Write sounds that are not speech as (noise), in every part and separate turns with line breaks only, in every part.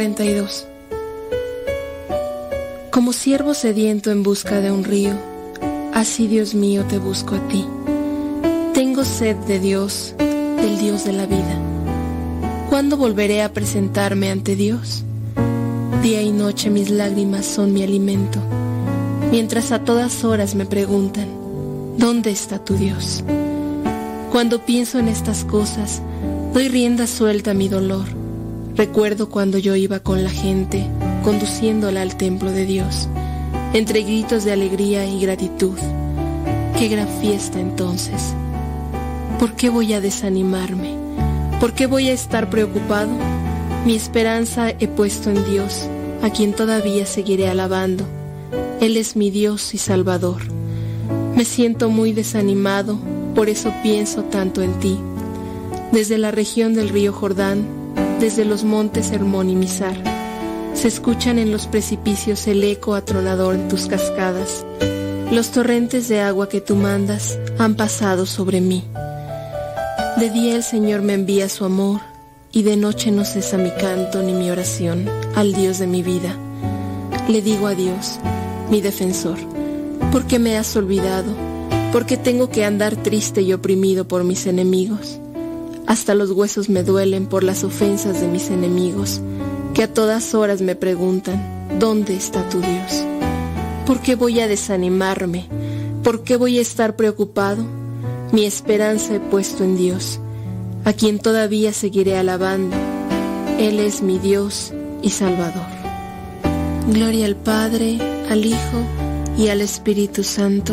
42 Como siervo sediento en busca de un río, así Dios mío te busco a ti. Tengo sed de Dios, del Dios de la vida. ¿Cuándo volveré a presentarme ante Dios? Día y noche mis lágrimas son mi alimento, mientras a todas horas me preguntan, ¿dónde está tu Dios? Cuando pienso en estas cosas, doy rienda suelta a mi dolor. Recuerdo cuando yo iba con la gente, conduciéndola al templo de Dios, entre gritos de alegría y gratitud. Qué gran fiesta entonces. ¿Por qué voy a desanimarme? ¿Por qué voy a estar preocupado? Mi esperanza he puesto en Dios, a quien todavía seguiré alabando. Él es mi Dios y Salvador. Me siento muy desanimado, por eso pienso tanto en ti. Desde la región del río Jordán, desde los montes Hermón y Mizar, se escuchan en los precipicios el eco atronador de tus cascadas. Los torrentes de agua que tú mandas han pasado sobre mí. De día el Señor me envía su amor, y de noche no cesa mi canto ni mi oración al Dios de mi vida. Le digo a Dios, mi defensor, ¿por qué me has olvidado? ¿Por qué tengo que andar triste y oprimido por mis enemigos? Hasta los huesos me duelen por las ofensas de mis enemigos, que a todas horas me preguntan, ¿dónde está tu Dios? ¿Por qué voy a desanimarme? ¿Por qué voy a estar preocupado? Mi esperanza he puesto en Dios, a quien todavía seguiré alabando. Él es mi Dios y Salvador. Gloria al Padre, al Hijo y al Espíritu Santo,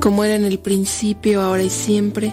como era en el principio, ahora y siempre,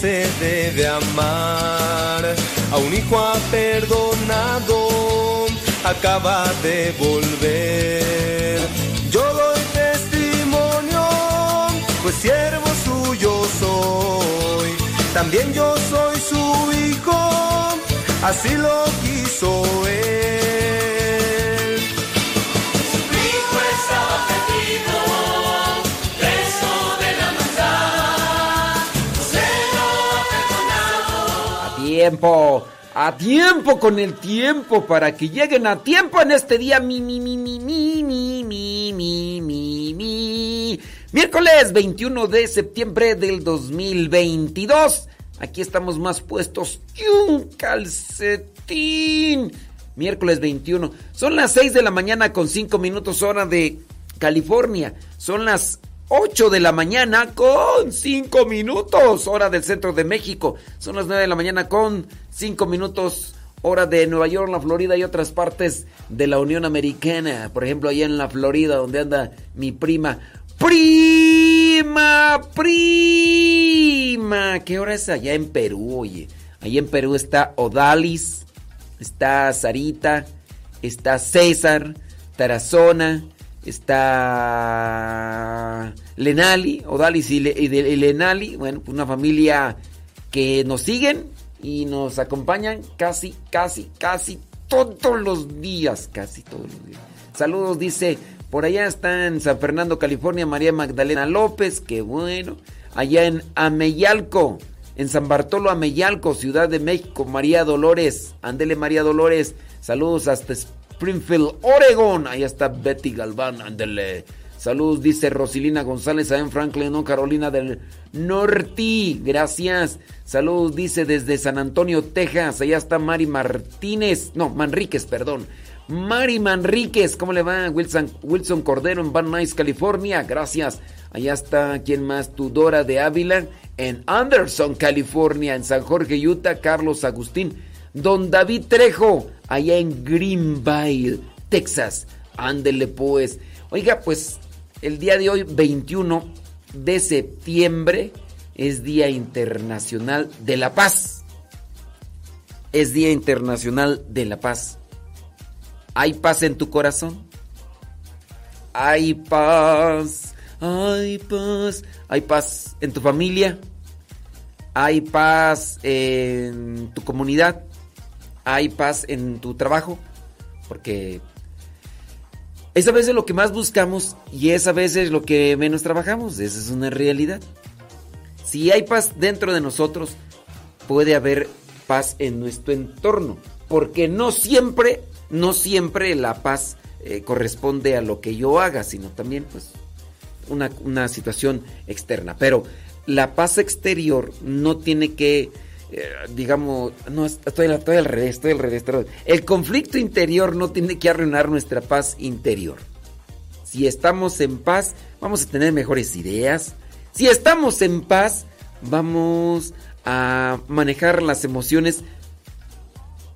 Se debe amar, a un hijo ha perdonado, acaba de volver. Yo doy testimonio, pues siervo suyo soy. También yo soy su hijo, así lo quiso él.
A tiempo con el tiempo para que lleguen a tiempo en este día mi mi mi mi mi mi mi mi mi mi miércoles 21 de septiembre del 2022. Aquí estamos más puestos que un calcetín. Miércoles 21. Son las 6 de la mañana con 5 minutos hora de California. Son las 8 de la mañana con 5 minutos hora del centro de México. Son las 9 de la mañana con 5 minutos hora de Nueva York, la Florida y otras partes de la Unión Americana. Por ejemplo, allá en la Florida, donde anda mi prima. Prima, prima. ¿Qué hora es allá en Perú, oye? Allá en Perú está Odalis, está Sarita, está César, Tarazona, está Lenali, Odalis y, Le- y de- Lenali. Bueno, pues una familia que nos siguen y nos acompañan casi, casi, casi todos los días. Casi todos los días. Saludos, dice. Por allá está en San Fernando, California, María Magdalena López, que bueno. Allá en Ameyalco, en San Bartolo Ameyalco, Ciudad de México, María Dolores. Ándele María Dolores. Saludos hasta Springfield, Oregon. Allá está Betty Galván, ándele. Saludos, dice Rosilina González, allá en Franklin, ¿no? Carolina del Norte. Gracias. Saludos, dice desde San Antonio, Texas. Allá está Mari Martínez. No, Manríquez, perdón. Mari Manríquez, ¿cómo le va? Wilson, Wilson Cordero en Van Nuys, California. Gracias. Allá está, ¿quién más? Tudora de Ávila en Anderson, California. En San Jorge, Utah, Carlos Agustín. Don David Trejo, allá en Greenville, Texas. Ándele pues. Oiga, pues el día de hoy, 21 de septiembre, es Día Internacional de la Paz. Es Día Internacional de la Paz. ¿Hay paz en tu corazón? Hay paz, hay paz, hay paz en tu familia, hay paz en tu comunidad, hay paz en tu trabajo, porque es a veces lo que más buscamos y es a veces lo que menos trabajamos, esa es una realidad. Si hay paz dentro de nosotros, puede haber paz en nuestro entorno, porque no siempre, no siempre la paz eh, corresponde a lo que yo haga, sino también pues una, una situación externa. Pero la paz exterior no tiene que, eh, digamos, no, estoy, estoy al revés, estoy. El conflicto interior no tiene que arruinar nuestra paz interior. Si estamos en paz, vamos a tener mejores ideas. Si estamos en paz, vamos a manejar las emociones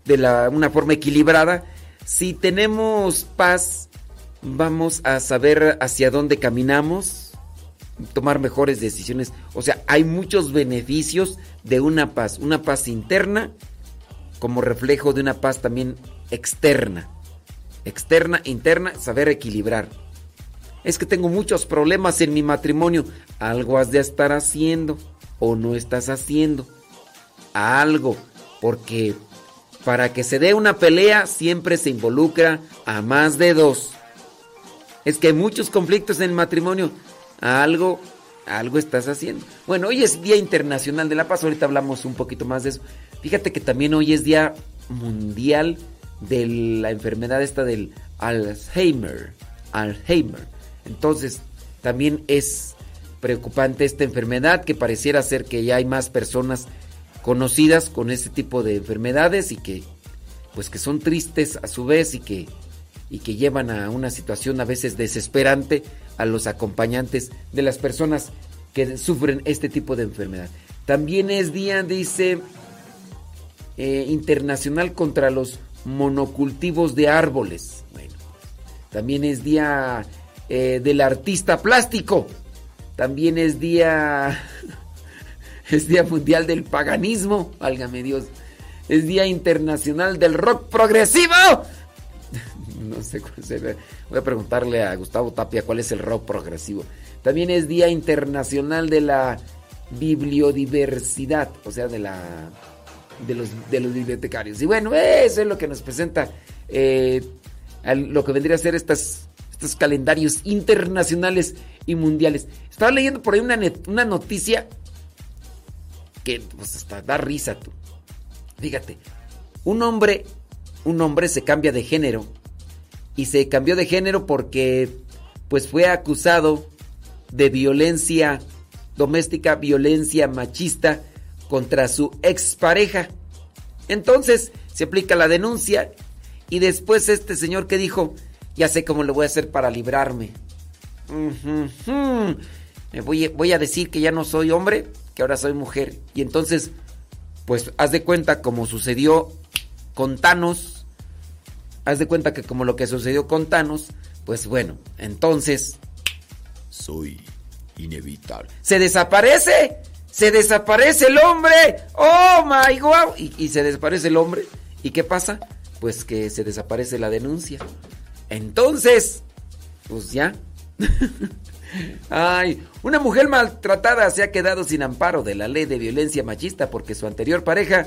de la, una forma equilibrada. Si tenemos paz, vamos a saber hacia dónde caminamos, tomar mejores decisiones. O sea, hay muchos beneficios de una paz. Una paz interna como reflejo de una paz también externa. Externa, interna, saber equilibrar. Es que tengo muchos problemas en mi matrimonio. Algo has de estar haciendo o no estás haciendo. Algo. Porque para que se dé una pelea siempre se involucra a más de dos. Es que hay muchos conflictos en el matrimonio. Algo, algo estás haciendo. Bueno, hoy es Día Internacional de la Paz. Ahorita hablamos un poquito más de eso. Fíjate que también hoy es Día Mundial de la enfermedad esta del Alzheimer. Alzheimer. Entonces, también es preocupante esta enfermedad que pareciera ser que ya hay más personas conocidas con este tipo de enfermedades y que pues que son tristes a su vez y que y que llevan a una situación a veces desesperante a los acompañantes de las personas que sufren este tipo de enfermedad. También es día, dice, eh, internacional contra los monocultivos de árboles. Bueno, también es día eh, del artista plástico. También es día (laughs) es día mundial del paganismo, válgame Dios. Es día internacional del rock progresivo. (laughs) No sé cuál se ve. Voy a preguntarle a Gustavo Tapia cuál es el rock progresivo. También es día internacional de la bibliodiversidad, o sea, de la de los de los bibliotecarios. Y bueno, eso es lo que nos presenta eh, lo que vendría a ser estas estos calendarios internacionales y mundiales. Estaba leyendo por ahí una, una noticia que pues hasta da risa tú. Fíjate, un hombre, un hombre se cambia de género y se cambió de género porque pues fue acusado de violencia doméstica, violencia machista contra su expareja. Entonces se aplica la denuncia
Y después este señor que dijo, ya sé cómo lo voy a hacer para librarme. Me voy, voy a decir que ya no soy hombre, que ahora soy mujer. Y entonces, pues haz de cuenta como sucedió con Thanos. Haz de cuenta que como lo que sucedió con Thanos, pues bueno, entonces soy inevitable. Se desaparece, se desaparece el hombre. Oh my god. Y, y se desaparece el hombre. ¿Y qué pasa? Pues que se desaparece la denuncia. Entonces, pues ya. (laughs) Ay, una mujer maltratada se ha quedado sin amparo de la ley de violencia machista porque su anterior pareja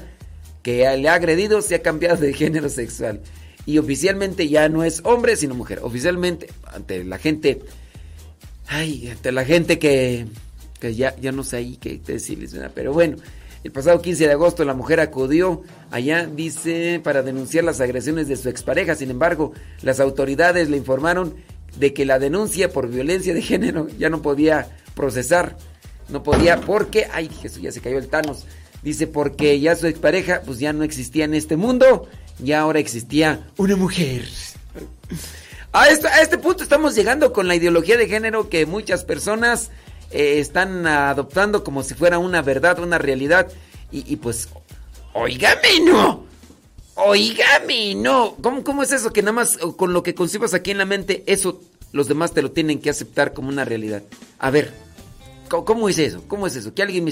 que le ha agredido se ha cambiado de género sexual y oficialmente ya no es hombre sino mujer. Oficialmente ante la gente, ay, ante la gente que, que ya, ya no sé ahí qué decirles, ¿verdad? pero bueno. El pasado 15 de agosto la mujer acudió allá, dice, para denunciar las agresiones de su expareja. Sin embargo, las autoridades le informaron de que la denuncia por violencia de género ya no podía procesar. No podía porque, ay, Jesús, ya se cayó el Thanos. Dice porque ya su expareja pues ya no existía en este mundo, ya ahora existía una mujer. A este, a este punto estamos llegando con la ideología de género que muchas personas eh, están adoptando como si fuera una verdad, una realidad. Y, pues, oígame, no. Oígame, no. ¿Cómo, ¿Cómo es eso? Que nada más con lo que concibas aquí en la mente, eso los demás te lo tienen que aceptar como una realidad. A ver, ¿cómo, cómo es eso? ¿Cómo es eso? Que alguien me...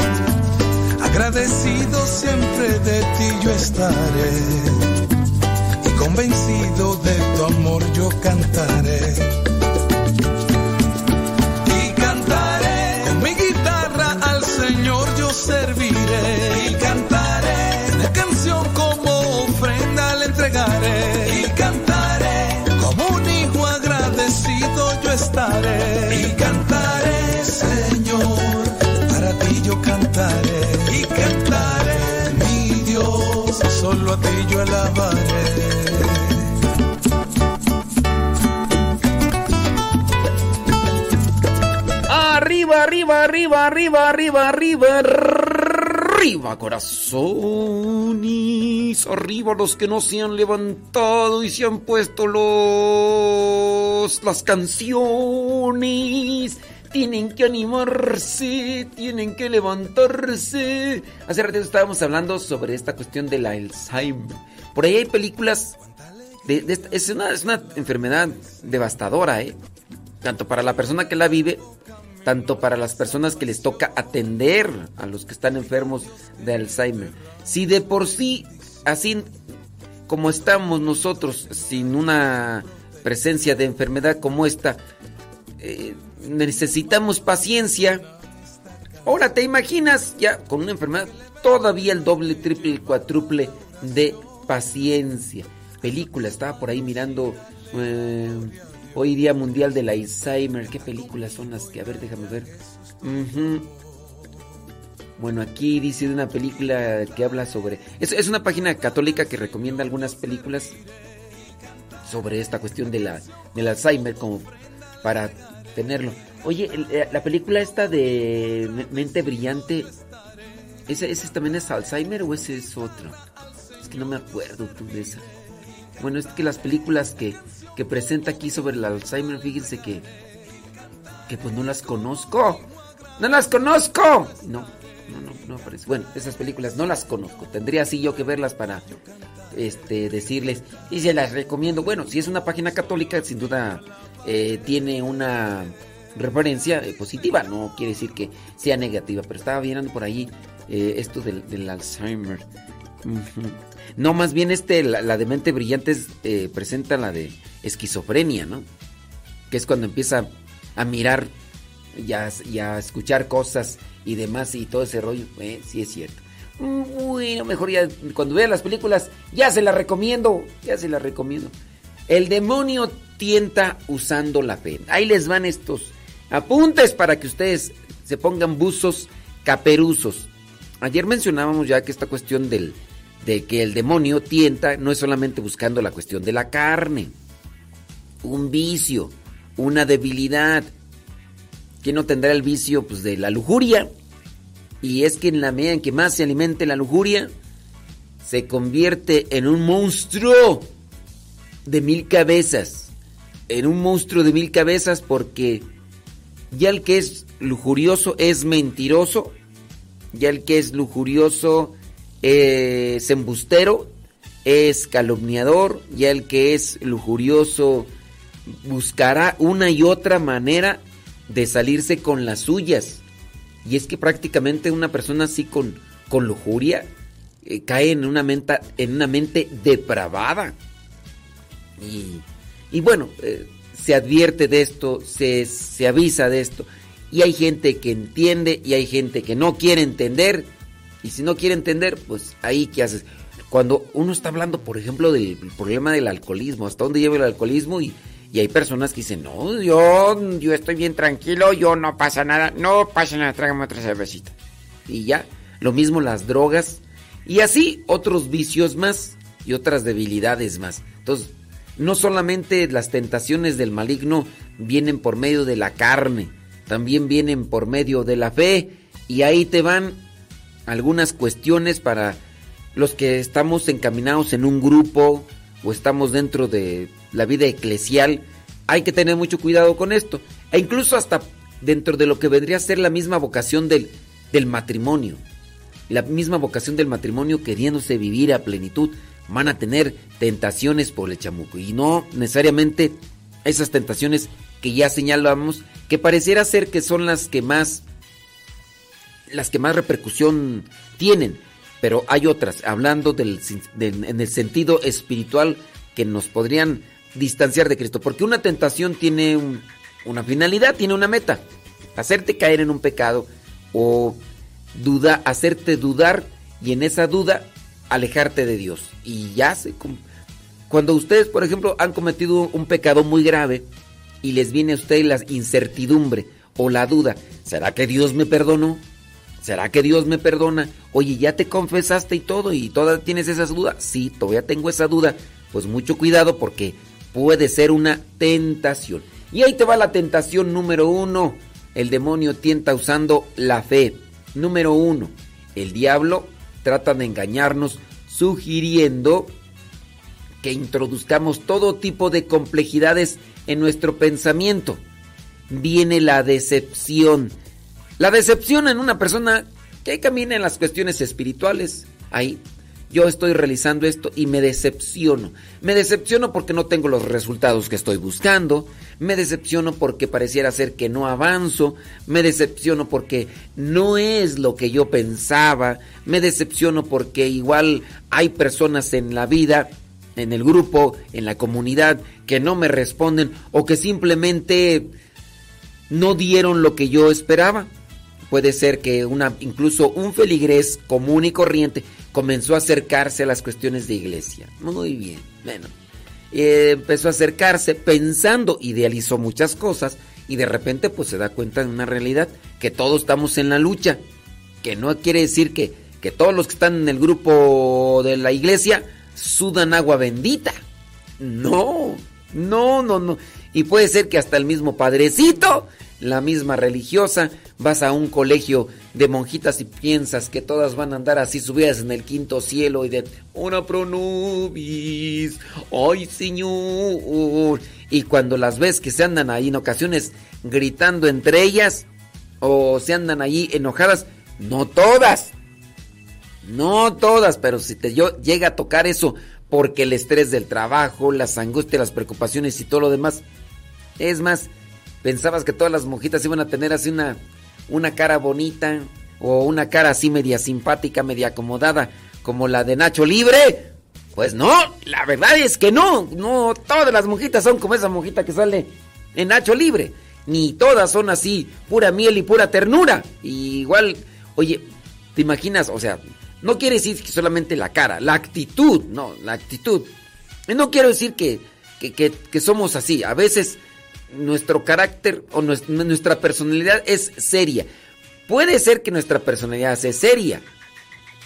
Agradecido siempre de ti yo estaré. Y convencido de tu amor yo cantaré. Y cantaré con mi guitarra al Señor yo serviré. Y cantaré una canción como ofrenda le entregaré. Y cantaré como un hijo agradecido yo estaré solo a ti yo alabaré
Arriba, arriba, arriba, arriba, arriba, arriba, arriba, corazones. Arriba los que no se han levantado y se han puesto los las canciones. Tienen que animarse, tienen que levantarse. Hace rato estábamos hablando sobre esta cuestión del Alzheimer. Por ahí hay películas. De, de es, una, es una enfermedad devastadora, ¿eh? Tanto para la persona que la vive, tanto para las personas que les toca atender a los que están enfermos de Alzheimer. Si de por sí, así como estamos nosotros, sin una presencia de enfermedad como esta, eh, necesitamos paciencia. Ahora te imaginas ya con una enfermedad todavía el doble, triple, cuádruple de paciencia. Película, estaba por ahí mirando eh, hoy día mundial del Alzheimer. ¿Qué películas son las que? A ver, déjame ver. Bueno, aquí dice de una película que habla sobre... Es, es una página católica que recomienda algunas películas sobre esta cuestión de la, del Alzheimer como para tenerlo. Oye, eh, la película esta de Me- Mente Brillante, ¿ese, ese también es Alzheimer o ese es otro? Es que no me acuerdo tú de esa. Bueno, es que las películas que, que presenta aquí sobre el Alzheimer, fíjense que, que pues no las conozco. ¡No las conozco! No, no, no, no aparece. Bueno, esas películas no las conozco. Tendría así yo que verlas para este decirles. Y se las recomiendo. Bueno, si es una página católica, sin duda eh, tiene una referencia eh, positiva. No quiere decir que sea negativa. Pero estaba viendo por ahí eh, esto del, Alzheimer. No, más bien este, la, la de mente brillante eh, presenta la de esquizofrenia, ¿no? Que es cuando empieza a mirar y a, a escuchar cosas y demás y todo ese rollo. Eh, sí es cierto. Bueno, mejor ya cuando vea las películas ya se las recomiendo, ya se las recomiendo. El demonio tienta usando la fe. Ahí les van estos apuntes para que ustedes se pongan buzos caperuzos. Ayer mencionábamos ya que esta cuestión del, de que el demonio tienta no es solamente buscando la cuestión de la carne, un vicio, una debilidad. ¿Quién no tendrá el vicio pues, de la lujuria? Y es que en la medida en que más se alimente la lujuria, se convierte en un monstruo de mil cabezas. en un monstruo de mil cabezas porque ya el que es lujurioso es mentiroso, ya el que es lujurioso es embustero, es calumniador, ya el que es lujurioso buscará una y otra manera de salirse con las suyas. Y es que prácticamente una persona así con, con lujuria eh, cae en una, mente, en una mente depravada. Y, y bueno, eh, se advierte de esto, se, se avisa de esto. Y hay gente que entiende y hay gente que no quiere entender. Y si no quiere entender, pues ahí qué haces. Cuando uno está hablando, por ejemplo, del problema del alcoholismo, hasta dónde lleva el alcoholismo y, y hay personas que dicen, no, yo, yo estoy bien tranquilo, yo no pasa nada, no pasa nada, tráigame otra cervecita. Y ya, lo mismo las drogas y así otros vicios más y otras debilidades más. Entonces, no solamente las tentaciones del maligno vienen por medio de la carne, también vienen por medio de la fe y ahí te van algunas cuestiones para los que estamos encaminados en un grupo o estamos dentro de la vida eclesial, hay que tener mucho cuidado con esto. E incluso hasta dentro de lo que vendría a ser la misma vocación del, del matrimonio. La misma vocación del matrimonio queriéndose vivir a plenitud. Van a tener tentaciones por el chamuco. Y no necesariamente esas tentaciones que ya señalamos, que pareciera ser que son las que más las que más repercusión tienen, pero hay otras, hablando del, en el sentido espiritual que nos podrían distanciar de Cristo, porque una tentación tiene un, una finalidad, tiene una meta, hacerte caer en un pecado o duda, hacerte dudar. Y en esa duda alejarte de Dios. Y ya se cuando ustedes, por ejemplo, han cometido un pecado muy grave y les viene a ustedes la incertidumbre o la duda, ¿será que Dios me perdonó? ¿Será que Dios me perdona? Oye, ya te confesaste y todo y todavía tienes esa duda. Sí, todavía tengo esa duda. Pues mucho cuidado porque puede ser una tentación. Y ahí te va la tentación número uno. El demonio tienta usando la fe. Número uno. El diablo trata de engañarnos sugiriendo que introduzcamos todo tipo de complejidades en nuestro pensamiento. Viene la decepción. La decepción en una persona que camina en las cuestiones espirituales. Yo estoy realizando esto y me decepciono. Me decepciono porque no tengo los resultados que estoy buscando. Me decepciono porque pareciera ser que no avanzo. Me decepciono porque no es lo que yo pensaba. Me decepciono porque igual hay personas en la vida, en el grupo, en la comunidad, que no me responden o que simplemente no dieron lo que yo esperaba. Puede ser que una, incluso un feligrés común y corriente comenzó a acercarse a las cuestiones de iglesia. Muy bien, bueno. Eh, empezó a acercarse pensando, idealizó muchas cosas y de repente pues se da cuenta de una realidad, que todos estamos en la lucha, que no quiere decir que, que todos los que están en el grupo de la iglesia sudan agua bendita. No, no, no, no. Y puede ser que hasta el mismo padrecito, la misma religiosa, vas a un colegio de monjitas y piensas que todas van a andar así subidas en el quinto cielo y de una pronubis, ay señor. Y cuando las ves que se andan ahí en ocasiones gritando entre ellas o se andan ahí enojadas, no todas, no todas, pero si te llega a tocar eso porque el estrés del trabajo, las angustias, las preocupaciones y todo lo demás, es más, pensabas que todas las monjitas iban a tener así una una cara bonita o una cara así media simpática, media acomodada, como la de Nacho Libre. Pues no, la verdad es que no, no todas las monjitas son como esa monjita que sale en Nacho Libre, ni todas son así, pura miel y pura ternura. igual, oye, ¿te imaginas? O sea, no quiere decir que solamente la cara, la actitud, no, la actitud. No quiero decir que, que, que somos así, a veces nuestro carácter o nuestra personalidad es seria. Puede ser que nuestra personalidad sea seria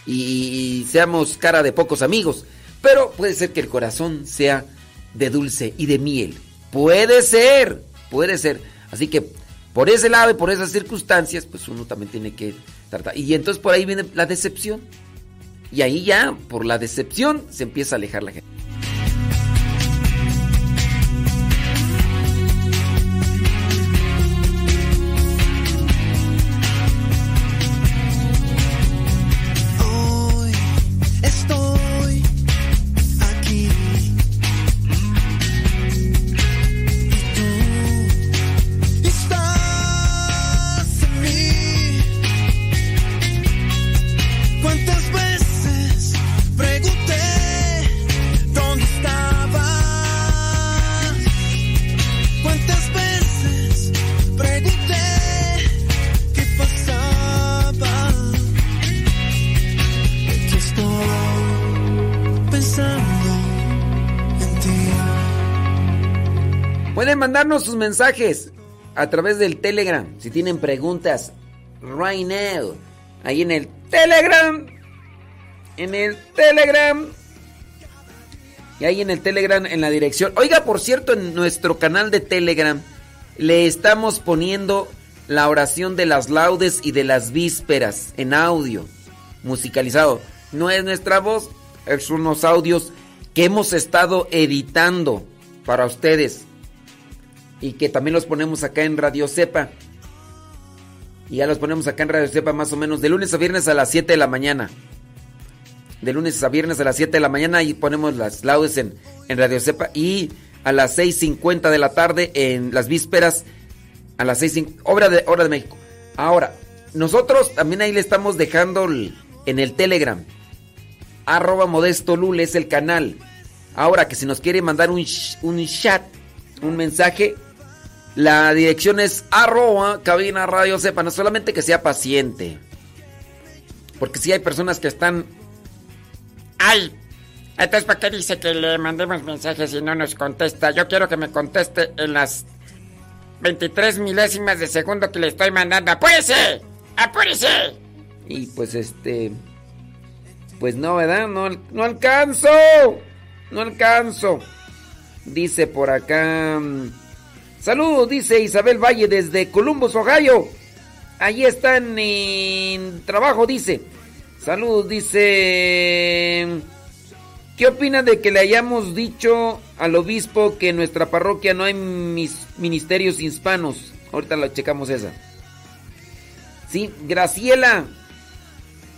y seamos cara de pocos amigos, pero puede ser que el corazón sea de dulce y de miel. Puede ser, puede ser. Así que por ese lado y por esas circunstancias, pues uno también tiene que tratar. Y entonces por ahí viene la decepción. Y ahí ya, por la decepción, se empieza a alejar la gente. Mensajes a través del Telegram. Si tienen preguntas, right now. Ahí en el Telegram. En el Telegram. Y ahí en el Telegram, en la dirección. Oiga, por cierto, en nuestro canal de Telegram le estamos poniendo la oración de las laudes y de las vísperas en audio, musicalizado. No es nuestra voz, es unos audios que hemos estado editando para ustedes y que también los ponemos acá en Radio Cepa. Y ya los ponemos acá en Radio Cepa más o menos de lunes a viernes a las 7 de la mañana. De lunes a viernes a las 7 de la mañana y ponemos las laudes en, en Radio Cepa y a las 6.50 de la tarde en las vísperas a las 6 hora de hora de México. Ahora, nosotros también ahí le estamos dejando en el Telegram. Arroba Modesto Lul es el canal. Ahora que si nos quiere mandar un, un chat, un mensaje, la dirección es arroba cabina radio sepa. No solamente que sea paciente. Porque si hay personas que están...
¡Ay! Entonces, ¿para qué dice que le mandemos mensajes y no nos contesta? Yo quiero que me conteste en las 23 milésimas de segundo que le estoy mandando. ¡Apúrese! ¡Apúrese!
Y pues este... Pues no, ¿verdad? No, no alcanzo. No alcanzo. Dice por acá... Saludos, dice Isabel Valle desde Columbus, Ohio. Allí están en trabajo, dice. Saludos, dice... ¿Qué opina de que le hayamos dicho al obispo que en nuestra parroquia no hay mis ministerios hispanos? Ahorita lo checamos esa. Sí, Graciela.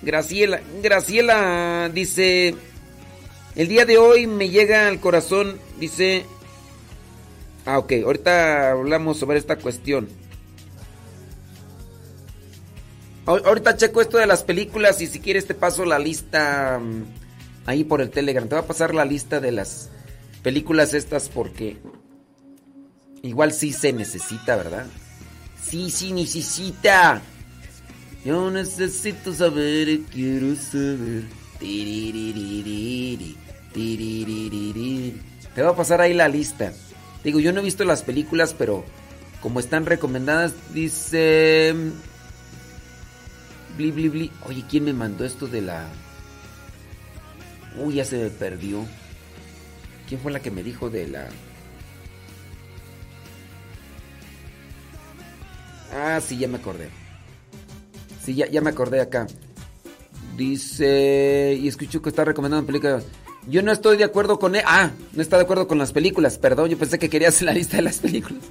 Graciela, Graciela dice, el día de hoy me llega al corazón, dice, ah, ok, ahorita hablamos sobre esta cuestión. Ahor- Ahorita checo esto de las películas y si quieres te paso la lista mm, ahí por el Telegram. Te va a pasar la lista de las películas estas porque igual sí se necesita, ¿verdad? Sí, sí necesita. Yo necesito saber, quiero saber. Te va a pasar ahí la lista. Digo, yo no he visto las películas, pero como están recomendadas, dice... Bli, bli, bli. Oye, ¿quién me mandó esto de la... Uy, ya se me perdió. ¿Quién fue la que me dijo de la... Ah, sí, ya me acordé. Sí, ya, ya me acordé acá. Dice... Y escucho que está recomendando películas. Yo no estoy de acuerdo con... e- Ah, no está de acuerdo con las películas. Perdón, yo pensé que querías (laughs) la lista de las películas.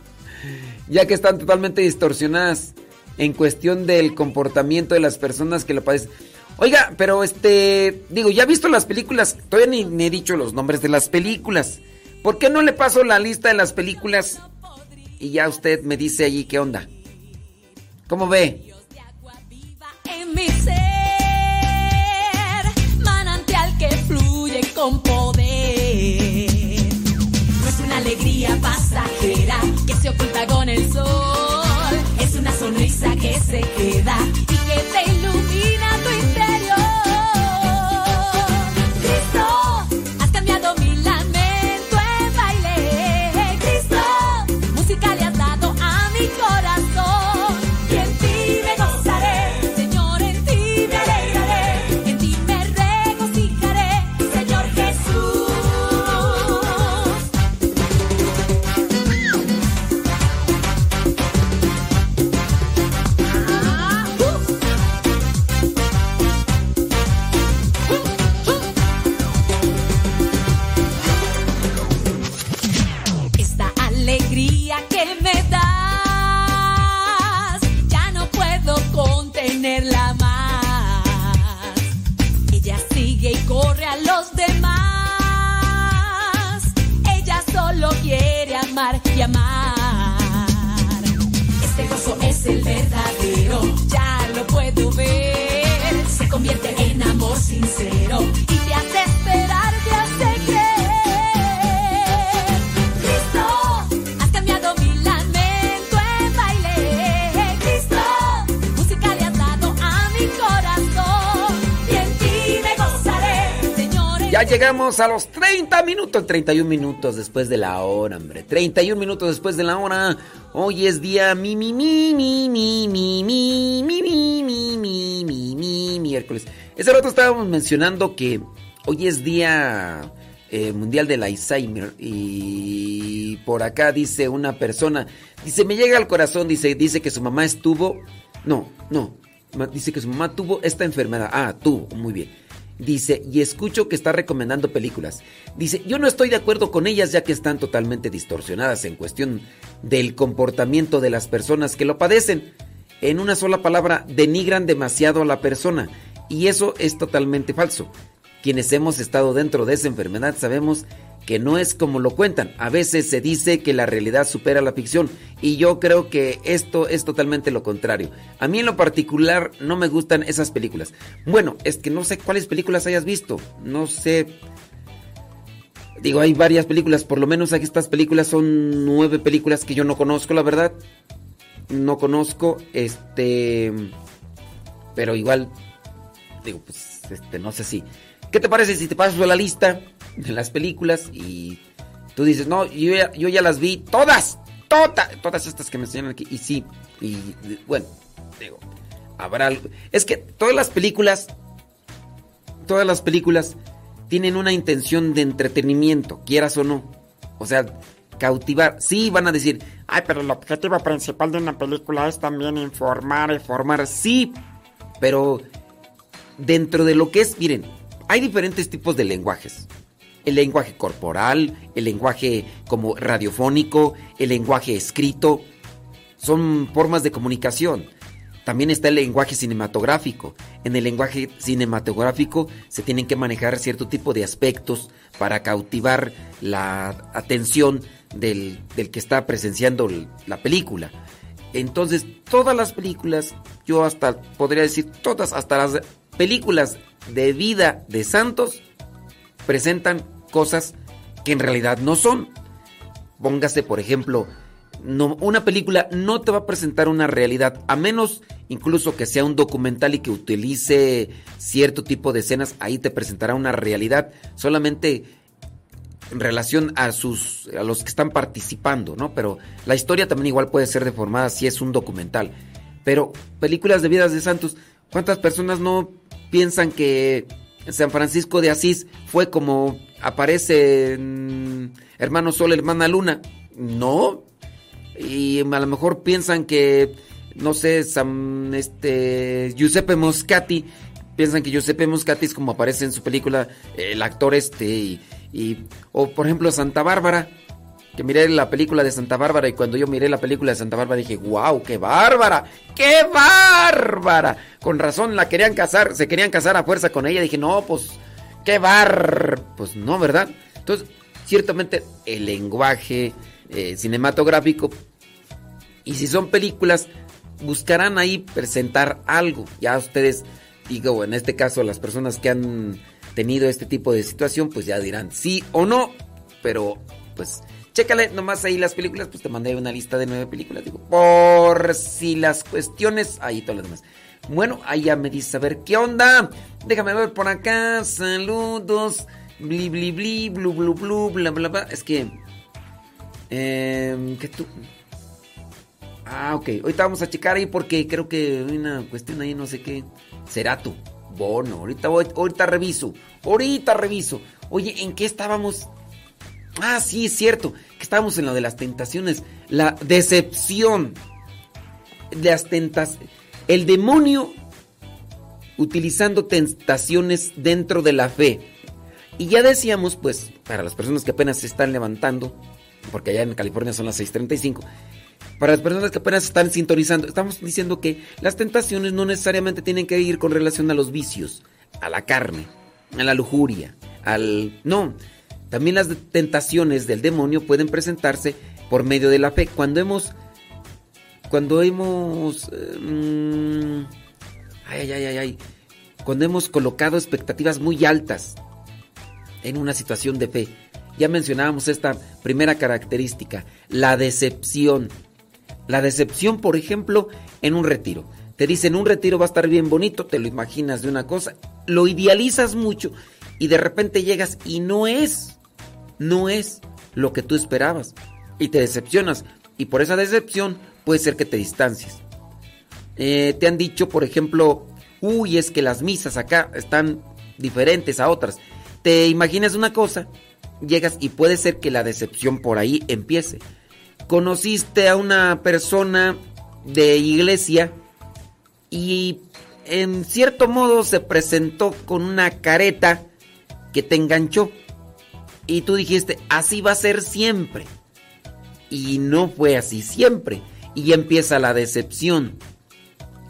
Ya que están totalmente distorsionadas en cuestión del comportamiento de las personas que lo padecen. Oiga, pero este... Digo, ya he visto las películas. Todavía ni, ni he dicho los nombres de las películas. ¿Por qué no le paso la lista de las películas? Y ya usted me dice allí qué onda. ¿Cómo ve?
Con el sol, es una sonrisa que se queda Este gozo es el verdadero, ya lo puedo ver. Se convierte en amor sincero
Ya llegamos a los 30 minutos, 31 minutos después de la hora, hombre. 31 minutos después de la hora. Hoy es día mi mi mi mi mi mi mi mi mi mi mi mi mi miércoles. Ese rato estábamos mencionando que hoy es día eh, mundial del Alzheimer y por acá dice una persona, dice, me llega al corazón, dice, dice que su mamá estuvo, no, no, dice que su mamá tuvo esta enfermedad. Ah, tuvo, muy bien. Dice, y escucho que está recomendando películas. Dice, yo no estoy de acuerdo con ellas ya que están totalmente distorsionadas en cuestión del comportamiento de las personas que lo padecen. En una sola palabra, denigran demasiado a la persona. Y eso es totalmente falso. Quienes hemos estado dentro de esa enfermedad sabemos que no es como lo cuentan. A veces se dice que la realidad supera la ficción y yo creo que esto es totalmente lo contrario. A mí en lo particular no me gustan esas películas. Bueno, es que no sé cuáles películas hayas visto. No sé. Digo, hay varias películas, por lo menos aquí estas películas son nueve películas que yo no conozco, la verdad. No conozco, este... Pero igual, digo, pues, este, no sé si... ¿Qué te parece si te paso la lista de las películas y tú dices, no, yo ya, yo ya las vi todas, todas, todas estas que me enseñan aquí, y sí, y bueno, digo, habrá algo. Es que todas las películas, todas las películas tienen una intención de entretenimiento, quieras o no. O sea, cautivar. Sí, van a decir,
Ay, pero el objetivo principal de una película es también informar,
formar, sí, pero dentro de lo que es, miren, hay diferentes tipos de lenguajes. El lenguaje corporal, el lenguaje como radiofónico, el lenguaje escrito, son formas de comunicación. También está el lenguaje cinematográfico. En el lenguaje cinematográfico se tienen que manejar cierto tipo de aspectos para cautivar la atención del, del que está presenciando la película. Entonces, todas las películas, yo hasta podría decir todas, hasta las películas de vida de santos, presentan cosas que en realidad no son. Póngase, por ejemplo, no, una película no te va a presentar una realidad, a menos incluso que sea un documental y que utilice cierto tipo de escenas, ahí te presentará una realidad solamente en relación a sus a los que están participando, ¿no? Pero la historia también igual puede ser deformada si es un documental. Pero películas de vidas de santos, ¿cuántas personas no piensan que San Francisco de Asís fue como aparece Hermano Sol, Hermana Luna? No. Y a lo mejor piensan que no sé, San, este Giuseppe Moscati piensan que Giuseppe Moscati es como aparece en su película el actor este y, y- o por ejemplo Santa Bárbara que miré la película de Santa Bárbara y cuando yo miré la película de Santa Bárbara dije, wow, qué bárbara, qué bárbara. Con razón la querían casar, se querían casar a fuerza con ella. Dije, no, pues, qué bar... Pues no, ¿verdad? Entonces, ciertamente el lenguaje eh, cinematográfico y si son películas, buscarán ahí presentar algo. Ya ustedes, digo, en este caso las personas que han tenido este tipo de situación, pues ya dirán sí o no. Pero, pues, chécale nomás ahí las películas, pues te mandé una lista de nueve películas. Digo, por si las cuestiones, ahí todas las demás. Bueno, ahí ya me dice a ver qué onda. Déjame ver por acá. Saludos. Bli, bli, bli, blu, blu, blu, bla, bla, bla. Es que. Eh, que tú. Ah, ok. Ahorita vamos a checar ahí porque creo que hay una cuestión ahí, no sé qué. Será tú. Bueno, ahorita, voy- ahorita reviso. Ahorita reviso. Oye, ¿en qué estábamos? Ah, sí, es cierto. Que estábamos en lo de las tentaciones. La decepción. Las tentas. El demonio utilizando tentaciones dentro de la fe. Y ya decíamos, pues, para las personas que apenas se están levantando, porque allá en California son las 6:35, para las personas que apenas están sintonizando, estamos diciendo que las tentaciones no necesariamente tienen que ir con relación a los vicios, a la carne, a la lujuria, al... No, también las tentaciones del demonio pueden presentarse por medio de la fe. Cuando hemos... Cuando hemos... mm, ay, ay, ay, ay. Cuando hemos colocado expectativas muy altas en una situación de fe. Ya mencionábamos esta primera característica, la decepción. La decepción, por ejemplo, en un retiro. Te dicen un retiro va a estar bien bonito, te lo imaginas de una cosa lo idealizas mucho y de repente llegas y no es, no es lo que tú esperabas y te decepcionas y por esa decepción puede ser que te distancies. Eh, te han dicho, por ejemplo, uy, es que las misas acá están diferentes a otras. Te imaginas una cosa, llegas y puede ser que la decepción por ahí empiece. Conociste a una persona de iglesia y en cierto modo se presentó con una careta que te enganchó. Y tú dijiste, así va a ser siempre. Y no fue así siempre. Y empieza la decepción.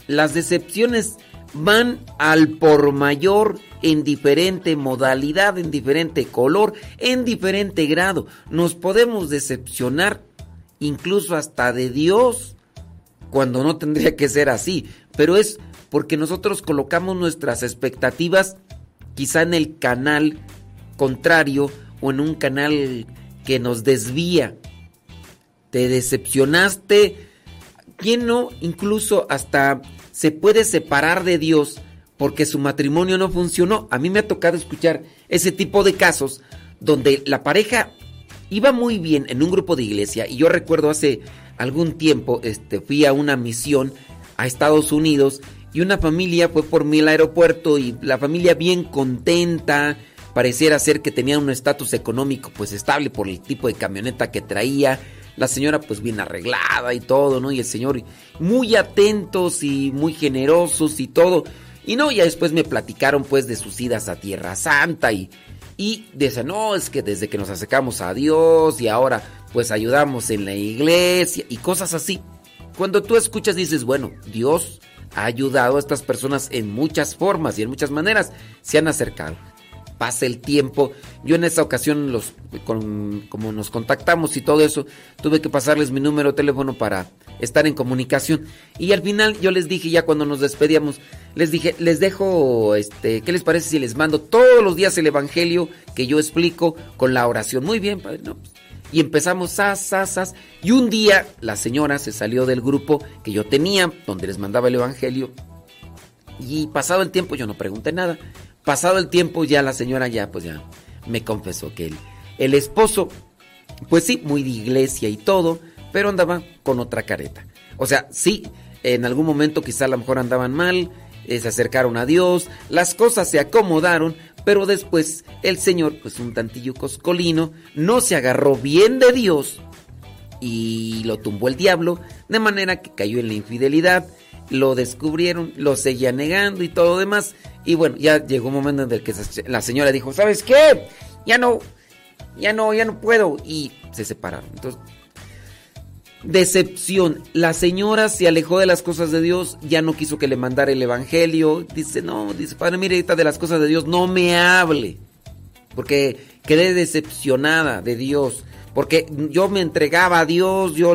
Las decepciones van al por mayor en diferente modalidad, en diferente color, en diferente grado. Nos podemos decepcionar incluso hasta de Dios cuando no tendría que ser así. Pero es porque nosotros colocamos nuestras expectativas quizá en el canal contrario o en un canal que nos desvía. Te decepcionaste. ¿Quién no? Incluso hasta se puede separar de Dios porque su matrimonio no funcionó. A mí me ha tocado escuchar ese tipo de casos donde la pareja iba muy bien en un grupo de iglesia y yo recuerdo hace algún tiempo este fui a una misión a Estados Unidos y una familia fue por mí al aeropuerto y la familia bien contenta, pareciera ser que tenía un estatus económico pues estable por el tipo de camioneta que traía, la señora pues bien arreglada y todo, ¿no? Y el señor muy atentos y muy generosos y todo. Y no, ya después me platicaron pues de sus idas a Tierra Santa y, y dicen, no, es que desde que nos acercamos a Dios y ahora pues ayudamos en la iglesia y cosas así. Cuando tú escuchas dices, bueno, Dios ha ayudado a estas personas en muchas formas y en muchas maneras. Se han acercado pasa el tiempo. Yo en esa ocasión, los, como nos contactamos y todo eso, tuve que pasarles mi número de teléfono para estar en comunicación. Y al final yo les dije, ya cuando nos despedíamos, les dije, les dejo, este, ¿qué les parece si les mando todos los días el Evangelio que yo explico con la oración? Muy bien, padre, no, y empezamos, sas, sas. Y un día la señora se salió del grupo que yo tenía, donde les mandaba el Evangelio. Y pasado el tiempo yo no pregunté nada. Pasado el tiempo ya la señora ya pues ya me confesó que el, el esposo, pues sí, muy de iglesia y todo, pero andaba con otra careta. O sea, sí, en algún momento quizá a lo mejor andaban mal, eh, se acercaron a Dios, las cosas se acomodaron, pero después el Señor, pues un tantillo coscolino, no se agarró bien de Dios y lo tumbó el diablo, de manera que cayó en la infidelidad, lo descubrieron, lo seguía negando y todo demás. Y bueno, ya llegó un momento en el que la señora dijo, ¿sabes qué? Ya no, ya no, ya no puedo. Y se separaron. Entonces, decepción. La señora se alejó de las cosas de Dios, ya no quiso que le mandara el evangelio. Dice, no, dice, padre, mire, esta de las cosas de Dios, no me hable. Porque quedé decepcionada de Dios. Porque yo me entregaba a Dios, yo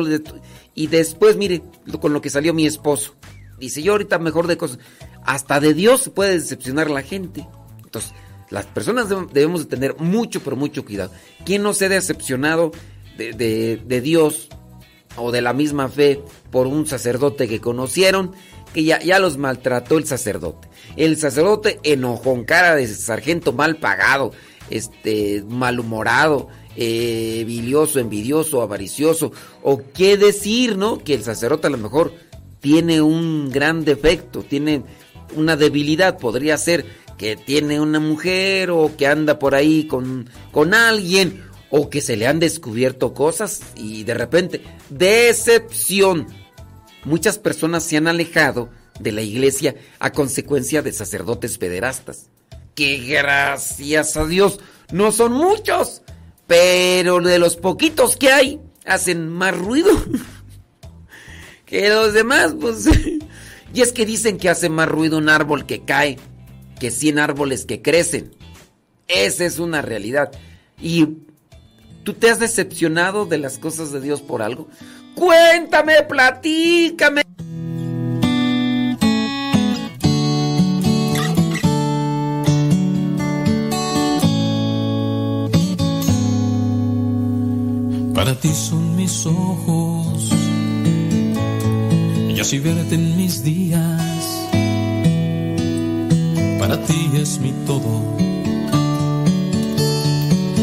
y después, mire, con lo que salió mi esposo. Dice, yo ahorita mejor de cosas. Hasta de Dios puede decepcionar la gente. Entonces, las personas debemos de tener mucho, pero mucho cuidado. ¿Quién no se ha decepcionado de, Dios o de la misma fe por un sacerdote que conocieron? Que ya, ya los maltrató el sacerdote. El sacerdote enojón, cara de sargento mal pagado, este, malhumorado, eh, bilioso, envidioso, avaricioso. O qué decir, ¿no? Que el sacerdote a lo mejor tiene un gran defecto, tiene una debilidad, podría ser que tiene una mujer o que anda por ahí con, con alguien o que se le han descubierto cosas y de repente, decepción. Muchas personas se han alejado de la iglesia a consecuencia de sacerdotes pederastas. Que gracias a Dios no son muchos, pero de los poquitos que hay hacen más ruido. (laughs) que los demás, pues... (laughs) y es que dicen que hace más ruido un árbol que cae que 100 árboles que crecen. Esa es una realidad. ¿Y tú te has decepcionado de las cosas de Dios por algo? Cuéntame, platícame.
Para ti son mis ojos y así verte en mis días. Para
ti es mi todo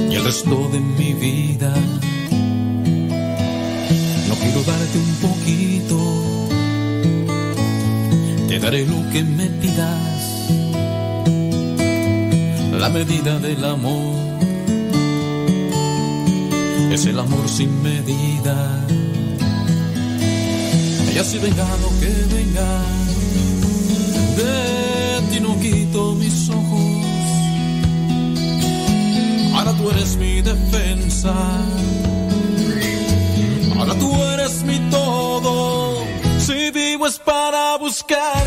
y el resto de mi vida. No quiero darte un poquito, te daré lo que me pidas, la medida del amor. Es el amor sin medida. Y así venga lo que venga, de ti no quito mis ojos. Ahora tú eres mi defensa. Ahora tú eres mi todo. Si vivo es para buscarte.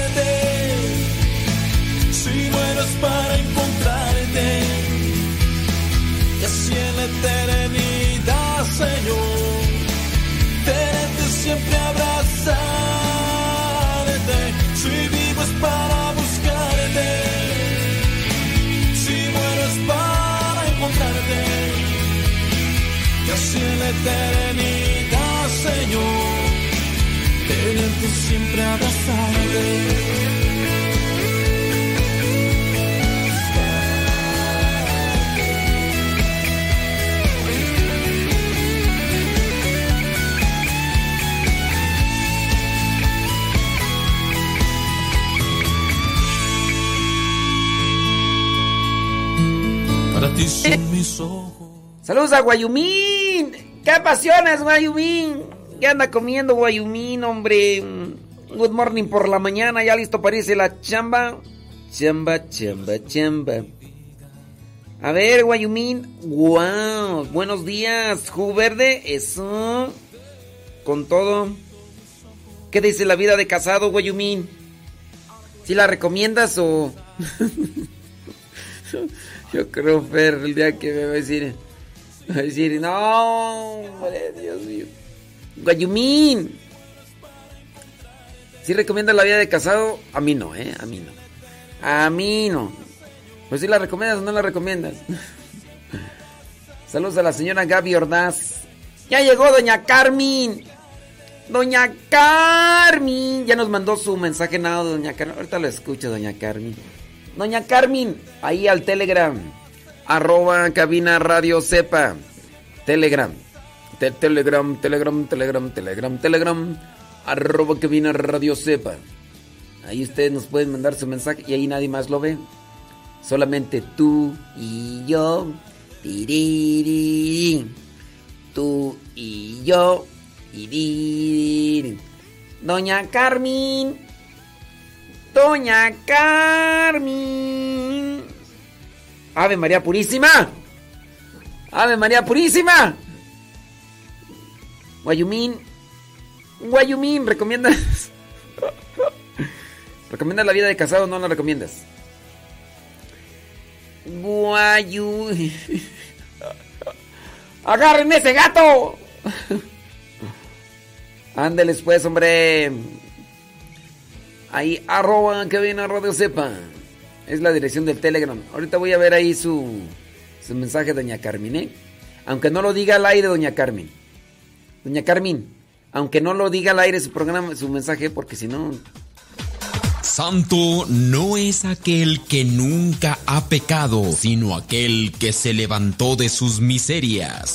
Eternidad, Señor. Tenerte siempre abrazarte.
Saludos a. ¿Qué pasiones, Guayumín? ¿Qué anda comiendo Guayumín, hombre? Good morning por la mañana, ya listo para irse la chamba. Chamba, chamba, chamba. A ver, Guayumín. Wow, buenos días, jugo verde. Eso. Con todo. ¿Qué dice la vida de casado, Guayumín? ¿Si la recomiendas o.? (laughs) Yo creo, Fer, el día que me va a decir. Va (laughs) a decir, no, hombre, Dios mío. Guayumín. ¿Sí recomiendas la vida de casado? A mí no, ¿eh? A mí no. A mí no. Pues si la recomiendas o no la recomiendas. (laughs) Saludos a la señora Gaby Ordaz. Ya llegó doña Carmen. Doña Carmen. Ya nos mandó su mensaje nada, doña Carmen. Ahorita lo escucho, doña Carmen. Doña Carmen, ahí al Telegram. Arroba cabina radio sepa. Telegram. Te- telegram, telegram, telegram, telegram, telegram. Arroba cabina radio sepa. Ahí ustedes nos pueden mandar su mensaje y ahí nadie más lo ve. Solamente tú y yo. Tú y yo. Doña Carmen. Doña Carmen. Ave María Purísima. Ave María Purísima. Guayumín. Guayumín, ¿recomiendas? (laughs) ¿Recomiendas la vida de casado o no la recomiendas? Guayu. (laughs) ¡Agarren ese gato! (laughs) Ándeles pues, hombre. Ahí, arroba que viene a Radio Sepa. Es la dirección del Telegram. Ahorita voy a ver ahí su, su mensaje, doña Carmen, ¿eh? Aunque no lo diga al aire, doña Carmen. Doña Carmen, aunque no lo diga al aire su programa, su mensaje, porque si no...
Santo no es aquel que nunca ha pecado, sino aquel que se levantó de sus miserias.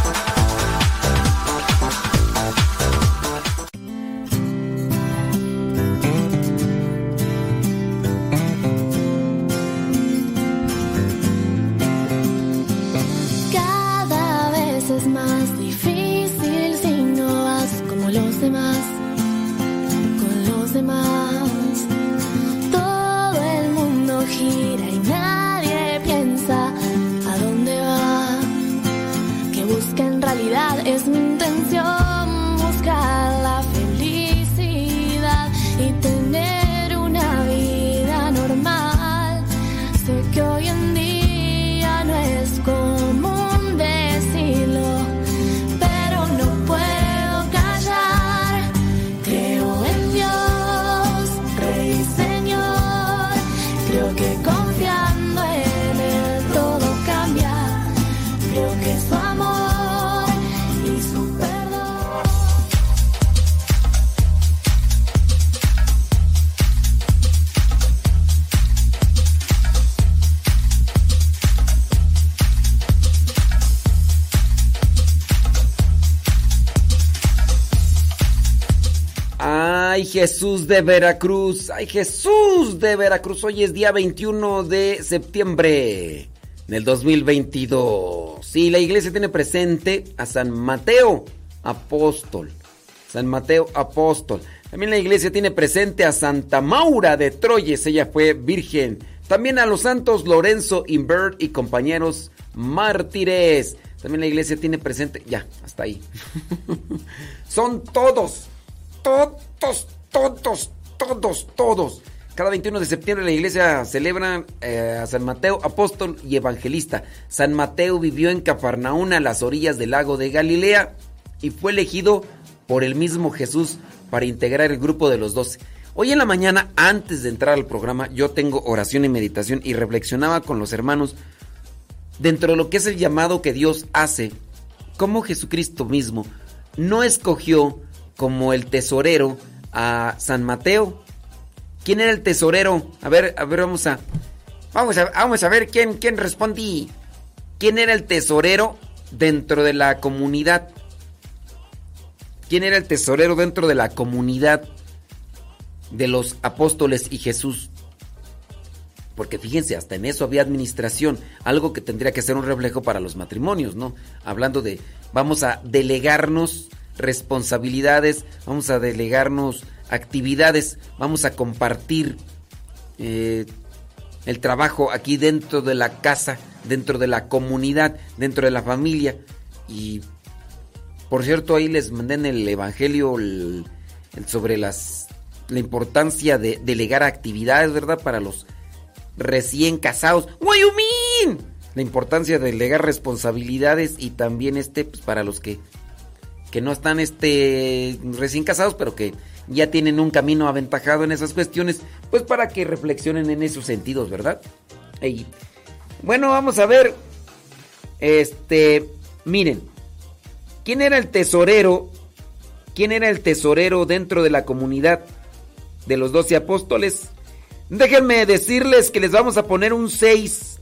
Jesús de Veracruz, ay Jesús de Veracruz, hoy es día 21 de septiembre del 2022. Sí, la iglesia tiene presente a San Mateo, apóstol. San Mateo, apóstol. También la iglesia tiene presente a Santa Maura de Troyes, ella fue virgen. También a los santos Lorenzo Invert y compañeros mártires. También la iglesia tiene presente, ya, hasta ahí. (laughs) Son todos, todos, todos, todos, todos. Cada 21 de septiembre la iglesia celebra eh, a San Mateo, apóstol y evangelista. San Mateo vivió en Cafarnaún a las orillas del lago de Galilea y fue elegido por el mismo Jesús para integrar el grupo de los doce. Hoy en la mañana, antes de entrar al programa, yo tengo oración y meditación y reflexionaba con los hermanos dentro de lo que es el llamado que Dios hace, cómo Jesucristo mismo no escogió como el tesorero a San Mateo. ¿Quién era el tesorero? A ver, a ver, vamos a vamos a, vamos a ver quién quién respondí. ¿Quién era el tesorero dentro de la comunidad? ¿Quién era el tesorero dentro de la comunidad de los apóstoles y Jesús? Porque fíjense, hasta en eso había administración, algo que tendría que ser un reflejo para los matrimonios, ¿no? Hablando de, vamos a delegarnos responsabilidades, vamos a delegarnos actividades, vamos a compartir eh, el trabajo aquí dentro de la casa, dentro de la comunidad, dentro de la familia. Y por cierto, ahí les mandé en el Evangelio el- el sobre las, la importancia de delegar actividades, ¿verdad? Para los recién casados. ¡Guayumín! La importancia de delegar responsabilidades y también este, pues para los que, que no están este, recién casados, pero que ya tienen un camino aventajado en esas cuestiones, pues para que reflexionen en esos sentidos, ¿verdad? Bueno, vamos a ver. Este, miren, ¿quién era el tesorero? ¿Quién era el tesorero dentro de la comunidad de los doce apóstoles? Déjenme decirles que les vamos a poner un 6.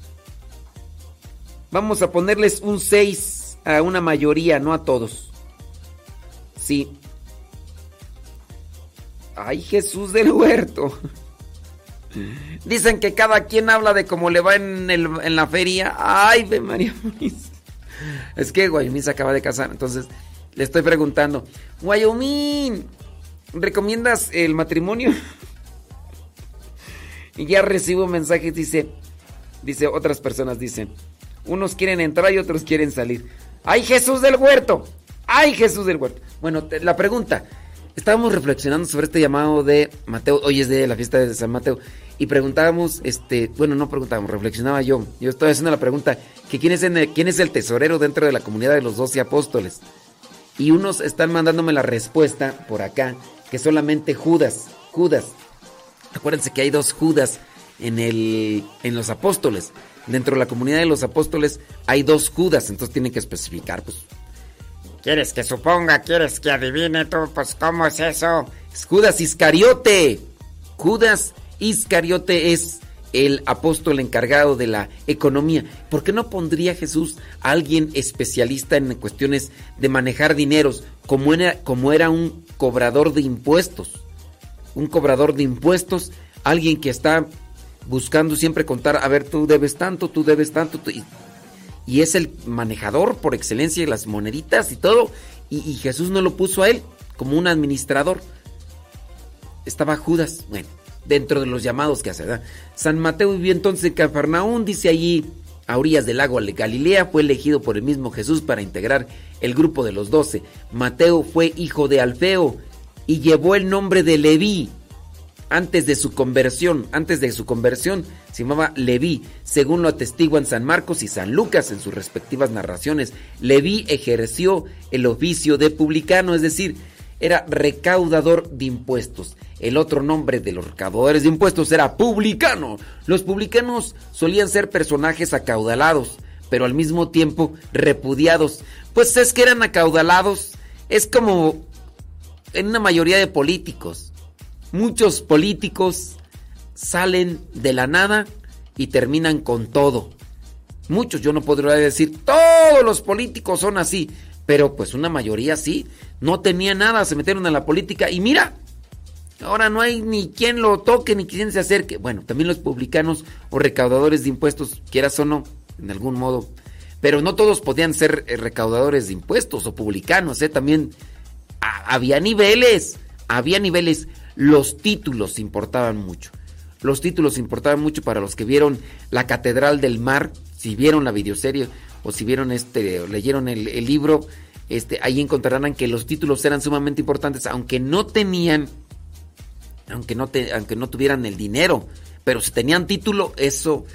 Vamos a ponerles un 6 a una mayoría, no a todos. Sí. Ay, Jesús del huerto. Dicen que cada quien habla de cómo le va en, la feria. Ay, ve María Muniz. Es que Guayomín se acaba de casar, entonces le estoy preguntando. Guayomín, ¿recomiendas el matrimonio? Y ya recibo mensajes, dice, dice, otras personas dicen, unos quieren entrar y otros quieren salir. ¡Ay, Jesús del huerto! ¡Ay, Jesús del huerto! Bueno, la pregunta, estábamos reflexionando sobre este llamado de Mateo, hoy es de la fiesta de San Mateo, y preguntábamos, este, bueno, no preguntábamos, reflexionaba yo, yo estoy haciendo la pregunta, que quién es, el, quién es el tesorero dentro de la comunidad de los doce apóstoles. Y unos están mandándome la respuesta por acá, que solamente Judas, Judas. Acuérdense que hay dos Judas en, el, en los apóstoles. Dentro de la comunidad de los apóstoles hay dos Judas, entonces tienen que especificar, pues.
¿Quieres que suponga? ¿Quieres que adivine tú? Pues, ¿cómo es eso?
Es Judas Iscariote. Judas Iscariote es el apóstol encargado de la economía. ¿Por qué no pondría Jesús a alguien especialista en cuestiones de manejar dineros, como era, un cobrador de impuestos? Un cobrador de impuestos, alguien que está buscando siempre contar, a ver, tú debes tanto, tú debes tanto, tú- y es el manejador por excelencia de las moneditas y todo, y, Jesús no lo puso a él como un administrador estaba Judas, bueno, dentro de los llamados que hace. San Mateo vivió entonces en Cafarnaún, dice allí, a orillas del lago de Galilea, fue elegido por el mismo Jesús para integrar el grupo de los doce. Mateo fue hijo de Alfeo y llevó el nombre de Leví. Antes de su conversión, antes de su conversión, se llamaba Leví, según lo atestiguan San Marcos y San Lucas en sus respectivas narraciones. Leví ejerció el oficio de publicano, es decir, era recaudador de impuestos. El otro nombre de los recaudadores de impuestos era publicano. Los publicanos solían ser personajes acaudalados, pero al mismo tiempo repudiados. Pues es que eran acaudalados. Es como en una mayoría de políticos. Muchos políticos salen de la nada y terminan con todo. Muchos, yo no podría decir, todos los políticos son así, pero pues una mayoría sí. No tenía nada, se metieron en la política y mira, Ahora no hay ni quien lo toque ni quien se acerque. Bueno, también los publicanos o recaudadores de impuestos, quieras o no, en algún modo. Pero no todos podían ser eh, recaudadores de impuestos o publicanos, ¿eh? También a- había niveles, había niveles. Los títulos importaban mucho. Los títulos importaban mucho para los que vieron La Catedral del Mar, si vieron la videoserie o si vieron este, o leyeron el, el libro, este, ahí encontrarán que los títulos eran sumamente importantes, aunque no tenían, aunque no, te- aunque no tuvieran el dinero, pero si tenían título, eso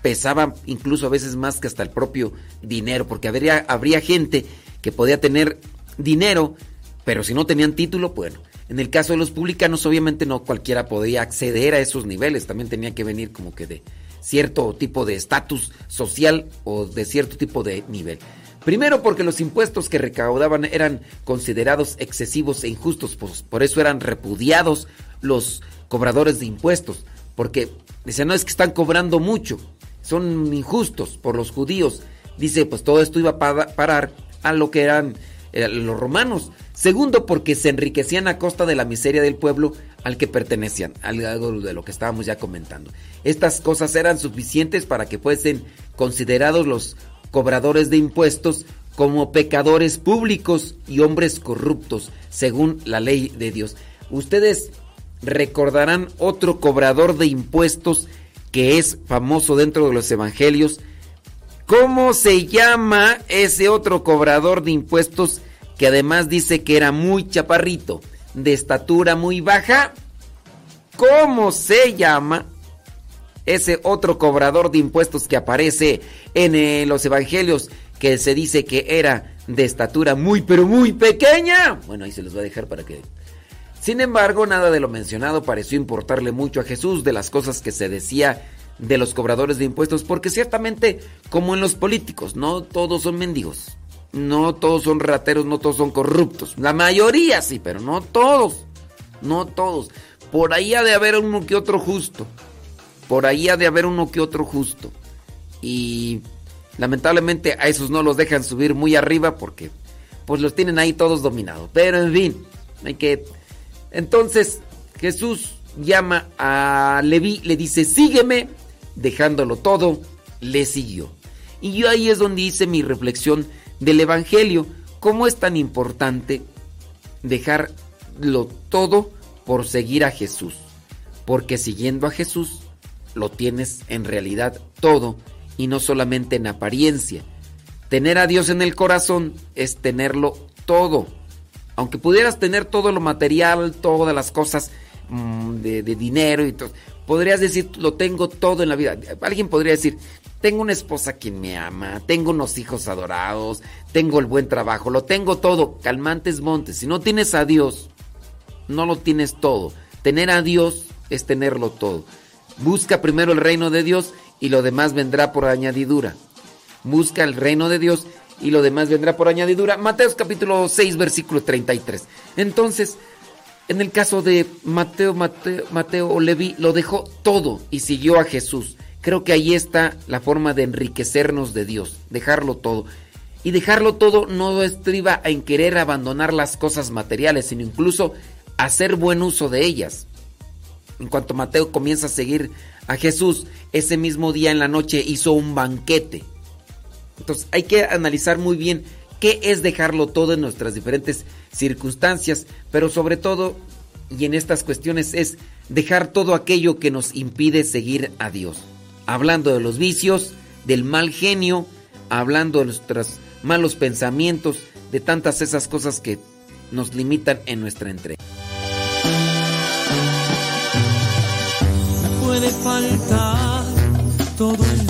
pesaba incluso a veces más que hasta el propio dinero, porque habría, habría gente que podía tener dinero, pero si no tenían título, bueno. En el caso de los publicanos, obviamente no cualquiera podía acceder a esos niveles, también tenía que venir como que de cierto tipo de estatus social o de cierto tipo de nivel. Primero porque los impuestos que recaudaban eran considerados excesivos e injustos, pues por eso eran repudiados los cobradores de impuestos, porque decían, no es que están cobrando mucho, son injustos por los judíos. Dice, pues todo esto iba a pa- parar a lo que eran eh, los romanos. Segundo, porque se enriquecían a costa de la miseria del pueblo al que pertenecían, algo de lo que estábamos ya comentando. Estas cosas eran suficientes para que fuesen considerados los cobradores de impuestos como pecadores públicos y hombres corruptos, según la ley de Dios. Ustedes recordarán otro cobrador de impuestos que es famoso dentro de los evangelios. ¿Cómo se llama ese otro cobrador de impuestos que además dice que era muy chaparrito, de estatura muy baja? ¿Cómo se llama ese otro cobrador de impuestos que aparece en eh, los evangelios que se dice que era de estatura muy pero muy pequeña? Bueno, ahí se los voy a dejar para que... Sin embargo, nada de lo mencionado pareció importarle mucho a Jesús de las cosas que se decía de los cobradores de impuestos, porque ciertamente, como en los políticos, no todos son mendigos, no todos son rateros, no todos son corruptos. La mayoría sí, pero no todos, no todos. Por ahí ha de haber uno que otro justo, por ahí ha de haber uno que otro justo. Y lamentablemente a esos no los dejan subir muy arriba porque pues los tienen ahí todos dominados. Pero en fin, hay que... Entonces Jesús llama a Leví, le dice, sígueme, dejándolo todo, le siguió. Y yo ahí es donde hice mi reflexión del Evangelio, cómo es tan importante dejarlo todo por seguir a Jesús. Porque siguiendo a Jesús, lo tienes en realidad todo y no solamente en apariencia. Tener a Dios en el corazón es tenerlo todo. Aunque pudieras tener todo lo material, todas las cosas de, de dinero y todo, podrías decir, lo tengo todo en la vida. Alguien podría decir, tengo una esposa quien me ama, tengo unos hijos adorados, tengo el buen trabajo, lo tengo todo. Calmantes montes. Si no tienes a Dios, no lo tienes todo. Tener a Dios es tenerlo todo. Busca primero el reino de Dios y lo demás vendrá por añadidura. Busca el reino de Dios y lo demás vendrá por añadidura. Mateos capítulo 6, versículo 33. Entonces, en el caso de Mateo, Mateo, o Leví, lo dejó todo y siguió a Jesús. Creo que ahí está la forma de enriquecernos de Dios, dejarlo todo. Y dejarlo todo no estriba en querer abandonar las cosas materiales, sino incluso hacer buen uso de ellas. En cuanto Mateo comienza a seguir a Jesús, ese mismo día en la noche hizo un banquete. Entonces hay que analizar muy bien qué es dejarlo todo en nuestras diferentes circunstancias, pero sobre todo, y en estas cuestiones, es dejar todo aquello que nos impide seguir a Dios. Hablando de los vicios, del mal genio, hablando de nuestros malos pensamientos, de tantas esas cosas que nos limitan en nuestra entrega.
puede faltar todo en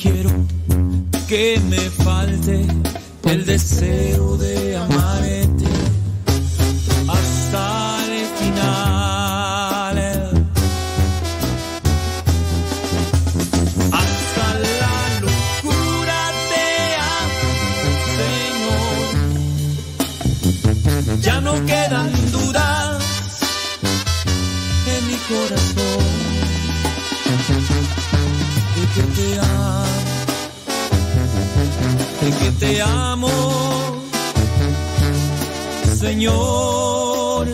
Quiero
que me falte el deseo de amarte te amo, Señor.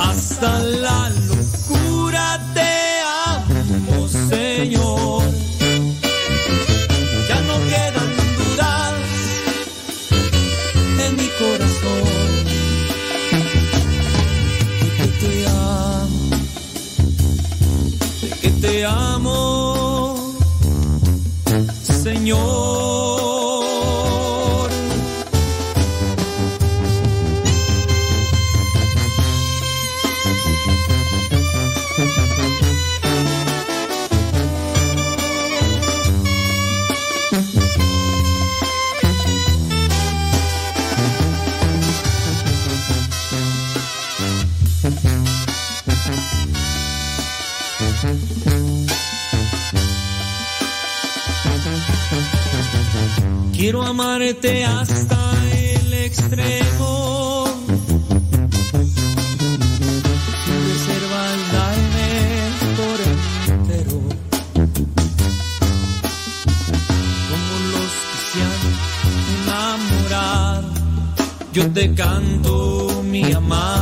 Hasta la amarte hasta el extremo. Sin reservas darme por entero. Como los que se han enamorado. Yo te canto, mi amado,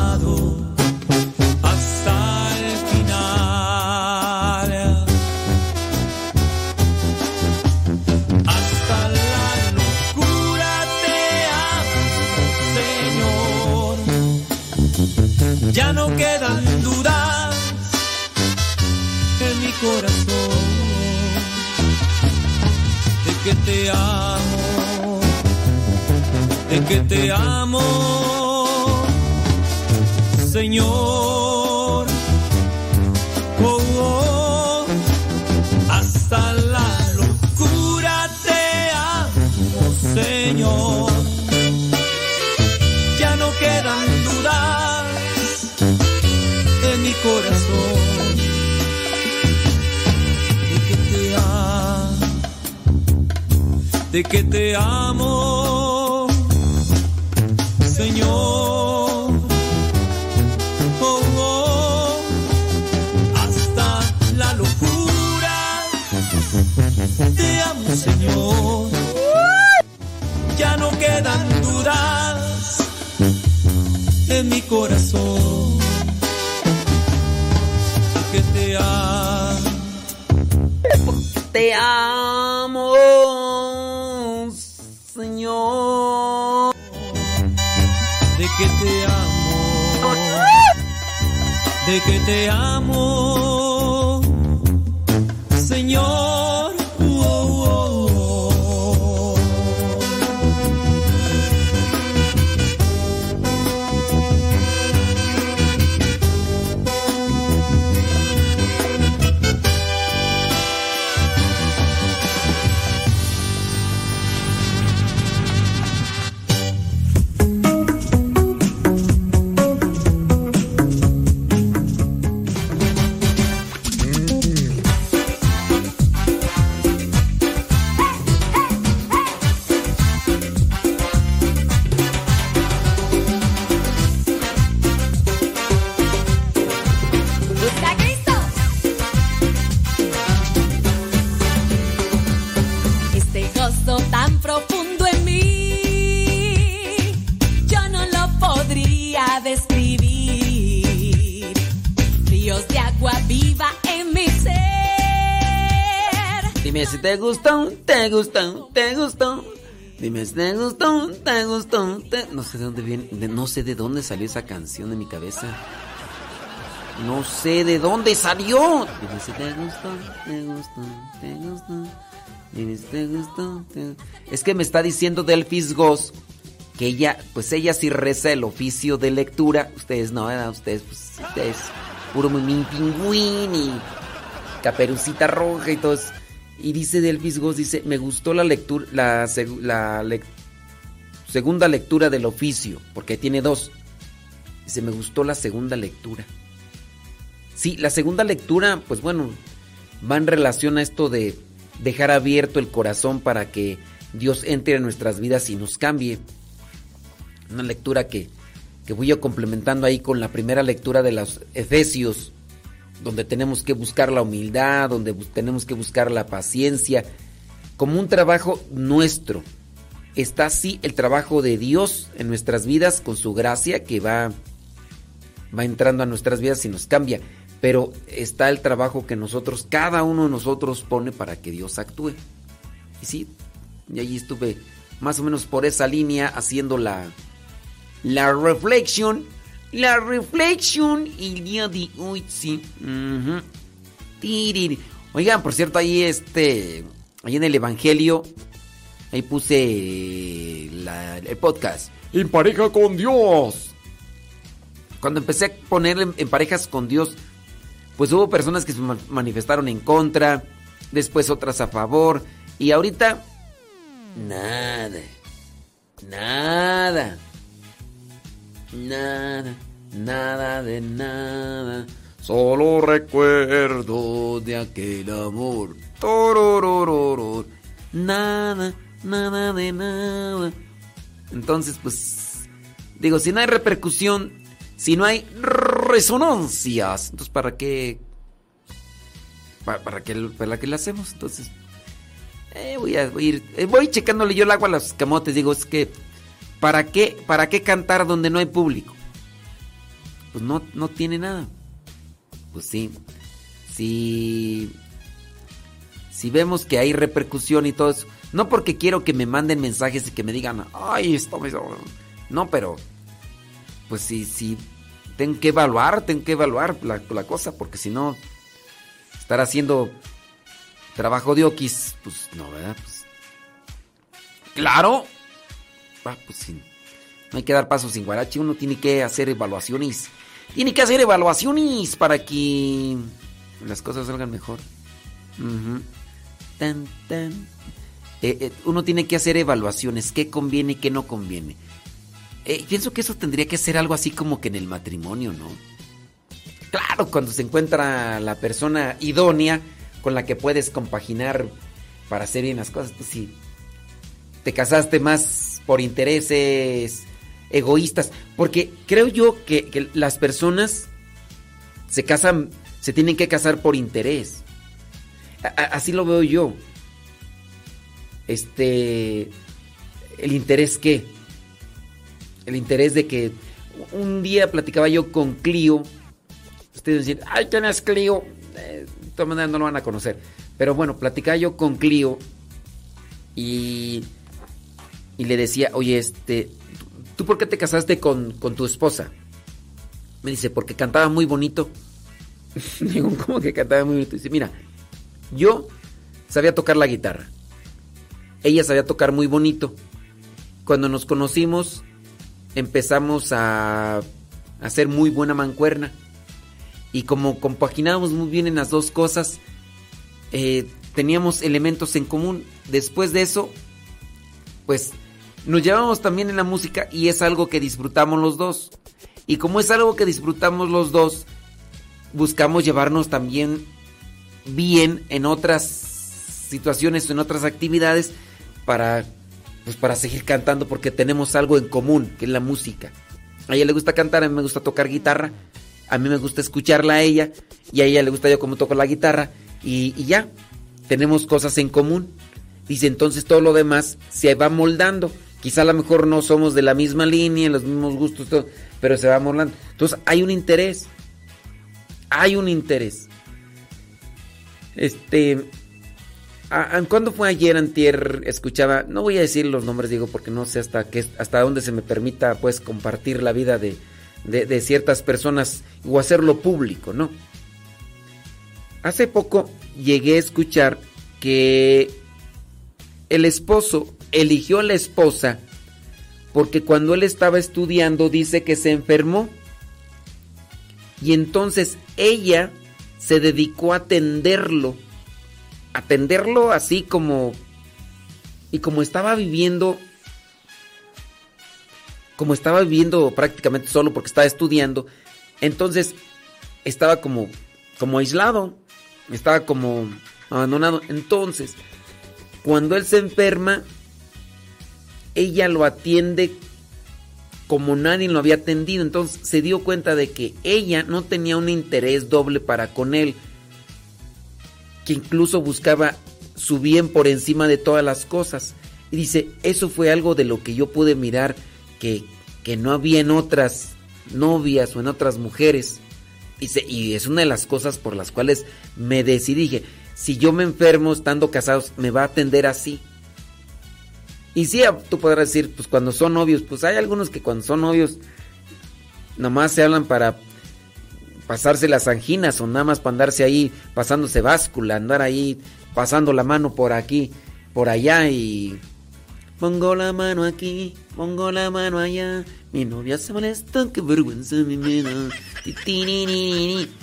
te amo, Señor. Oh, oh, hasta la locura te amo, Señor. Ya no quedan dudas en mi corazón de de que te amo, que te amo,
gustó, te gustó. Dime te gustó, te gustó, te... No sé de dónde viene, no sé de dónde salió esa canción de mi cabeza. No sé de dónde salió. Dime si te gustó, te gustó, te gustó. Dime si te gustó, te- Es que me está diciendo Delphis Goss que ella, pues ella sí reza el oficio de lectura. Ustedes no, ¿verdad? Ustedes, pues, ustedes, puro mi pingüín y Caperucita Roja y todo eso. Y dice Delvis Goss, dice, me gustó la lectura, la, la segunda lectura del oficio, porque tiene dos. Dice, me gustó la segunda lectura. Sí, la segunda lectura, pues bueno, va en relación a esto de dejar abierto el corazón para que Dios entre en nuestras vidas y nos cambie. Una lectura que, que voy yo complementando ahí con la primera lectura de los Efesios, donde tenemos que buscar la humildad, donde tenemos que buscar la paciencia, como un trabajo nuestro. Está así el trabajo de Dios en nuestras vidas con su gracia que va, va entrando a nuestras vidas y nos cambia. Pero está el trabajo que nosotros, cada uno de nosotros pone para que Dios actúe. Y sí, y allí estuve más o menos por esa línea haciendo la, la reflexión. La reflexión el día de hoy, sí. Tiriri. Oigan, por cierto, ahí este, ahí en el Evangelio, ahí puse la- el podcast. En pareja con Dios. Cuando empecé a poner en, parejas con Dios, pues hubo personas que se ma- manifestaron en contra, después otras a favor, y ahorita nada, nada, nada, nada de nada, solo recuerdo de aquel amor, Tororororo. nada, nada de nada. Entonces, pues, digo, si no hay repercusión, si no hay resonancias, entonces ¿para qué? ¿Para, para qué, para qué la hacemos? Entonces, eh, voy a voy a ir, eh, voy checándole yo el agua a los camotes, digo, es que, ¿para qué, para qué cantar donde no hay público? Pues no, no tiene nada. Pues sí, si, si vemos que hay repercusión y todo eso, no porque quiero que me manden mensajes y que me digan, ay, esto me... No, pero pues sí, sí, tengo que evaluar, tengo que evaluar la, la cosa, porque si no, estar haciendo trabajo de oquis, pues no, ¿verdad? Pues, claro. Ah, pues. No hay que dar pasos sin guarache, uno tiene que hacer evaluaciones. Tiene que hacer evaluaciones para que las cosas salgan mejor. Tan, tan. Eh, eh, uno tiene que hacer evaluaciones, qué conviene y qué no conviene. Eh, pienso que eso tendría que ser algo así como que en el matrimonio, ¿no? Claro, cuando se encuentra la persona idónea con la que puedes compaginar para hacer bien las cosas, pues sí. Te casaste más por intereses egoístas, porque creo yo que, las personas se casan, se tienen que casar por interés. Así lo veo yo. Este, el interés qué? El interés de que un día platicaba yo con Clio. Ustedes dicen, ay, ¿quién es Clio? Eh, de todas maneras no lo van a conocer. Pero bueno, platicaba yo con Clio y, y le decía, oye, este, ¿tú por qué te casaste con, con tu esposa? Me dice, porque cantaba muy bonito. (laughs) Digo, ¿cómo que cantaba muy bonito? Dice, mira, yo sabía tocar la guitarra. Ella sabía tocar muy bonito. Cuando nos conocimos, empezamos a hacer muy buena mancuerna. Y como compaginábamos muy bien en las dos cosas, eh, teníamos elementos en común. Después de eso, pues nos llevamos también en la música y es algo que disfrutamos los dos. Y como es algo que disfrutamos los dos, buscamos llevarnos también bien en otras situaciones, en otras actividades, para, pues para seguir cantando, porque tenemos algo en común, que es la música. A ella le gusta cantar, a mí me gusta tocar guitarra, a mí me gusta escucharla a ella, y a ella le gusta yo cómo toco la guitarra, y, y ya, tenemos cosas en común. Dice, entonces todo lo demás se va moldando. Quizá a lo mejor no somos de la misma línea, los mismos gustos, todo, pero se va moldando. Entonces hay un interés. Hay un interés. Este. ¿Cuándo fue ayer, antier? Escuchaba, no voy a decir los nombres, digo, porque no sé hasta qué, hasta dónde se me permita, pues, compartir la vida de, de ciertas personas o hacerlo público, ¿no? Hace poco llegué a escuchar que el esposo eligió la esposa porque cuando él estaba estudiando dice que se enfermó y entonces ella se dedicó a atenderlo. Atenderlo así como... Y como estaba viviendo... Como estaba viviendo prácticamente solo porque estaba estudiando, entonces estaba como, como aislado, estaba como abandonado. Entonces, cuando él se enferma, ella lo atiende como nadie lo había atendido. Entonces se dio cuenta de que ella no tenía un interés doble para con él, que incluso buscaba su bien por encima de todas las cosas. Y dice, eso fue algo de lo que yo pude mirar que, que no había en otras novias o en otras mujeres. Dice, y es una de las cosas por las cuales me decidí. Dije, si yo me enfermo estando casados, me va a atender así. Y sí, tú podrás decir, pues cuando son novios, pues hay algunos que cuando son novios nomás se hablan para pasarse las anginas o nada más para andarse ahí pasándose báscula, andar ahí pasando la mano por aquí, por allá y pongo la mano aquí, pongo la mano allá, mi novia se molesta, qué vergüenza mi ni. (laughs)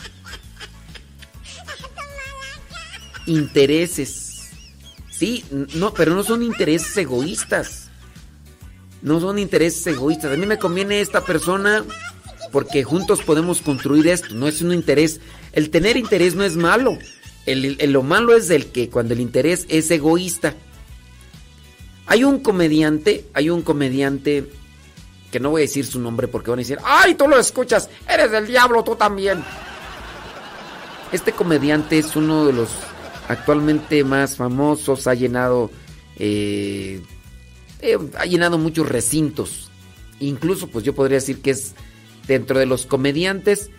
Intereses. Sí, no, pero no son intereses egoístas. No son intereses egoístas. A mí me conviene esta persona porque juntos podemos construir esto. No es un interés. El tener interés no es malo. El, lo malo es el que cuando el interés es egoísta. Hay un comediante, hay un comediante que no voy a decir su nombre porque van a decir, ¡ay, tú lo escuchas! ¡Eres del diablo, tú también! Este comediante es uno de los actualmente más famosos, ha llenado, eh, eh, ha llenado muchos recintos. Incluso, pues yo podría decir que es dentro de los comediantes,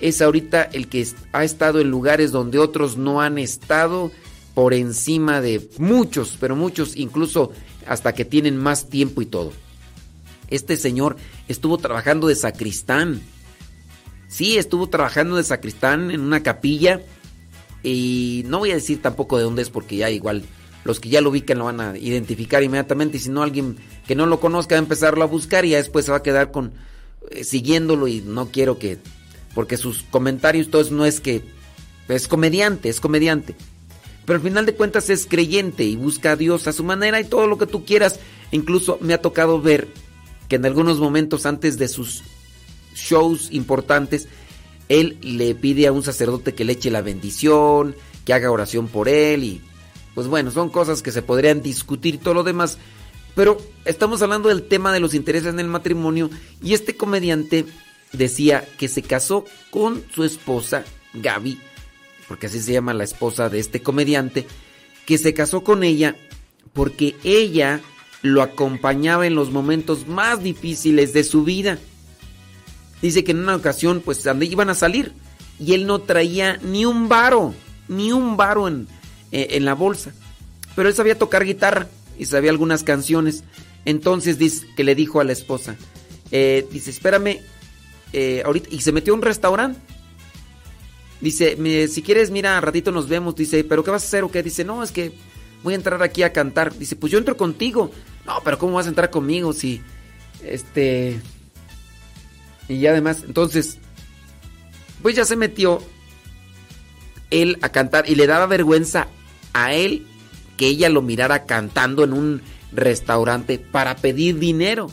es ahorita el que ha estado en lugares donde otros no han estado, por encima de muchos, pero muchos, incluso hasta que tienen más tiempo y todo. Este señor estuvo trabajando de sacristán. Sí, estuvo trabajando de sacristán en una capilla. Y no voy a decir tampoco de dónde es porque ya igual los que ya lo ubican lo van a identificar inmediatamente. Y si no, alguien que no lo conozca va a empezarlo a buscar y ya después se va a quedar con eh, siguiéndolo. Y no quiero que. Porque sus comentarios, todo eso no es que. Es comediante, es comediante. Pero al final de cuentas es creyente y busca a Dios a su manera y todo lo que tú quieras. Incluso me ha tocado ver que en algunos momentos antes de sus shows importantes, él le pide a un sacerdote que le eche la bendición, que haga oración por él y pues bueno, son cosas que se podrían discutir todo lo demás. Pero estamos hablando del tema de los intereses en el matrimonio y este comediante decía que se casó con su esposa Gaby, porque así se llama la esposa de este comediante, que se casó con ella porque ella lo acompañaba en los momentos más difíciles de su vida. Dice que en una ocasión, pues, iban a salir y él no traía ni un varo, ni un varo en, eh, en la bolsa. Pero él sabía tocar guitarra y sabía algunas canciones. Entonces dice que le dijo a la esposa, eh, dice, espérame, eh, ahorita, y se metió a un restaurante. Dice, "Me- si quieres, mira, ratito nos vemos. Dice, ¿pero qué vas a hacer o qué? Dice, no, es que voy a entrar aquí a cantar. Dice, pues yo entro contigo. No, pero ¿cómo vas a entrar conmigo si, este... Y además, entonces, pues ya se metió él a cantar y le daba vergüenza a él que ella lo mirara cantando en un restaurante para pedir dinero.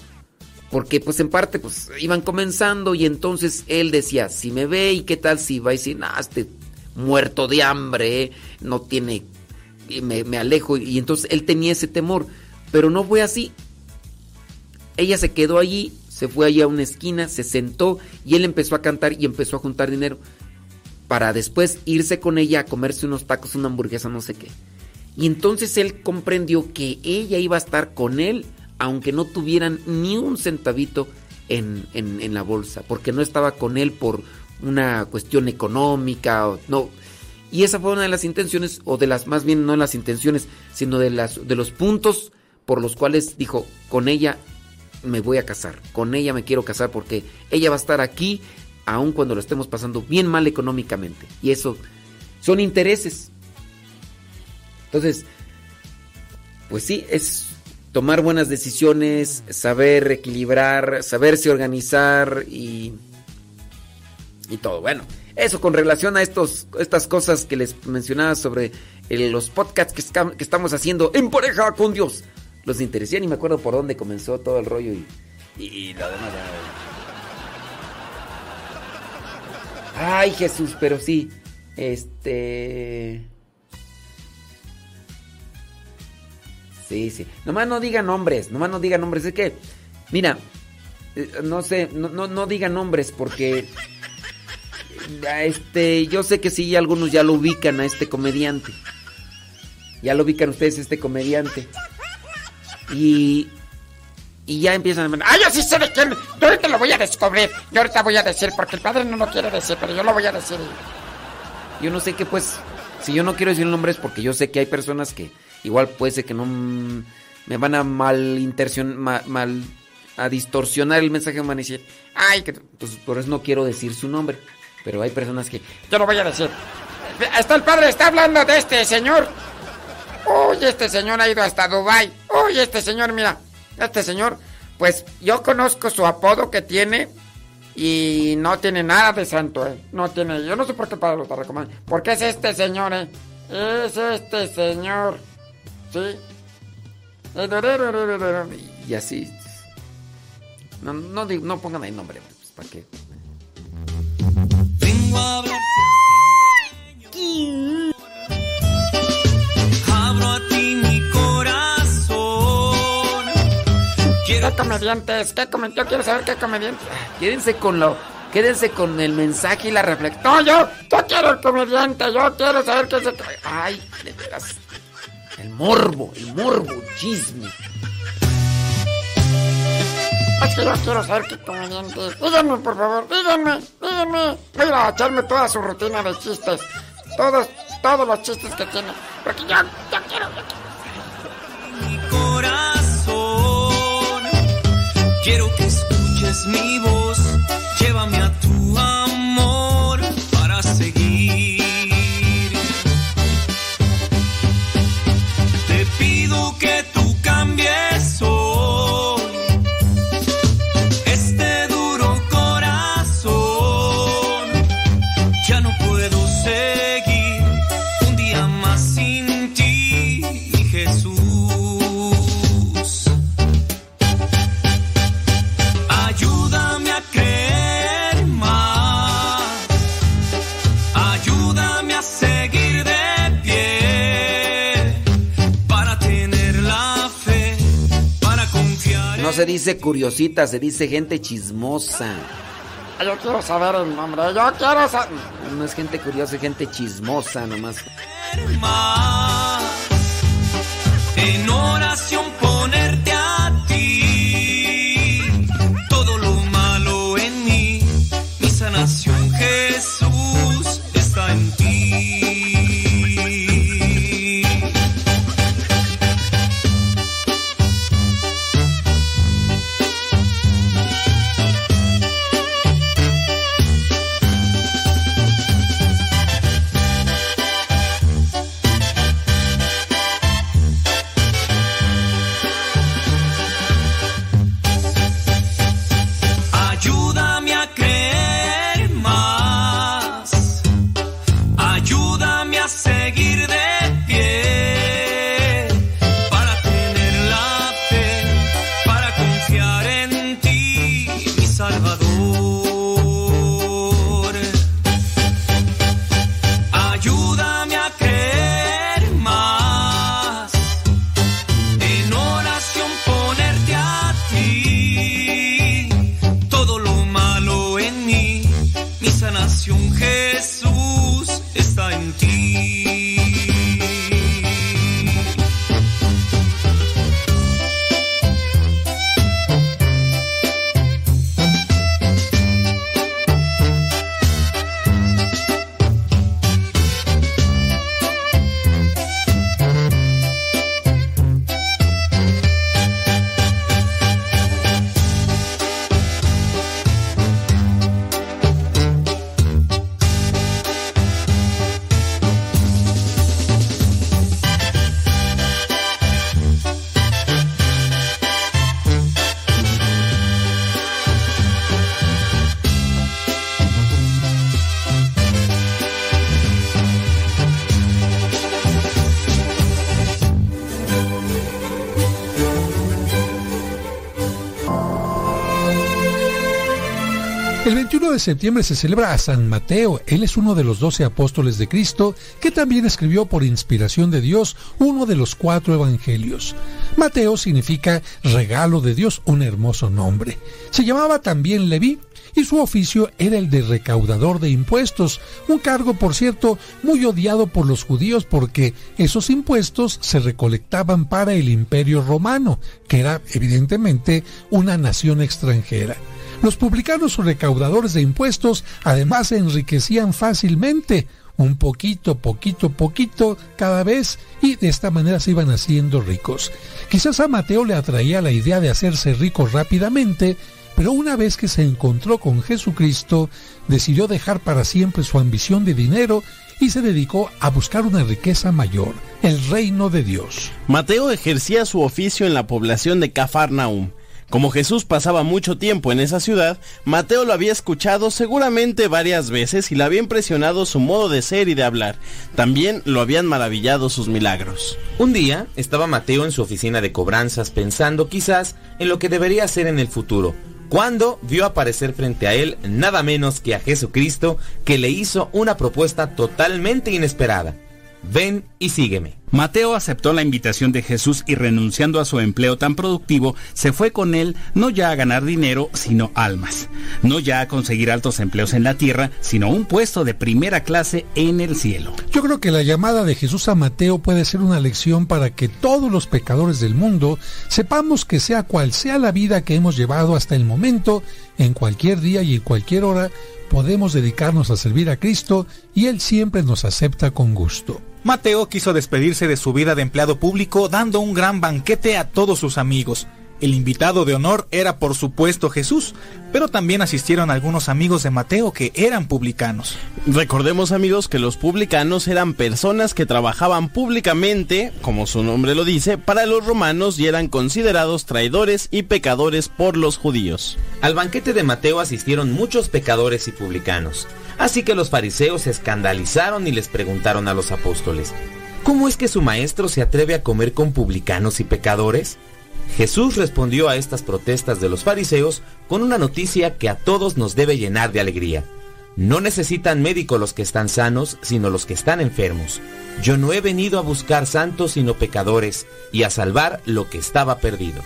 Porque pues en parte pues iban comenzando y entonces él decía, si me ve y qué tal si va a decir, nah, este muerto de hambre, eh, no tiene, y me, me alejo. Y entonces él tenía ese temor, pero no fue así. Ella se quedó allí, se fue allí a una esquina, se sentó y él empezó a cantar y empezó a juntar dinero para después irse con ella a comerse unos tacos, una hamburguesa, no sé qué. Y entonces él comprendió que ella iba a estar con él, aunque no tuvieran ni un centavito en, en- en la bolsa, porque no estaba con él por una cuestión económica, o, no. Y esa fue una de las intenciones, o de las, más bien no las intenciones, sino de, las, de los puntos por los cuales dijo, con ella me voy a casar, con ella me quiero casar porque ella va a estar aquí aun cuando lo estemos pasando bien mal económicamente. Y eso son intereses. Entonces, pues sí, es tomar buenas decisiones, saber equilibrar, saberse organizar y, y todo. Bueno, Eso con relación a estos, estas cosas que les mencionaba sobre el- los podcasts que estamos haciendo en pareja con Dios. Los interesé, ni me acuerdo por dónde comenzó todo el rollo y, y, y demás. ya. Ay, Jesús, pero sí. Este. Sí, sí. Nomás no digan nombres, nomás no digan nombres. Es que, mira, eh, no sé, no, no, no digan nombres porque. (laughs) Este, yo sé que sí, algunos ya lo ubican a este comediante. Ya lo ubican ustedes este comediante. Y. Y ya empiezan a.
Ah, yo sí sé de quién. Yo ahorita lo voy a descubrir. Yo ahorita voy a decir, porque el padre no lo quiere decir, pero yo lo voy a decir.
Yo no sé qué, pues, si yo no quiero decir nombres porque yo sé que hay personas que igual puede ser que no me van a mal mal, a distorsionar el mensaje, me van a decir, ay, que entonces por eso no quiero decir su nombre, pero hay personas que
Yo lo voy a decir. Está el padre, está hablando de este señor. Uy, este señor ha ido hasta Dubai. Uy, este señor, mira, este señor, pues yo conozco su apodo que tiene y no tiene nada de santo, eh. No tiene, yo no sé por qué el padre lo está recomendando. Porque es este señor, eh. Es este señor. Sí.
y así no no, digo- no pongan ahí nombre, pues, para qué.
Vengo a hablar.
¿Qué comediantes? ¿Qué comediantes? Yo quiero saber qué comediantes.
Quédense con lo quédense con el mensaje y la reflexión.
No, yo, yo quiero el comediante, yo quiero saber qué es el
Ay, de veras. El morbo, el morbo, chisme.
Es que yo quiero saber qué comediante es. Díganme, por favor, díganme, díganme. Voy a echarme toda su rutina de chistes. Todos, todos los chistes que tiene. Porque yo, yo quiero, yo quiero.
corazón. Quiero que escuches mi voz. Llévame a tu
se dice curiosita, se dice gente chismosa.
Yo quiero saber el nombre, yo quiero saber.
No es gente curiosa, es gente chismosa nomás.
más. En oración ponerte a ti. Todo lo malo en mí, mi sanación Jesús
septiembre se celebra a San Mateo. Él es uno de los doce apóstoles de Cristo que también escribió por inspiración de Dios uno de los cuatro evangelios. Mateo significa regalo de Dios, un hermoso nombre. Se llamaba también Leví y su oficio era el de recaudador de impuestos, un cargo, por cierto, muy odiado por los judíos porque esos impuestos se recolectaban para el imperio romano, que era evidentemente una nación extranjera. Los publicanos o recaudadores de impuestos además se enriquecían fácilmente, un poquito, poquito, poquito cada vez y de esta manera se iban haciendo ricos. Quizás a Mateo le atraía la idea de hacerse rico rápidamente, pero una vez que se encontró con Jesucristo, decidió dejar para siempre su ambición de dinero y se dedicó a buscar una riqueza mayor, el reino de Dios.
Mateo ejercía su oficio en la población de Cafarnaum. Como Jesús pasaba mucho tiempo en esa ciudad, Mateo lo había escuchado seguramente varias veces y le había impresionado su modo de ser y de hablar. También lo habían maravillado sus milagros.
Un día estaba Mateo en su oficina de cobranzas pensando quizás en lo que debería hacer en el futuro, cuando vio aparecer frente a él nada menos que a Jesucristo que le hizo una propuesta totalmente inesperada. Ven y sígueme.
Mateo aceptó la invitación de Jesús y renunciando a su empleo tan productivo, se fue con él no ya a ganar dinero, sino almas. No ya a conseguir altos empleos en la tierra, sino un puesto de primera clase en el cielo.
Yo creo que la llamada de Jesús a Mateo puede ser una lección para que todos los pecadores del mundo sepamos que sea cual sea la vida que hemos llevado hasta el momento, en cualquier día y en cualquier hora, podemos dedicarnos a servir a Cristo y Él siempre nos acepta con gusto.
Mateo quiso despedirse de su vida de empleado público dando un gran banquete a todos sus amigos. El invitado de honor era por supuesto Jesús, pero también asistieron algunos amigos de Mateo que eran publicanos.
Recordemos amigos que los publicanos eran personas que trabajaban públicamente, como su nombre lo dice, para los romanos y eran considerados traidores y pecadores por los judíos.
Al banquete de Mateo asistieron muchos pecadores y publicanos, así que los fariseos se escandalizaron y les preguntaron a los apóstoles, ¿cómo es que su maestro se atreve a comer con publicanos y pecadores? Jesús respondió a estas protestas de los fariseos con una noticia que a todos nos debe llenar de alegría. No necesitan médico los que están sanos, sino los que están enfermos. Yo no he venido a buscar santos, sino pecadores, y a salvar lo que estaba perdido.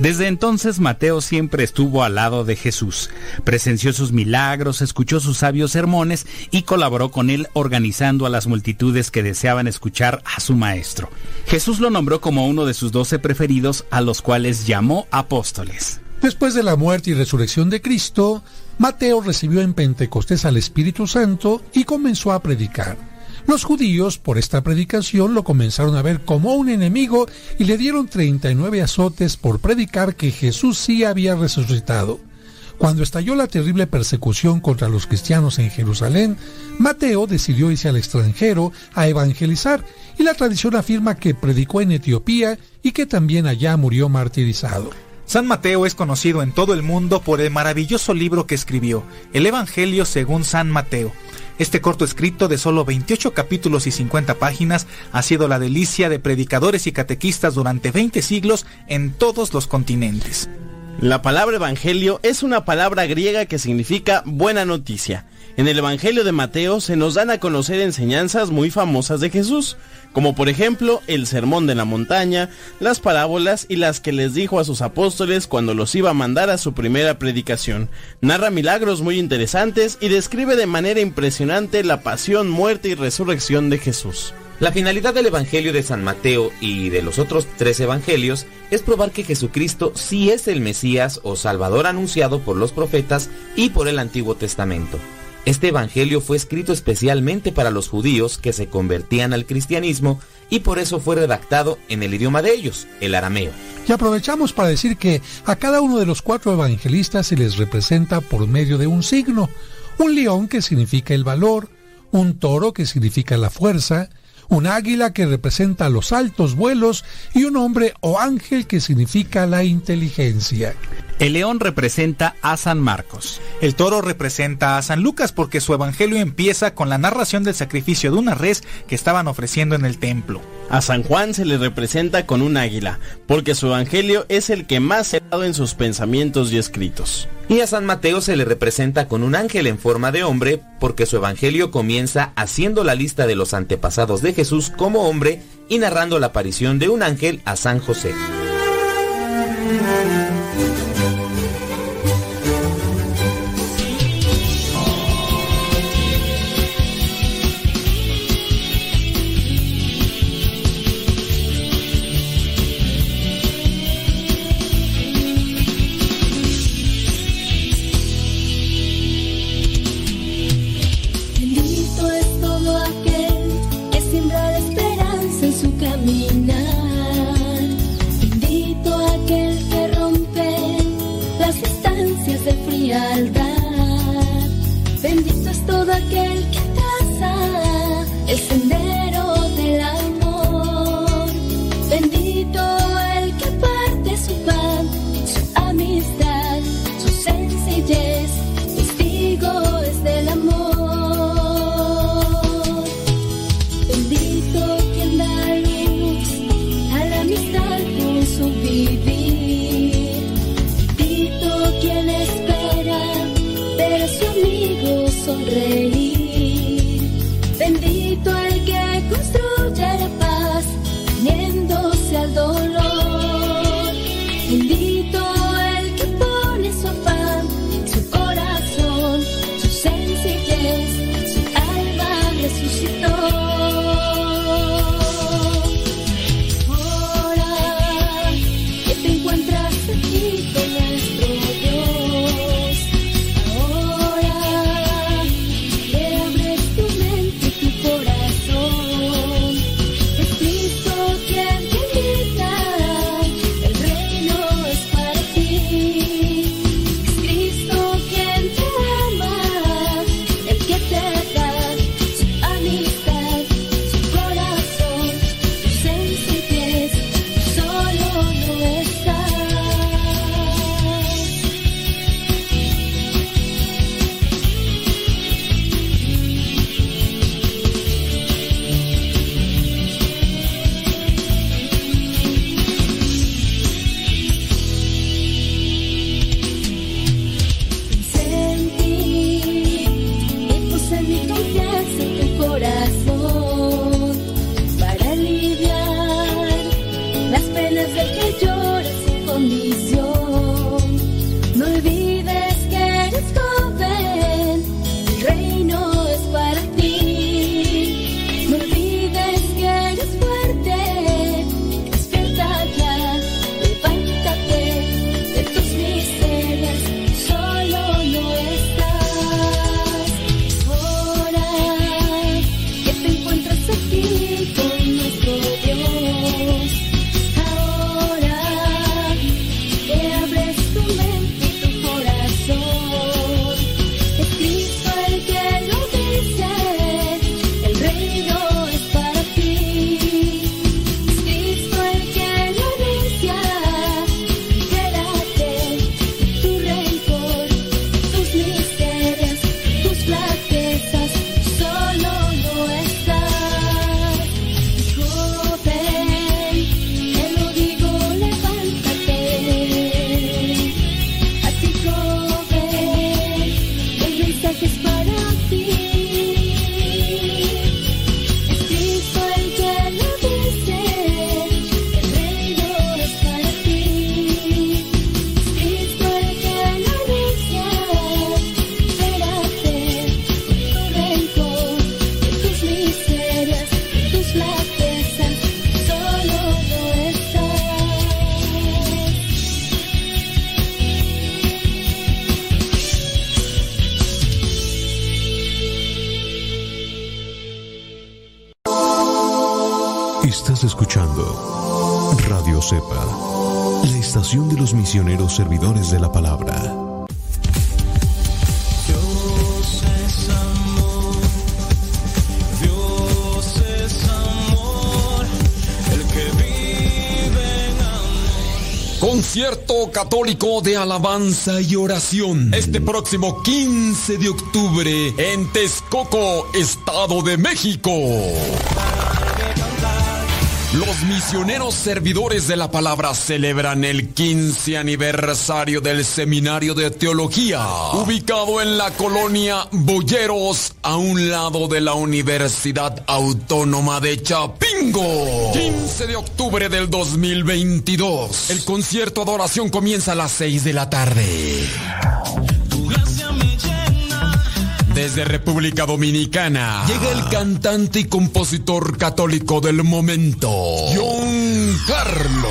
Desde entonces Mateo siempre estuvo al lado de Jesús, presenció sus milagros, escuchó sus sabios sermones y colaboró con él organizando a las multitudes que deseaban escuchar a su maestro. Jesús lo nombró como uno de sus doce preferidos a los cuales llamó apóstoles.
Después de la muerte y resurrección de Cristo, Mateo recibió en Pentecostés al Espíritu Santo y comenzó a predicar. Los judíos, por esta predicación, lo comenzaron a ver como un enemigo y le dieron 39 azotes por predicar que Jesús sí había resucitado. Cuando estalló la terrible persecución contra los cristianos en Jerusalén, Mateo decidió irse al extranjero a evangelizar y la tradición afirma que predicó en Etiopía y que también allá murió martirizado.
San Mateo es conocido en todo el mundo por el maravilloso libro que escribió, el Evangelio según San Mateo. Este corto escrito de solo 28 capítulos y 50 páginas ha sido la delicia de predicadores y catequistas durante 20 siglos en todos los continentes.
La palabra evangelio es una palabra griega que significa buena noticia. En el Evangelio de Mateo se nos dan a conocer enseñanzas muy famosas de Jesús, como por ejemplo el Sermón de la Montaña, las parábolas y las que les dijo a sus apóstoles cuando los iba a mandar a su primera predicación. Narra milagros muy interesantes y describe de manera impresionante la pasión, muerte y resurrección de Jesús.
La finalidad del Evangelio de San Mateo y de los otros tres Evangelios es probar que Jesucristo sí es el Mesías o Salvador anunciado por los profetas y por el Antiguo Testamento. Este Evangelio fue escrito especialmente para los judíos que se convertían al cristianismo y por eso fue redactado en el idioma de ellos, el arameo.
Y aprovechamos para decir que a cada uno de los cuatro evangelistas se les representa por medio de un signo, un león que significa el valor, un toro que significa la fuerza, un águila que representa los altos vuelos y un hombre o ángel que significa la inteligencia.
El león representa a San Marcos.
El toro representa a San Lucas porque su evangelio empieza con la narración del sacrificio de una res que estaban ofreciendo en el templo.
A San Juan se le representa con un águila, porque su evangelio es el que más se ha dado en sus pensamientos y escritos.
Y a San Mateo se le representa con un ángel en forma de hombre, porque su evangelio comienza haciendo la lista de los antepasados de Jesús como hombre y narrando la aparición de un ángel a San José.
Católico de Alabanza y Oración. Este próximo 15 de octubre en Texcoco, Estado de México. Los misioneros servidores de la palabra celebran el 15 aniversario del Seminario de Teología, ubicado en la colonia Boyeros, a un lado de la Universidad Autónoma de Chiapas. Chapingo. 15 de octubre del 2022. El concierto adoración comienza a las 6 de la tarde. Desde República Dominicana llega el cantante y compositor católico del momento, John Carlos.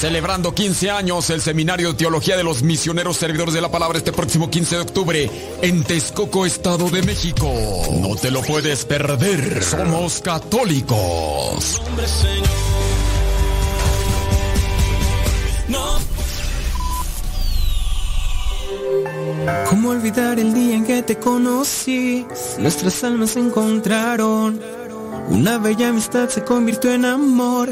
Celebrando 15 años el Seminario de Teología de los Misioneros Servidores de la Palabra este próximo 15 de octubre en Texcoco, Estado de México. No te lo puedes perder. Somos católicos.
¿Cómo olvidar el día en que te conocí? Nuestras almas se encontraron. Una bella amistad se convirtió en amor.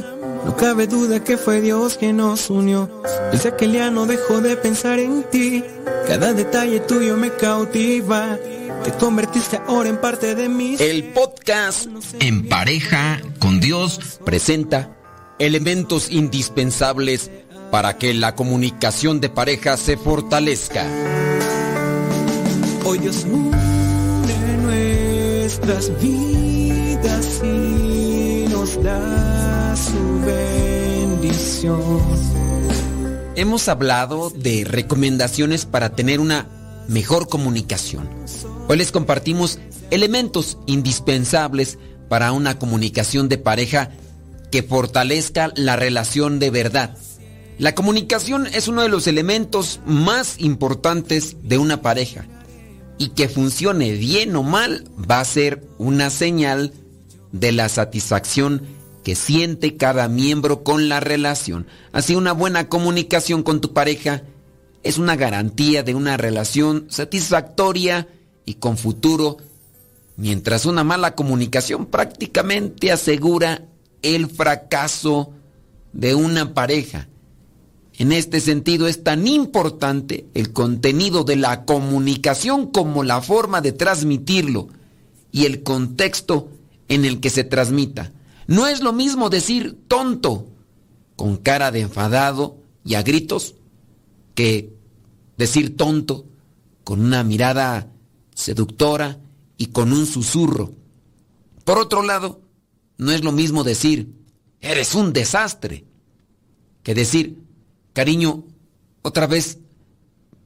No cabe duda que fue Dios quien nos unió. Desde aquel día no dejo de pensar en ti. Cada detalle tuyo me cautiva. Te convertiste ahora en parte de mí.
El podcast En pareja con Dios presenta elementos indispensables para que la comunicación de pareja se fortalezca.
Hoy Dios une nuestras vidas
Hemos hablado de recomendaciones para tener una mejor comunicación. Hoy les compartimos elementos indispensables para una comunicación de pareja que fortalezca la relación de verdad. La comunicación es uno de los elementos más importantes de una pareja y que funcione bien o mal va a ser una señal de la satisfacción que siente cada miembro con la relación. Así una buena comunicación con tu pareja es una garantía de una relación satisfactoria y con futuro, mientras una mala comunicación prácticamente asegura el fracaso de una pareja. En este sentido es tan importante el contenido de la comunicación como la forma de transmitirlo y el contexto en el que se transmita. No es lo mismo decir tonto con cara de enfadado y a gritos que decir tonto con una mirada seductora y con un susurro. Por otro lado, no es lo mismo decir eres un desastre que decir cariño, otra vez,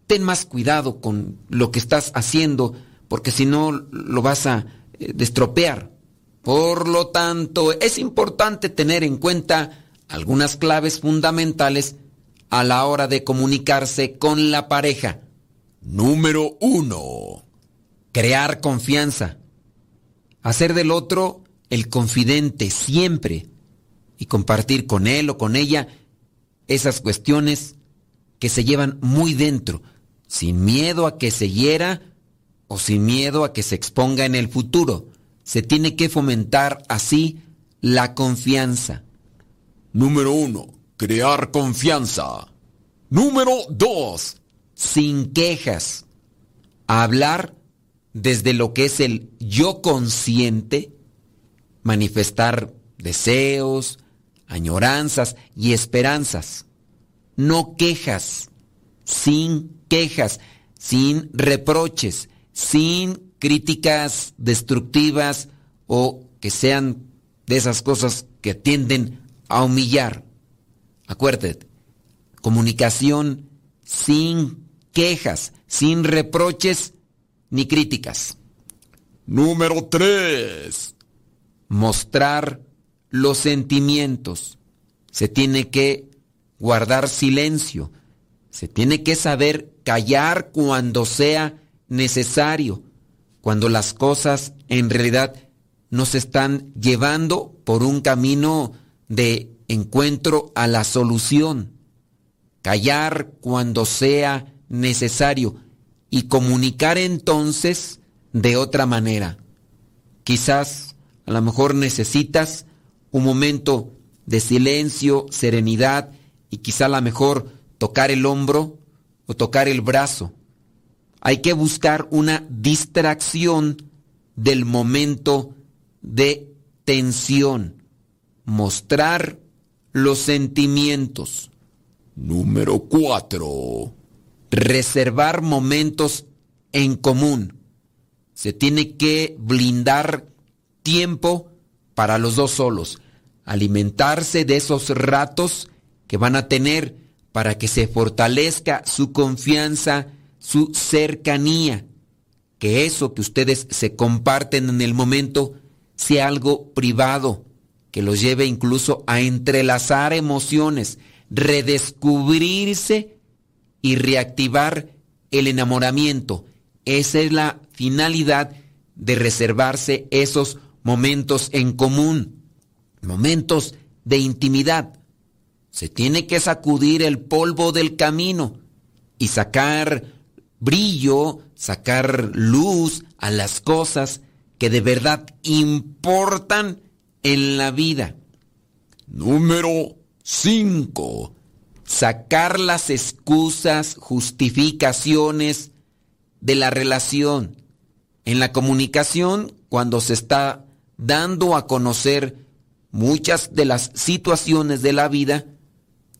ten más cuidado con lo que estás haciendo, porque si no lo vas a eh, destropear. Por lo tanto, es importante tener en cuenta algunas claves fundamentales a la hora de comunicarse con la pareja. Número uno, crear confianza. Hacer del otro el confidente siempre y compartir con él o con ella esas cuestiones que se llevan muy dentro, sin miedo a que se hiera o sin miedo a que se exponga en el futuro. Se tiene que fomentar así la confianza. Número uno, crear confianza. Número dos, sin quejas. Hablar desde lo que es el yo consciente, manifestar deseos, añoranzas y esperanzas. No quejas, sin quejas, sin reproches, sin críticas destructivas o que sean de esas cosas que tienden a humillar. Acuérdate, comunicación sin quejas, sin reproches ni críticas. Número 3. Mostrar los sentimientos. Se tiene que guardar silencio. Se tiene que saber callar cuando sea necesario, cuando las cosas en realidad nos están llevando por un camino de encuentro a la solución. Callar cuando sea necesario y comunicar entonces de otra manera. Quizás a lo mejor necesitas un momento de silencio, serenidad y quizá a lo mejor tocar el hombro o tocar el brazo. Hay que buscar una distracción del momento de tensión. Mostrar los sentimientos. Número 4. Reservar momentos en común. Se tiene que blindar tiempo para los dos solos. Alimentarse de esos ratos que van a tener para que se fortalezca su confianza, su cercanía. Que eso que ustedes se comparten en el momento sea algo privado, que los lleve incluso a entrelazar emociones, redescubrirse y reactivar el enamoramiento. Esa es la finalidad de reservarse esos momentos en común, momentos de intimidad. Se tiene que sacudir el polvo del camino y sacar brillo, sacar luz a las cosas que de verdad importan en la vida. Número 5. Sacar las excusas, justificaciones de la relación. En la comunicación, cuando se está dando a conocer muchas de las situaciones de la vida,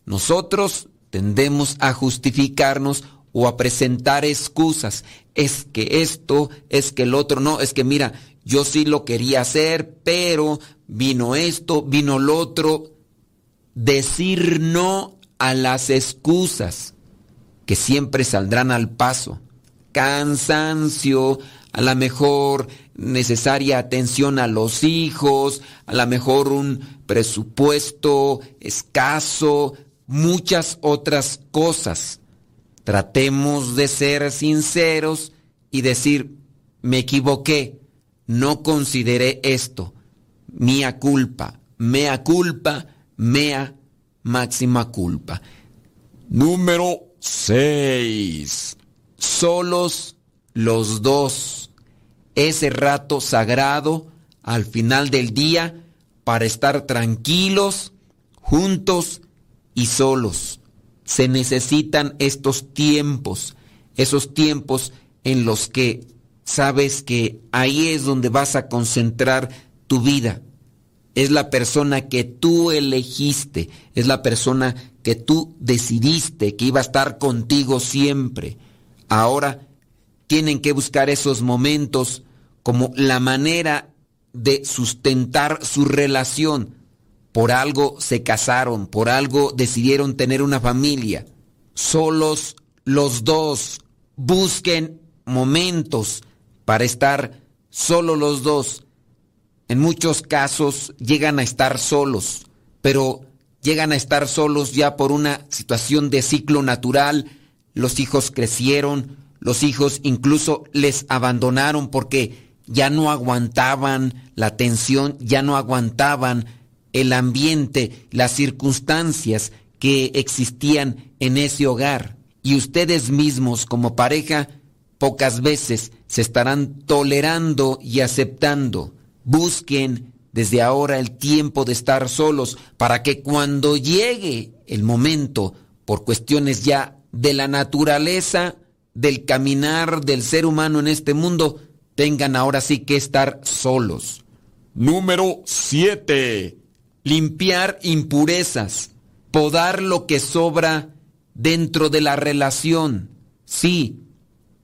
nosotros tendemos a justificarnos o a presentar excusas. Es que esto, es que el otro, no, es que mira, yo sí lo quería hacer, pero vino esto, vino lo otro. Decir no a las excusas que siempre saldrán al paso. Cansancio, a la mejor necesaria atención a los hijos, a la mejor un presupuesto escaso, muchas otras cosas. Tratemos de ser sinceros y decir, me equivoqué, no consideré esto, mía culpa, mea culpa, mea máxima culpa. Número 6. Solos los dos. Ese rato sagrado al final del día para estar tranquilos, juntos y solos. Se necesitan estos tiempos, esos tiempos en los que sabes que ahí es donde vas a concentrar tu vida. Es la persona que tú elegiste, es la persona que tú decidiste que iba a estar contigo siempre. Ahora tienen que buscar esos momentos como la manera de sustentar su relación. Por algo se casaron, por algo decidieron tener una familia. Solos los dos busquen momentos para estar solo los dos. En muchos casos llegan a estar solos, pero llegan a estar solos ya por una situación de ciclo natural. Los hijos crecieron, los hijos incluso les abandonaron porque ya no aguantaban la tensión, ya no aguantaban el ambiente, las circunstancias que existían en ese hogar. Y ustedes mismos como pareja pocas veces se estarán tolerando y aceptando. Busquen desde ahora el tiempo de estar solos para que cuando llegue el momento, por cuestiones ya de la naturaleza, del caminar del ser humano en este mundo, tengan ahora sí que estar solos. Número 7. Limpiar impurezas. Podar lo que sobra dentro de la relación. Sí,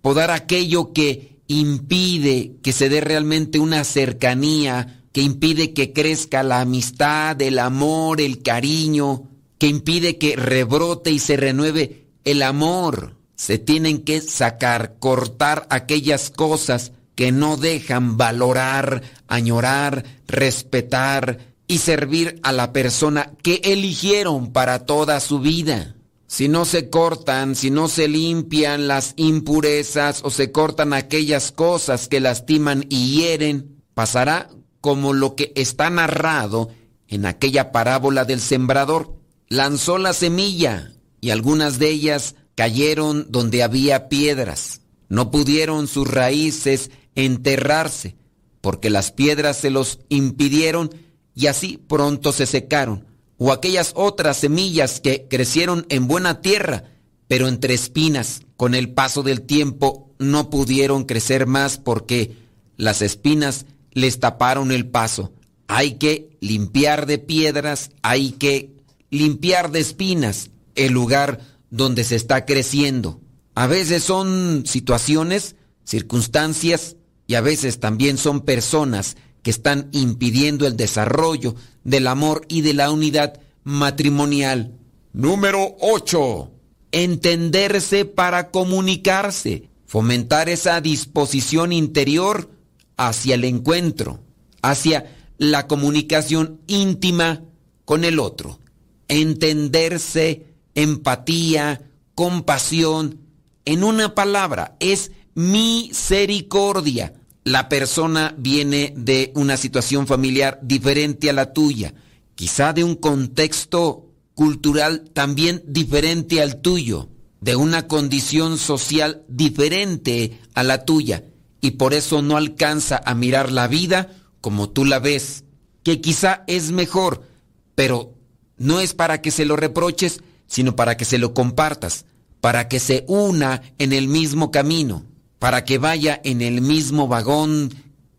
podar aquello que impide que se dé realmente una cercanía, que impide que crezca la amistad, el amor, el cariño, que impide que rebrote y se renueve el amor. Se tienen que sacar, cortar aquellas cosas que no dejan valorar, añorar, respetar y servir a la persona que eligieron para toda su vida. si no se cortan, si no se limpian las impurezas o se cortan aquellas cosas que lastiman y hieren, pasará como lo que está narrado en aquella parábola del sembrador. Lanzó la semilla y algunas de ellas cayeron donde había piedras. No pudieron sus raíces enterrarse porque las piedras se los impidieron y así pronto se secaron. O aquellas otras semillas que crecieron en buena tierra, pero entre espinas, con el paso del tiempo no pudieron crecer más porque las espinas les taparon el paso. Hay que limpiar de piedras, hay que limpiar de espinas el lugar donde se está creciendo. A veces son situaciones, circunstancias y a veces también son personas que están impidiendo el desarrollo del amor y de la unidad matrimonial. Número 8. Entenderse para comunicarse, fomentar esa disposición interior hacia el encuentro, hacia la comunicación íntima con el otro. Entenderse, empatía, compasión, en una palabra, es misericordia. La persona viene de una situación familiar diferente a la tuya, quizá de un contexto cultural también diferente al tuyo, de una condición social diferente a la tuya, y por eso no alcanza a mirar la vida como tú la ves, que quizá es mejor, pero no es para que se lo reproches, sino para que se lo compartas, para que se una en el mismo camino para que vaya en el mismo vagón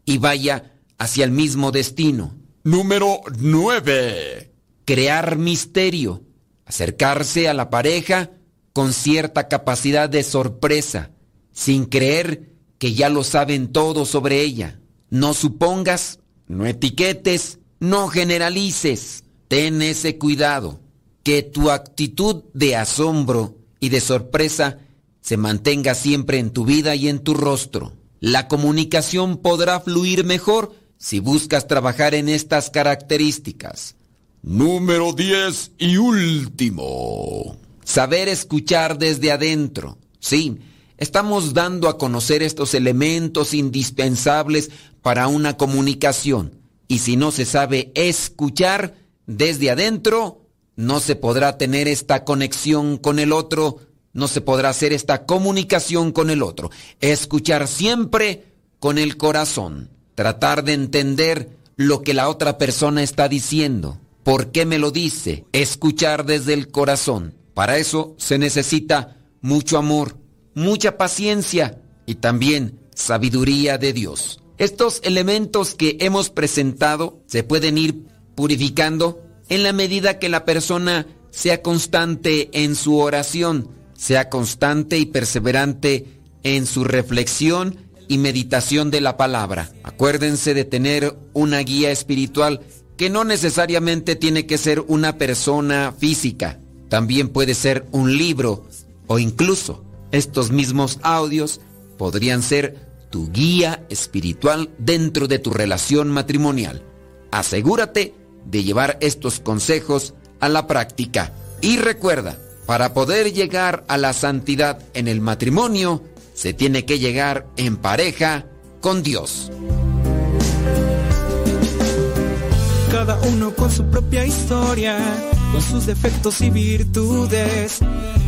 y vaya hacia el mismo destino. Número 9. Crear misterio. Acercarse a la pareja con cierta capacidad de sorpresa, sin creer que ya lo saben todo sobre ella. No supongas, no etiquetes, no generalices. Ten ese cuidado. Que tu actitud de asombro y de sorpresa se mantenga siempre en tu vida y en tu rostro. La comunicación podrá fluir mejor si buscas trabajar en estas características. Número 10 y último. Saber escuchar desde adentro. Sí, estamos dando a conocer estos elementos indispensables para una comunicación. Y si no se sabe escuchar desde adentro, no se podrá tener esta conexión con el otro no se podrá hacer esta comunicación con el otro. Escuchar siempre con el corazón. Tratar de entender lo que la otra persona está diciendo. ¿Por qué me lo dice? Escuchar desde el corazón. Para eso se necesita mucho amor, mucha paciencia y también sabiduría de Dios. Estos elementos que hemos presentado se pueden ir purificando en la medida que la persona sea constante en su oración sea constante y perseverante en su reflexión y meditación de la palabra. Acuérdense de tener una guía espiritual que no necesariamente tiene que ser una persona física, también puede ser un libro o incluso estos mismos audios podrían ser tu guía espiritual dentro de tu relación matrimonial. Asegúrate de llevar estos consejos a la práctica y recuerda, para poder llegar a la santidad en el matrimonio, se tiene que llegar en pareja con Dios.
Cada uno con su propia historia, con sus defectos y virtudes,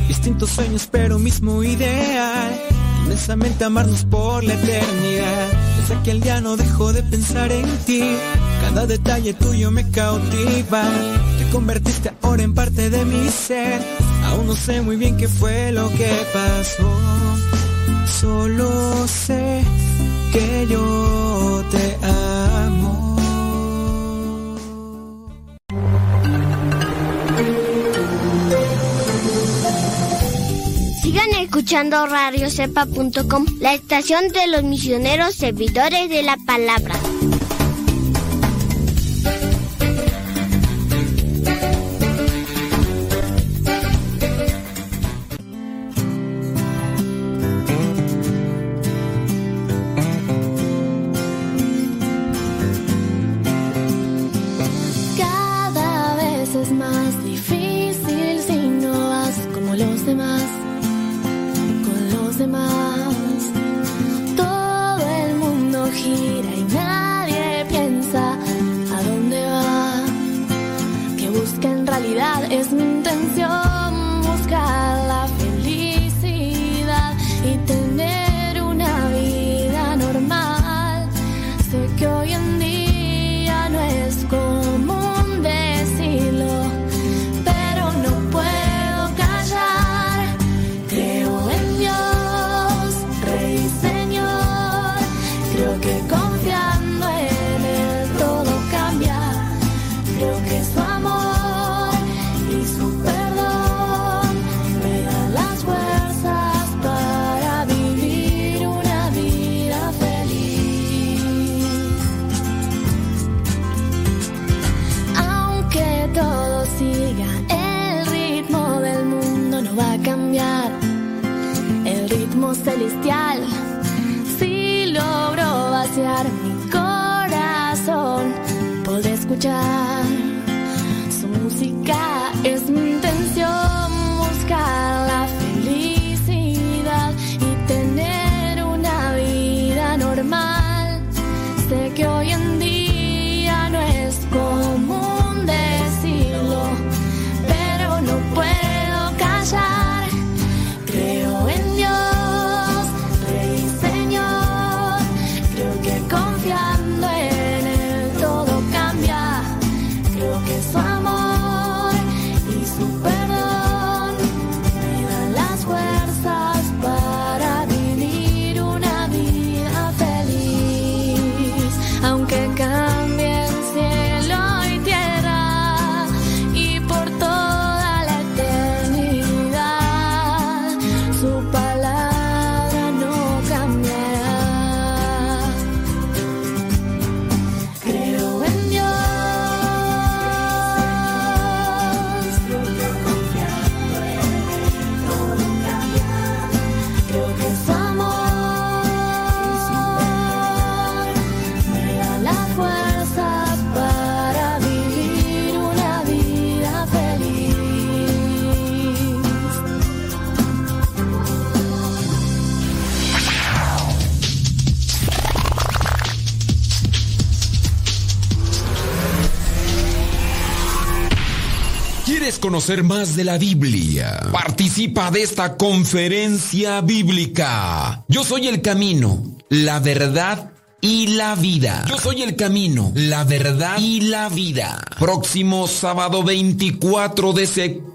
distintos sueños pero mismo ideal, inmensamente amarnos por la eternidad. Desde aquel día no dejo de pensar en ti, cada detalle tuyo me cautiva, convertiste ahora en parte de mi ser Aún no sé muy bien qué fue lo que pasó. Solo sé que yo te amo.
Sigan escuchando radiocepa.com, la estación de los misioneros servidores de la palabra.
Conocer más de la Biblia? Participa de esta conferencia bíblica. Yo soy el camino, la verdad y la vida. Yo soy el camino, la verdad y la vida. Próximo sábado 24 de septiembre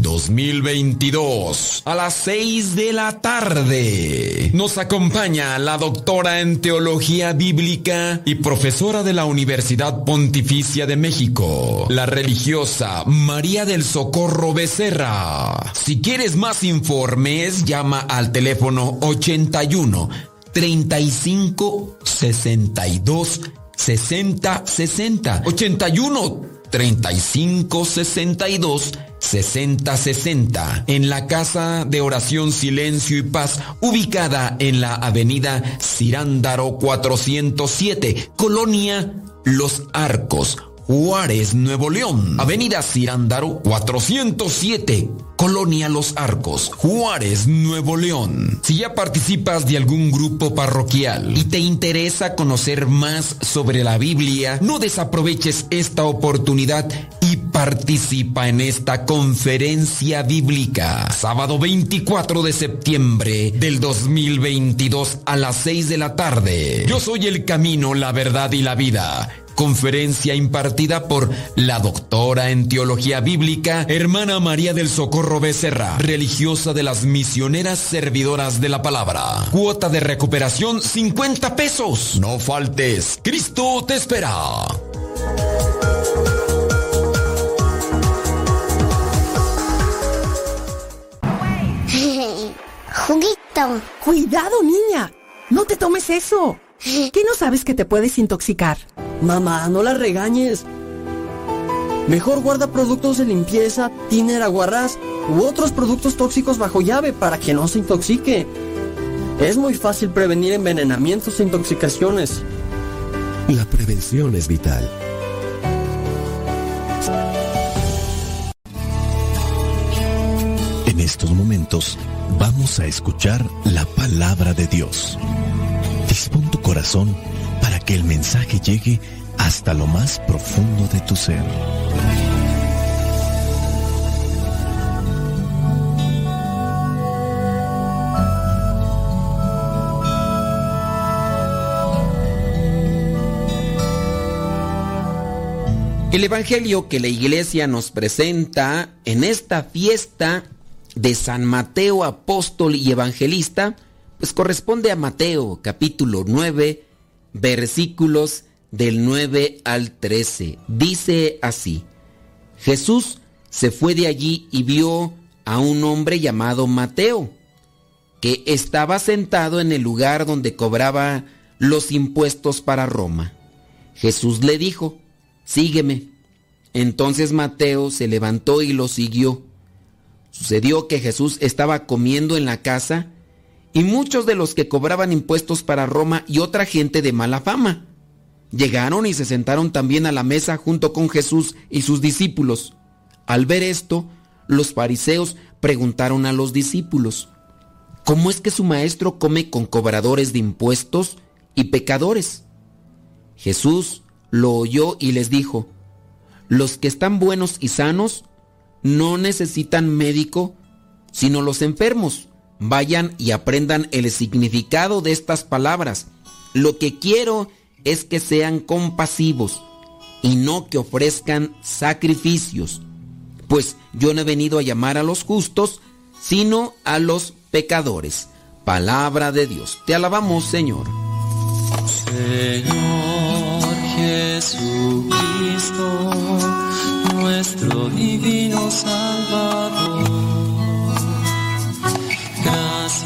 2022 a las 6 de la tarde. Nos acompaña la doctora en teología bíblica y profesora de la Universidad Pontificia de México, la religiosa María del Socorro Becerra. Si quieres más informes, llama al teléfono 81 35 62 60 60 81 35 62 60 60 en la Casa de Oración Silencio y Paz ubicada en la Avenida Cirándaro 407 Colonia Los Arcos Juárez, Nuevo León. Avenida Cirándaro 407, Colonia Los Arcos, Juárez, Nuevo León. Si ya participas de algún grupo parroquial y te interesa conocer más sobre la Biblia, no desaproveches esta oportunidad y participa en esta conferencia bíblica. Sábado 24 de septiembre del 2022 a las 6 de la tarde. Yo soy el camino, la verdad y la vida conferencia impartida por la doctora en teología bíblica, hermana María del Socorro Becerra, religiosa de las misioneras servidoras de la palabra. Cuota de recuperación 50 pesos. No faltes, Cristo te espera. (laughs)
Juguito. Cuidado, niña. No te tomes eso. ¿Qué no sabes que te puedes intoxicar?
Mamá, no la regañes. Mejor guarda productos de limpieza, tiner, aguarrás u otros productos tóxicos bajo llave para que no se intoxique. Es muy fácil prevenir envenenamientos e intoxicaciones.
La prevención es vital. En estos momentos vamos a escuchar la palabra de Dios. Dispón tu corazón para que el mensaje llegue hasta lo más profundo de tu ser.
El Evangelio que la iglesia nos presenta en esta fiesta de San Mateo apóstol y evangelista, pues corresponde a Mateo capítulo 9, versículos del 9 al 13. Dice así, Jesús se fue de allí y vio a un hombre llamado Mateo, que estaba sentado en el lugar donde cobraba los impuestos para Roma. Jesús le dijo, sígueme. Entonces Mateo se levantó y lo siguió. Sucedió que Jesús estaba comiendo en la casa y muchos de los que cobraban impuestos para Roma y otra gente de mala fama. Llegaron y se sentaron también a la mesa junto con Jesús y sus discípulos. Al ver esto, los fariseos preguntaron a los discípulos, ¿cómo es que su maestro come con cobradores de impuestos y pecadores? Jesús lo oyó y les dijo, los que están buenos y sanos no necesitan médico, sino los enfermos. Vayan y aprendan el significado de estas palabras. Lo que quiero es que sean compasivos y no que ofrezcan sacrificios, pues yo no he venido a llamar a los justos, sino a los pecadores. Palabra de Dios. Te alabamos, Señor.
Señor Jesucristo, nuestro divino Salvador.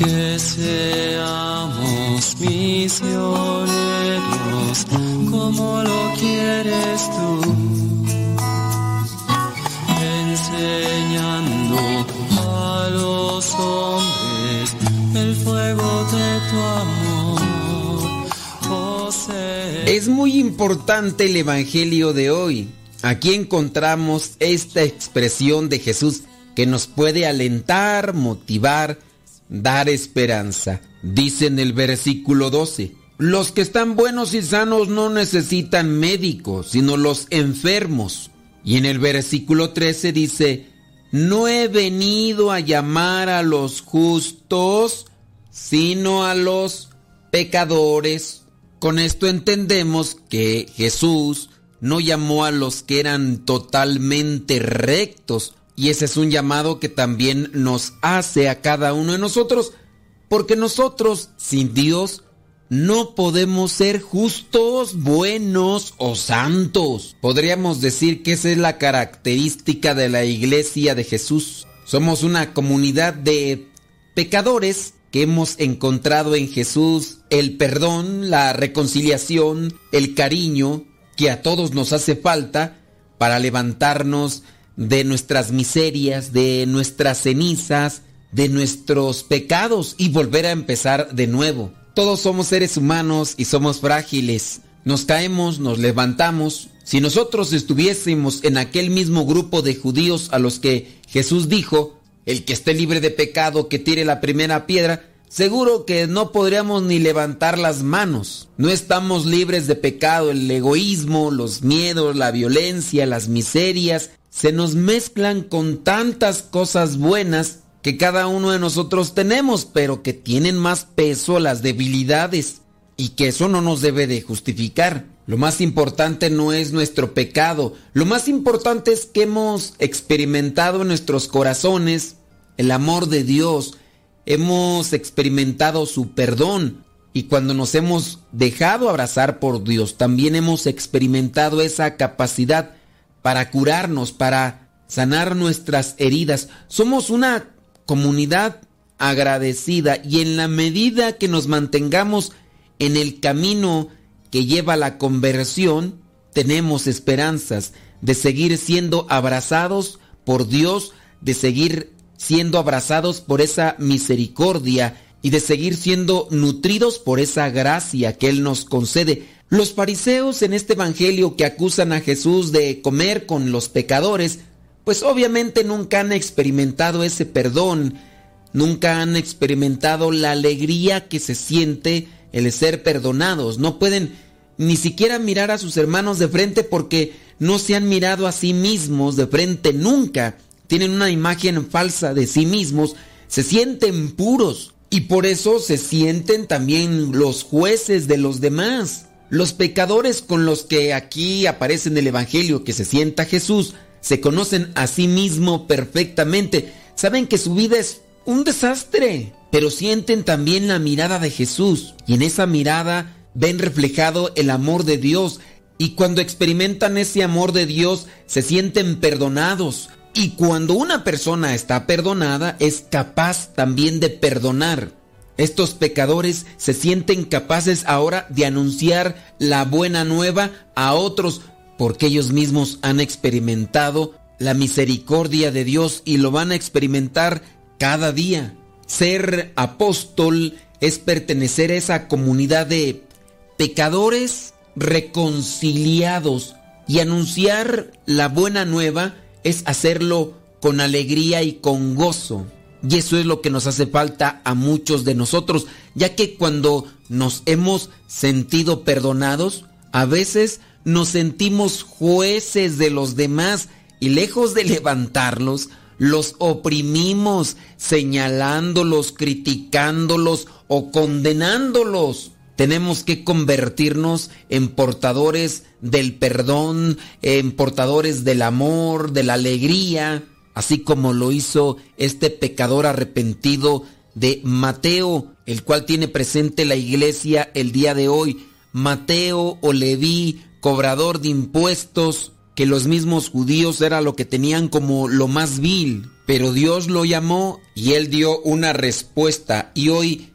Que seamos misioneros como lo quieres tú, enseñando a los hombres el fuego de tu amor. Oh.
Es muy importante el Evangelio de hoy. Aquí encontramos esta expresión de Jesús que nos puede alentar, motivar, dar esperanza. Dice en el versículo 12, los que están buenos y sanos no necesitan médicos, sino los enfermos. Y en el versículo 13 dice, no he venido a llamar a los justos, sino a los pecadores. Con esto entendemos que Jesús no llamó a los que eran totalmente rectos, y ese es un llamado que también nos hace a cada uno de nosotros, porque nosotros, sin Dios, no podemos ser justos, buenos o santos. Podríamos decir que esa es la característica de la iglesia de Jesús. Somos una comunidad de pecadores que hemos encontrado en Jesús el perdón, la reconciliación, el cariño que a todos nos hace falta para levantarnos de nuestras miserias, de nuestras cenizas, de nuestros pecados y volver a empezar de nuevo. Todos somos seres humanos y somos frágiles. Nos caemos, nos levantamos. Si nosotros estuviésemos en aquel mismo grupo de judíos a los que Jesús dijo, el que esté libre de pecado que tire la primera piedra, seguro que no podríamos ni levantar las manos. No estamos libres de pecado, el egoísmo, los miedos, la violencia, las miserias, se nos mezclan con tantas cosas buenas que cada uno de nosotros tenemos, pero que tienen más peso las debilidades y que eso no nos debe de justificar. Lo más importante no es nuestro pecado, lo más importante es que hemos experimentado en nuestros corazones el amor de Dios, hemos experimentado su perdón y cuando nos hemos dejado abrazar por Dios, también hemos experimentado esa capacidad para curarnos, para sanar nuestras heridas. Somos una comunidad agradecida y en la medida que nos mantengamos en el camino que lleva a la conversión, tenemos esperanzas de seguir siendo abrazados por Dios, de seguir siendo abrazados por esa misericordia y de seguir siendo nutridos por esa gracia que Él nos concede. Los fariseos en este Evangelio que acusan a Jesús de comer con los pecadores, pues obviamente nunca han experimentado ese perdón, nunca han experimentado la alegría que se siente el ser perdonados, no pueden ni siquiera mirar a sus hermanos de frente porque no se han mirado a sí mismos de frente nunca, tienen una imagen falsa de sí mismos, se sienten puros y por eso se sienten también los jueces de los demás. Los pecadores con los que aquí aparece en el Evangelio que se sienta Jesús, se conocen a sí mismo perfectamente, saben que su vida es un desastre, pero sienten también la mirada de Jesús y en esa mirada ven reflejado el amor de Dios y cuando experimentan ese amor de Dios se sienten perdonados. Y cuando una persona está perdonada es capaz también de perdonar. Estos pecadores se sienten capaces ahora de anunciar la buena nueva a otros porque ellos mismos han experimentado la misericordia de Dios y lo van a experimentar cada día. Ser apóstol es pertenecer a esa comunidad de pecadores reconciliados y anunciar la buena nueva es hacerlo con alegría y con gozo. Y eso es lo que nos hace falta a muchos de nosotros, ya que cuando nos hemos sentido perdonados, a veces nos sentimos jueces de los demás y lejos de levantarlos, los oprimimos, señalándolos, criticándolos o condenándolos. Tenemos que convertirnos en portadores del perdón, en portadores del amor, de la alegría, así como lo hizo este pecador arrepentido de Mateo, el cual tiene presente la iglesia el día de hoy. Mateo o Leví, cobrador de impuestos, que los mismos judíos era lo que tenían como lo más vil, pero Dios lo llamó y él dio una respuesta y hoy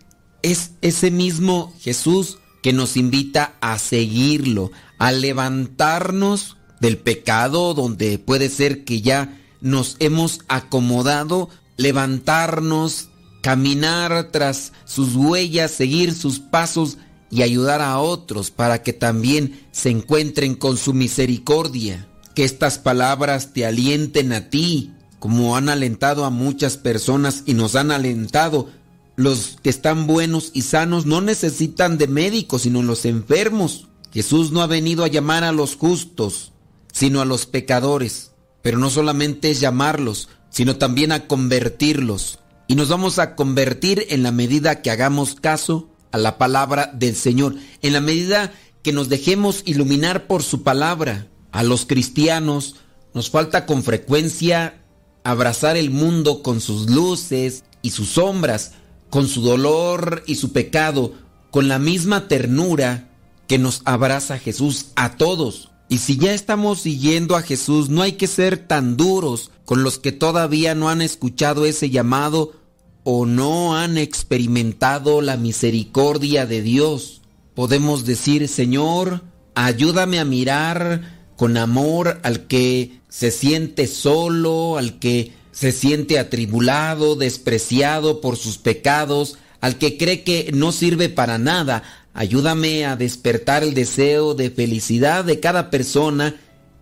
es ese mismo Jesús que nos invita a seguirlo, a levantarnos del pecado donde puede ser que ya nos hemos acomodado, levantarnos, caminar tras sus huellas, seguir sus pasos y ayudar a otros para que también se encuentren con su misericordia. Que estas palabras te alienten a ti, como han alentado a muchas personas y nos han alentado. Los que están buenos y sanos no necesitan de médicos, sino los enfermos. Jesús no ha venido a llamar a los justos, sino a los pecadores. Pero no solamente es llamarlos, sino también a convertirlos. Y nos vamos a convertir en la medida que hagamos caso a la palabra del Señor, en la medida que nos dejemos iluminar por su palabra. A los cristianos nos falta con frecuencia abrazar el mundo con sus luces y sus sombras, con su dolor y su pecado, con la misma ternura que nos abraza Jesús a todos. Y si ya estamos siguiendo a Jesús, no hay que ser tan duros con los que todavía no han escuchado ese llamado o no han experimentado la misericordia de Dios. Podemos decir, Señor, ayúdame a mirar con amor al que se siente solo, al que se siente atribulado, despreciado por sus pecados, al que cree que no sirve para nada. Ayúdame a despertar el deseo de felicidad de cada persona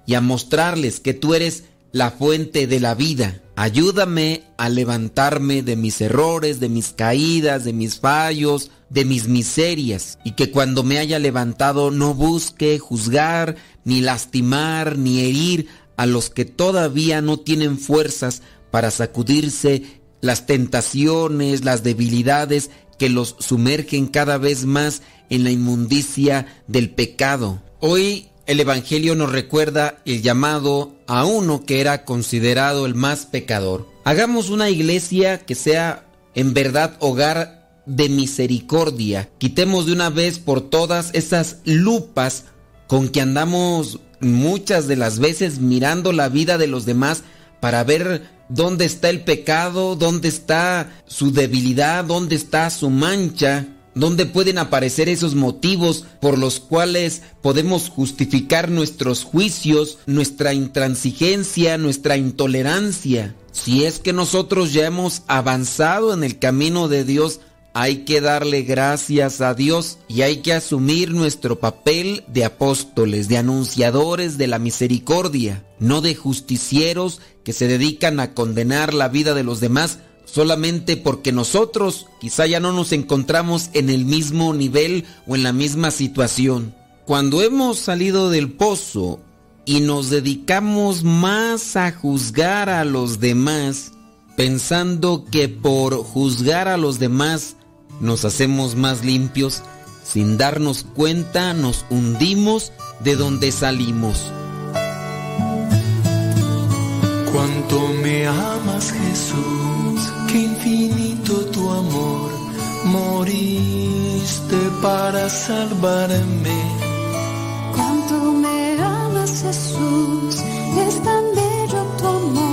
y a mostrarles que tú eres la fuente de la vida. Ayúdame a levantarme de mis errores, de mis caídas, de mis fallos, de mis miserias, y que cuando me haya levantado no busque juzgar, ni lastimar, ni herir a los que todavía no tienen fuerzas para sacudirse las tentaciones, las debilidades que los sumergen cada vez más en la inmundicia del pecado. Hoy el Evangelio nos recuerda el llamado a uno que era considerado el más pecador. Hagamos una iglesia que sea en verdad hogar de misericordia. Quitemos de una vez por todas esas lupas con que andamos muchas de las veces mirando la vida de los demás para ver dónde está el pecado, dónde está su debilidad, dónde está su mancha ¿Dónde pueden aparecer esos motivos por los cuales podemos justificar nuestros juicios, nuestra intransigencia, nuestra intolerancia? Si es que nosotros ya hemos avanzado en el camino de Dios, hay que darle gracias a Dios y hay que asumir nuestro papel de apóstoles, de anunciadores de la misericordia, no de justicieros que se dedican a condenar la vida de los demás solamente porque nosotros quizá ya no nos encontramos en el mismo nivel o en la misma situación. Cuando hemos salido del pozo y nos dedicamos más a juzgar a los demás, pensando que por juzgar a los demás nos hacemos más limpios, sin darnos cuenta nos hundimos de donde salimos.
Cuánto me amas Jesús, qué infinito tu amor, moriste para salvarme.
Cuánto me amas Jesús, es tan bello tu amor,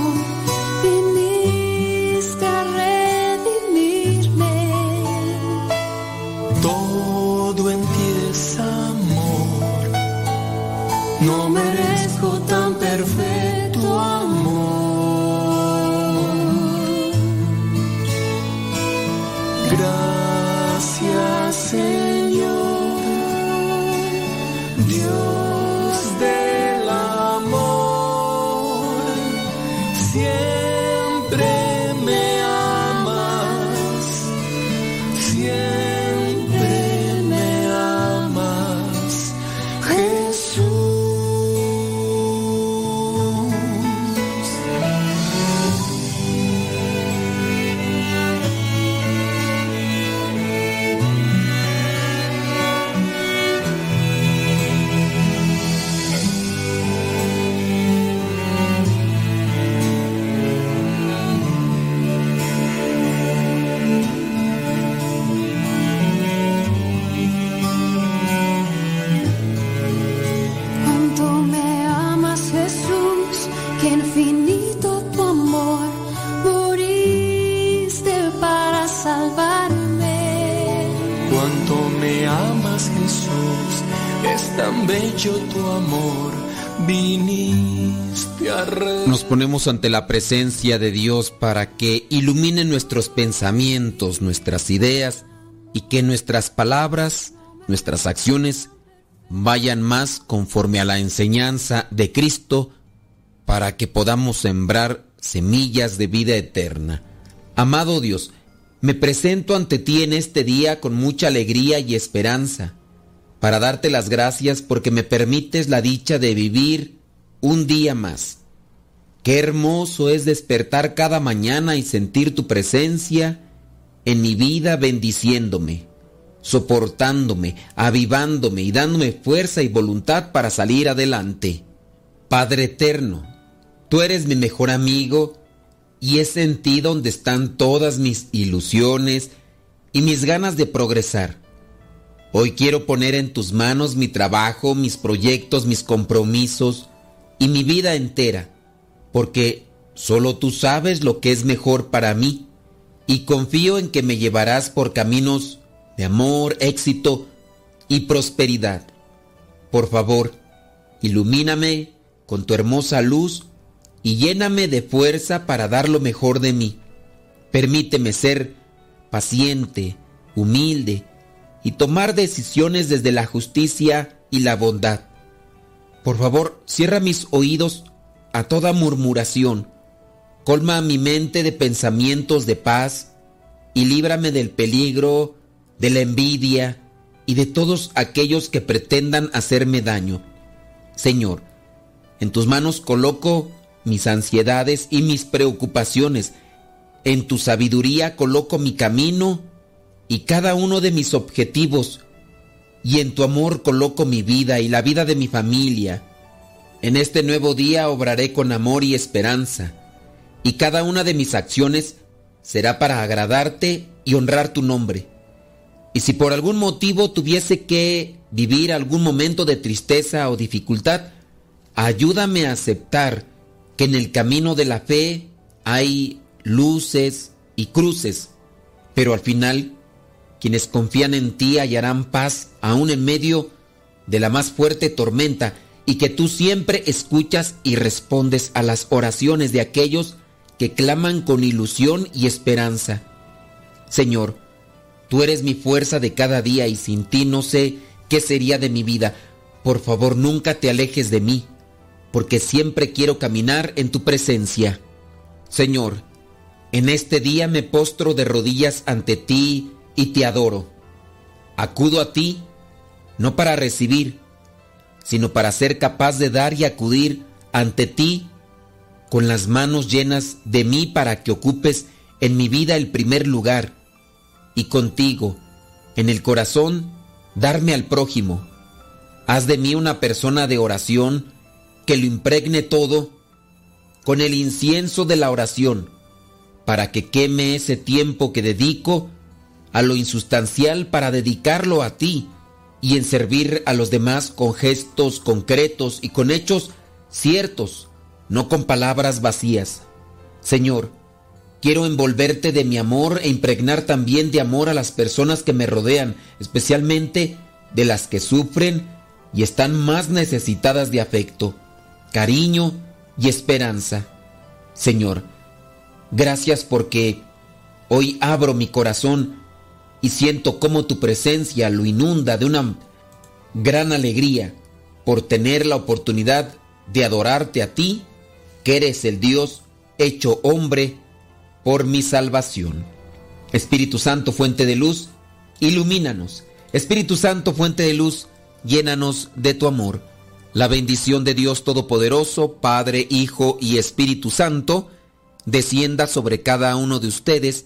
no merezco
Nos ponemos ante la presencia de Dios para que ilumine nuestros pensamientos, nuestras ideas y que nuestras palabras, nuestras acciones vayan más conforme a la enseñanza de Cristo para que podamos sembrar semillas de vida eterna. Amado Dios, me presento ante ti en este día con mucha alegría y esperanza para darte las gracias porque me permites la dicha de vivir un día más. Qué hermoso es despertar cada mañana y sentir tu presencia en mi vida bendiciéndome, soportándome, avivándome y dándome fuerza y voluntad para salir adelante. Padre eterno, tú eres mi mejor amigo y es en ti donde están todas mis ilusiones y mis ganas de progresar. Hoy quiero poner en tus manos mi trabajo, mis proyectos, mis compromisos y mi vida entera, porque solo tú sabes lo que es mejor para mí y confío en que me llevarás por caminos de amor, éxito y prosperidad. Por favor, ilumíname con tu hermosa luz y lléname de fuerza para dar lo mejor de mí. Permíteme ser paciente, humilde y tomar decisiones desde la justicia y la bondad. Por favor, cierra mis oídos a toda murmuración, colma mi mente de pensamientos de paz y líbrame del peligro, de la envidia y de todos aquellos que pretendan hacerme daño. Señor, en tus manos coloco mis ansiedades y mis preocupaciones. En tu sabiduría coloco mi camino y cada uno de mis objetivos. Y en tu amor coloco mi vida y la vida de mi familia. En este nuevo día obraré con amor y esperanza. Y cada una de mis acciones será para agradarte y honrar tu nombre. Y si por algún motivo tuviese que vivir algún momento de tristeza o dificultad, ayúdame a aceptar que en el camino de la fe hay luces y cruces, pero al final quienes confían en ti hallarán paz aún en medio de la más fuerte tormenta y que tú siempre escuchas y respondes a las oraciones de aquellos que claman con ilusión y esperanza. Señor, tú eres mi fuerza de cada día y sin ti no sé qué sería de mi vida. Por favor, nunca te alejes de mí, porque siempre quiero caminar en tu presencia. Señor, en este día me postro de rodillas ante ti y te adoro. Acudo a ti no para recibir, sino para ser capaz de dar y acudir ante ti con las manos llenas de mí para que ocupes en mi vida el primer lugar y contigo, en el corazón, darme al prójimo. Haz de mí una persona de oración que lo impregne todo con el incienso de la oración, para que queme ese tiempo que dedico a lo insustancial para dedicarlo a ti y en servir a los demás con gestos concretos y con hechos ciertos, no con palabras vacías. Señor, quiero envolverte de mi amor e impregnar también de amor a las personas que me rodean, especialmente de las que sufren y están más necesitadas de afecto, cariño y esperanza. Señor, gracias porque hoy abro mi corazón y siento cómo tu presencia lo inunda de una gran alegría por tener la oportunidad de adorarte a ti, que eres el Dios hecho hombre por mi salvación. Espíritu Santo, fuente de luz, ilumínanos. Espíritu Santo, fuente de luz, llénanos de tu amor. La bendición de Dios Todopoderoso, Padre, Hijo y Espíritu Santo, descienda sobre cada uno de ustedes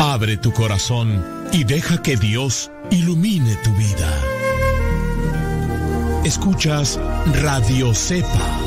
Abre tu corazón y deja que Dios ilumine tu vida. Escuchas Radio Cepa.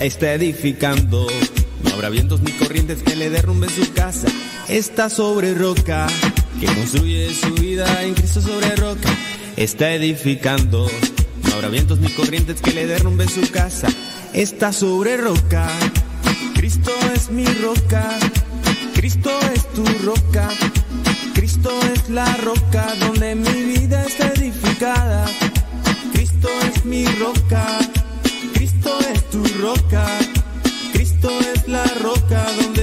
Está
edificando. No habrá vientos ni corrientes que le derrumben su casa, está sobre roca. Quien construye su vida en Cristo sobre roca, está edificando. No habrá vientos ni corrientes que le derrumben su casa, está sobre roca. Cristo es mi roca, Cristo es tu roca, Cristo es la roca donde mi vida está edificada. Cristo es mi roca, Roca, Cristo es la roca donde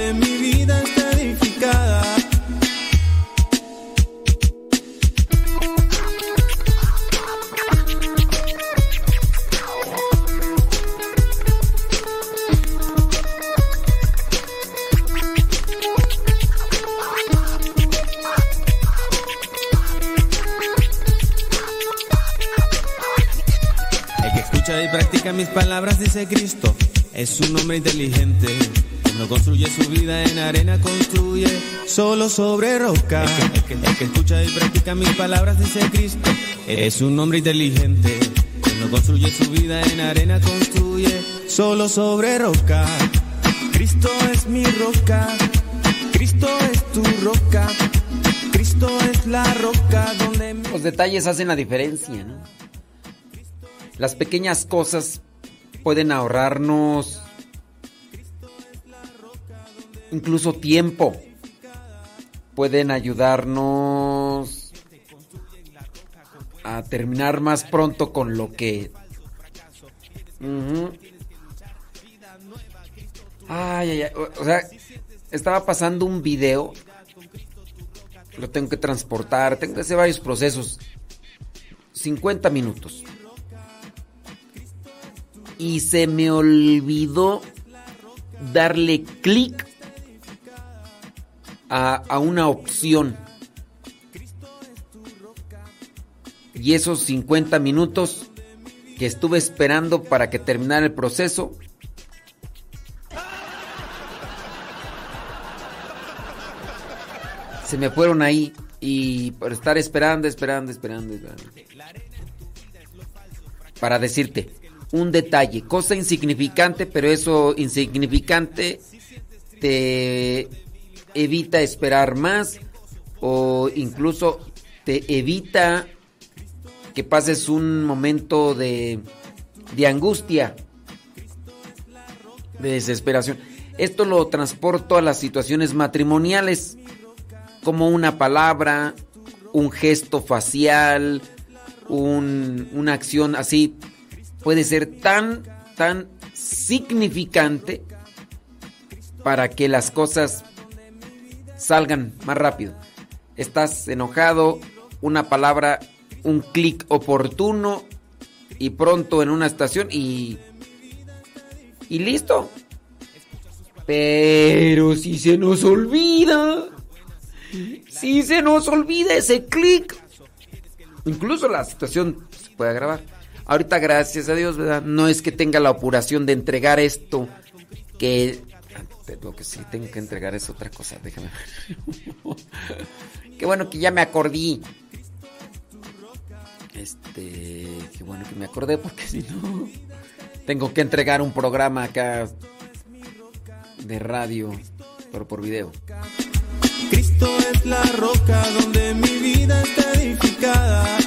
dice Cristo, es un hombre inteligente. Quien no construye su vida en arena, construye solo sobre roca. El que, el que- el que escucha y practica mis palabras, dice Cristo, es un hombre inteligente. Quien no construye su vida en arena, construye solo sobre roca. Cristo es mi roca, Cristo es tu roca, Cristo es la roca donde
Los detalles hacen la diferencia, ¿no? Las pequeñas cosas pueden ahorrarnos incluso tiempo. Pueden ayudarnos a terminar más pronto con lo que... Ay, ay, ay. O sea, estaba pasando un video. Lo tengo que transportar. Tengo que hacer varios procesos. 50 minutos. Y se me olvidó darle clic a, a una opción. Y esos 50 minutos que estuve esperando para que terminara el proceso, se me fueron ahí. Y por estar esperando, esperando, esperando, esperando. Para decirte, un detalle, cosa insignificante, pero eso insignificante te evita esperar más o incluso te evita que pases un momento de, de angustia, de desesperación. Esto lo transporto a las situaciones matrimoniales, como una palabra, un gesto facial, un- una acción así, puede ser tan, tan significante para que las cosas salgan más rápido. Estás enojado, una palabra, un clic oportuno y pronto en una estación y y listo. Pero si se nos olvida, si se nos olvida ese clic, incluso la situación se puede agravar. Ahorita, gracias a Dios, ¿verdad? No es que tenga la apuración de entregar esto, que lo que sí tengo que entregar es otra cosa, déjame ver. (laughs) qué bueno que ya me acordé. Este, qué bueno que me acordé porque si no tengo que entregar un programa acá de radio, pero por video.
Cristo es la roca donde mi vida está edificada.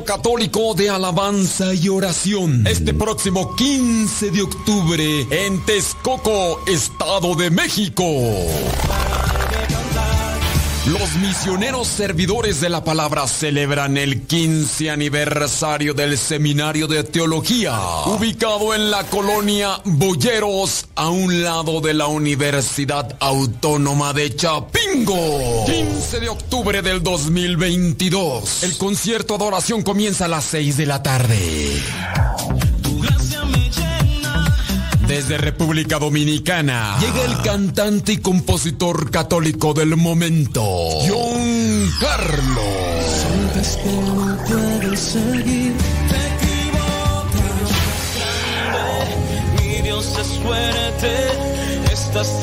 Católico de Alabanza y Oración. Este próximo 15 de octubre en Texcoco, Estado de México. Los misioneros servidores de la palabra celebran el 15 aniversario del Seminario de Teología, ubicado en la colonia Boyeros, a un lado de la Universidad Autónoma de Chapín domingo, 15 de octubre del 2022. El concierto Adoración comienza a las 6 de la tarde. Desde República Dominicana llega el cantante y compositor católico del momento, John Carlos.
Sabes que no seguir, te. Mi Dios es estás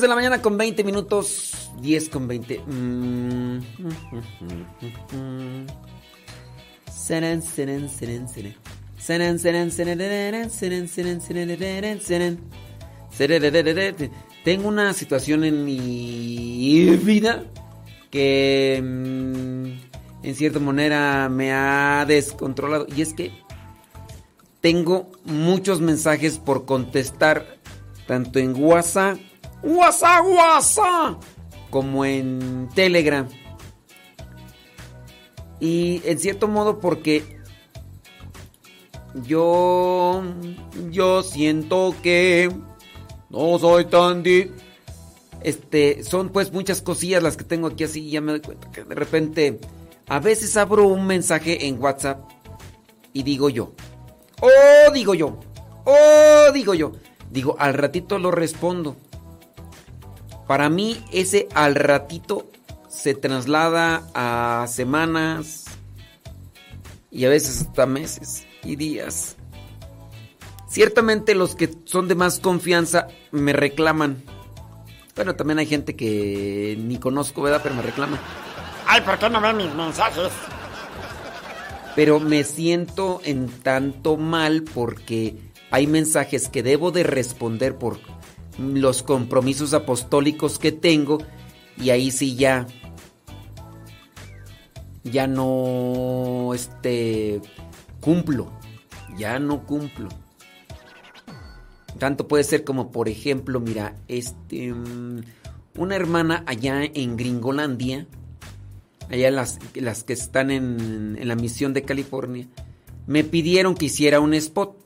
de la mañana con 20 minutos. 10 con 20. Mm, mm, mm, Tengo una situación en mi vida que mm, en cierta manera me ha descontrolado. Y es que tengo muchos mensajes por contestar, tanto en WhatsApp WhatsApp, WhatsApp, como en Telegram. Y en cierto modo porque yo, yo siento que no soy tan di- Este, son pues muchas cosillas las que tengo aquí así y ya me doy cuenta que de repente a veces abro un mensaje en WhatsApp y digo yo, oh, digo yo, oh, digo yo, digo, al ratito lo respondo. Para mí ese al ratito se traslada a semanas y a veces hasta meses y días. Ciertamente los que son de más confianza me reclaman. Bueno, también hay gente que ni conozco, ¿verdad? Pero me reclama.
Ay, ¿por qué no ven mis mensajes?
Pero me siento en tanto mal porque hay mensajes que debo de responder por los compromisos apostólicos que tengo y ahí sí ya ya no este cumplo, ya no cumplo. Tanto puede ser como por ejemplo, mira, este mm, una hermana allá en Gringolandia, allá las, las que están en, en la misión de California, me pidieron que hiciera un spot.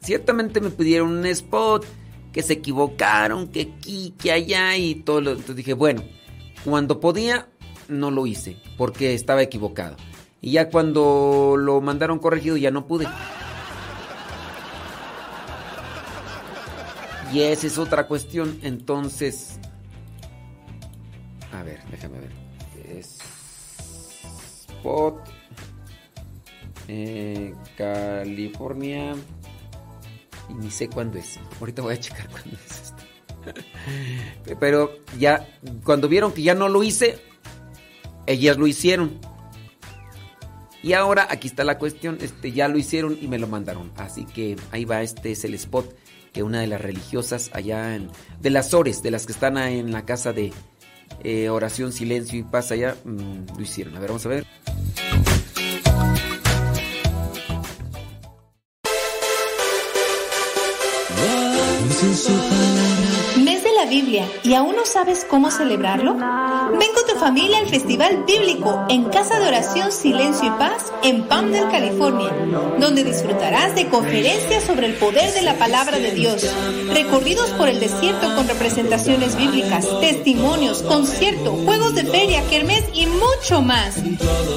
Ciertamente me pidieron un spot, que se equivocaron, que aquí, que allá y todo lo. Entonces dije, bueno, cuando podía, no lo hice porque estaba equivocado. Y ya cuando lo mandaron corregido ya no pude. Y esa es otra cuestión. Entonces, a ver, déjame ver. Spot eh, California. Y ni sé cuándo es. Ahorita voy a checar (laughs) cuándo es esto. Pero ya, cuando vieron que ya no lo hice, ellas lo hicieron. Y ahora aquí está la cuestión, este ya lo hicieron y me lo mandaron. Así que ahí va, este es el spot que una de las religiosas allá en, de las Ores, de las que están en la casa de eh, oración, silencio y paz allá, mm, lo hicieron. A ver, vamos a ver.
Mes de la Biblia y aún no sabes cómo celebrarlo? Ven con tu familia al Festival Bíblico en Casa de Oración Silencio y Paz en Palmdale, California, donde disfrutarás de conferencias sobre el poder de la palabra de Dios, recorridos por el desierto con representaciones bíblicas, testimonios, concierto, juegos de feria, kermés y mucho más.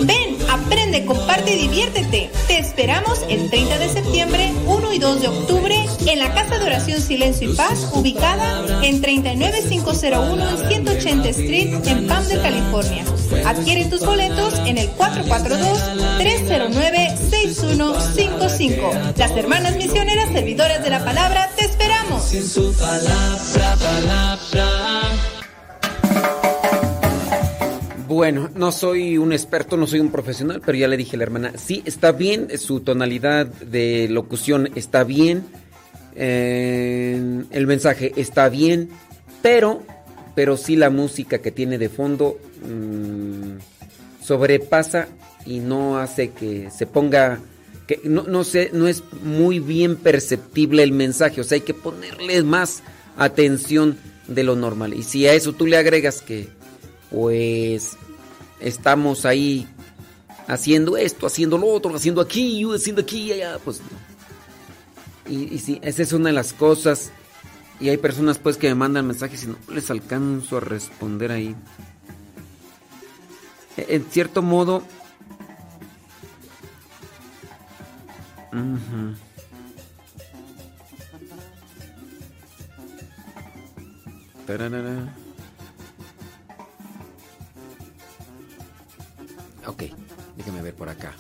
Ven, aprende, comparte y diviértete. Te esperamos el 30 de septiembre, 1 y 2 de octubre en la Casa de Oración Silencio y Paz, ubicada en 39501 y 180 Street en Palmdale, California. Adquiere tus boletos en el 442-309-6155. Las hermanas misioneras servidoras de la palabra, te esperamos.
Bueno, no soy un experto, no soy un profesional, pero ya le dije a la hermana, sí, está bien, su tonalidad de locución está bien, eh, el mensaje está bien, pero, pero sí la música que tiene de fondo mm, sobrepasa y no hace que se ponga, que no, no sé, no es muy bien perceptible el mensaje, o sea, hay que ponerle más atención de lo normal. Y si a eso tú le agregas que, pues, estamos ahí haciendo esto, haciendo lo otro, haciendo aquí, haciendo aquí y allá, pues no. Y, y sí, esa es una de las cosas. Y hay personas pues que me mandan mensajes y no les alcanzo a responder ahí. E- En cierto modo... Tararara. Ok, déjame ver por acá.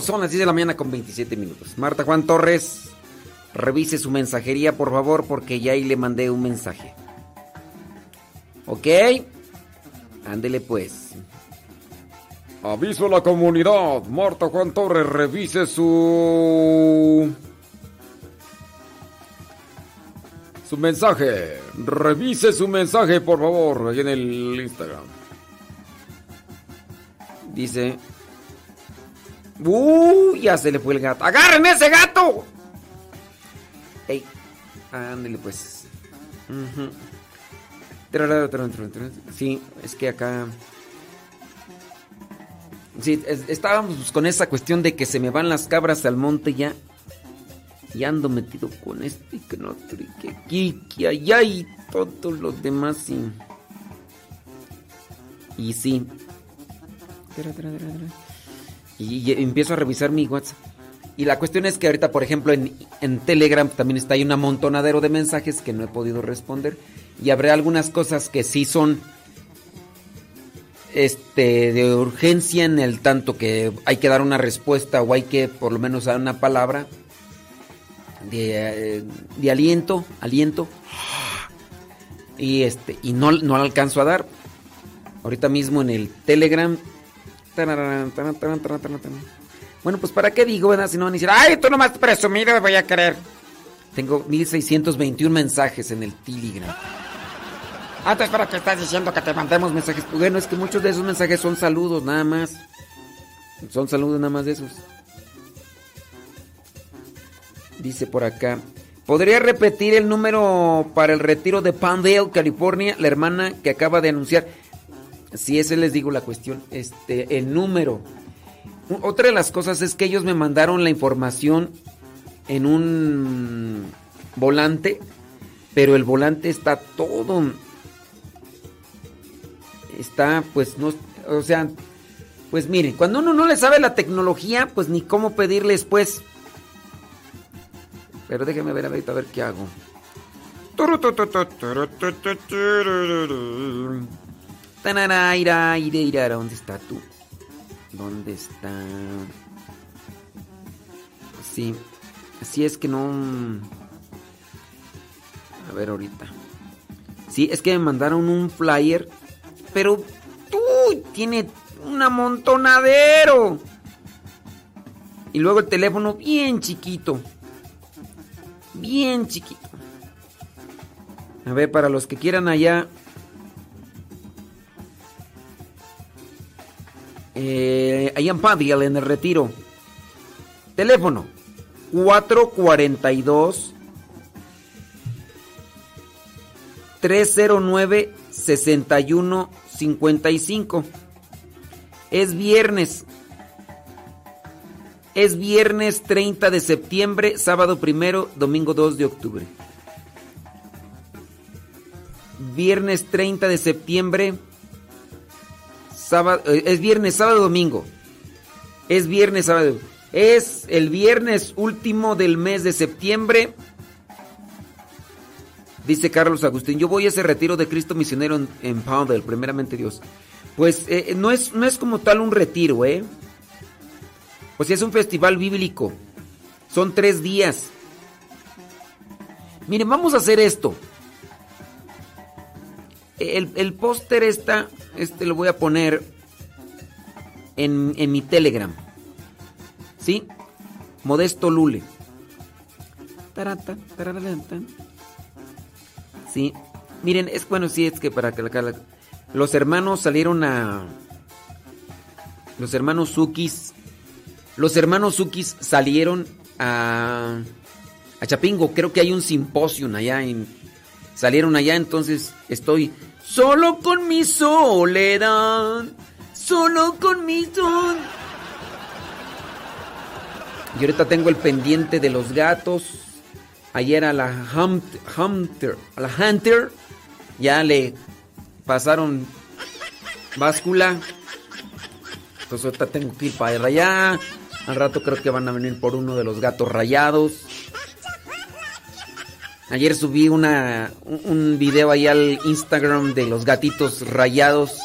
Son las 10 de la mañana con 27 minutos. Marta Juan Torres, Revise su mensajería, por favor, porque ya ahí le mandé un mensaje. ¿Ok? Ándele pues.
Aviso a la comunidad. Marta Juan Torres, revise su. Su mensaje. Revise su mensaje, por favor, en el Instagram.
Dice. ¡Uh! Ya se le fue el gato. ¡Agarren ese gato! ¡Ey! Ándele pues. Sí, es que acá. Sí, es- estábamos pues, con esa cuestión de que se me van las cabras al monte ya. Y ando metido con este y no otro, y que aquí, que allá y todos los demás. Y, y sí. Y, empiezo a revisar mi WhatsApp. Y la cuestión es que ahorita, por ejemplo, en, en Telegram también está ahí un amontonadero de mensajes que no he podido responder. Y habrá algunas cosas que sí son este de urgencia en el tanto que hay que dar una respuesta o hay que por lo menos dar una palabra de, eh, de aliento, aliento. Y este y no, no la alcanzo a dar. Ahorita mismo en el Telegram. Bueno, pues para qué digo, ¿verdad? Si no van a decir, ay, tú nomás presumido me voy a querer. Tengo 1621 mensajes en el Telegram.
Ah, entonces, ¿para qué estás diciendo que te
Mandamos mensajes. Bueno, es que muchos de esos mensajes son saludos, nada más. Son saludos nada más de esos. Dice por acá. ¿Podría repetir el número para el retiro de Palmdale, California? La hermana que acaba de anunciar. Si ese les digo la cuestión. Este, el número. Otra de las cosas es que ellos me mandaron la información en un volante, pero el volante está todo. Está, pues, no. O sea, pues miren, cuando uno no le sabe la tecnología, pues ni cómo pedirles, pues. Pero déjeme ver ahorita a ver qué hago. ¿Dónde está tú? ¿Dónde está? Sí. Sí, es que no. A ver ahorita. Sí, es que me mandaron un flyer. Pero. ¡Uy! Tiene un amontonadero. Y luego el teléfono bien chiquito. Bien chiquito. A ver, para los que quieran allá. Eh, allá en Padilla, en el retiro. Teléfono 442 309 6155. Es viernes. Es viernes 30 de septiembre, sábado primero, domingo 2 de octubre. Viernes 30 de septiembre. Eh, es viernes, sábado, domingo. Es viernes, sábado. Es el viernes último del mes de septiembre. Dice Carlos Agustín, yo voy a ese retiro de Cristo misionero en, en Poundale, primeramente Dios. Pues eh, no, es, no es como tal un retiro, ¿eh? Pues es un festival bíblico. Son tres días. Miren, vamos a hacer esto. El, el póster está, este lo voy a poner en, en mi Telegram. ¿Sí? Modesto Lule. Tarata. Sí. Miren, es bueno, sí, es que para que los hermanos salieron a. Los hermanos Sukis. Los hermanos Sukis salieron a. A Chapingo. Creo que hay un simposio allá. Salieron allá, entonces estoy solo con mi soledad. Solo con mi sol. Y ahorita tengo el pendiente de los gatos. Ayer a la Hunt- Hunter, a la Hunter, ya le pasaron báscula. Entonces ahorita tengo que ir para allá. Al rato creo que van a venir por uno de los gatos rayados. Ayer subí una, un video ahí al Instagram de los gatitos rayados.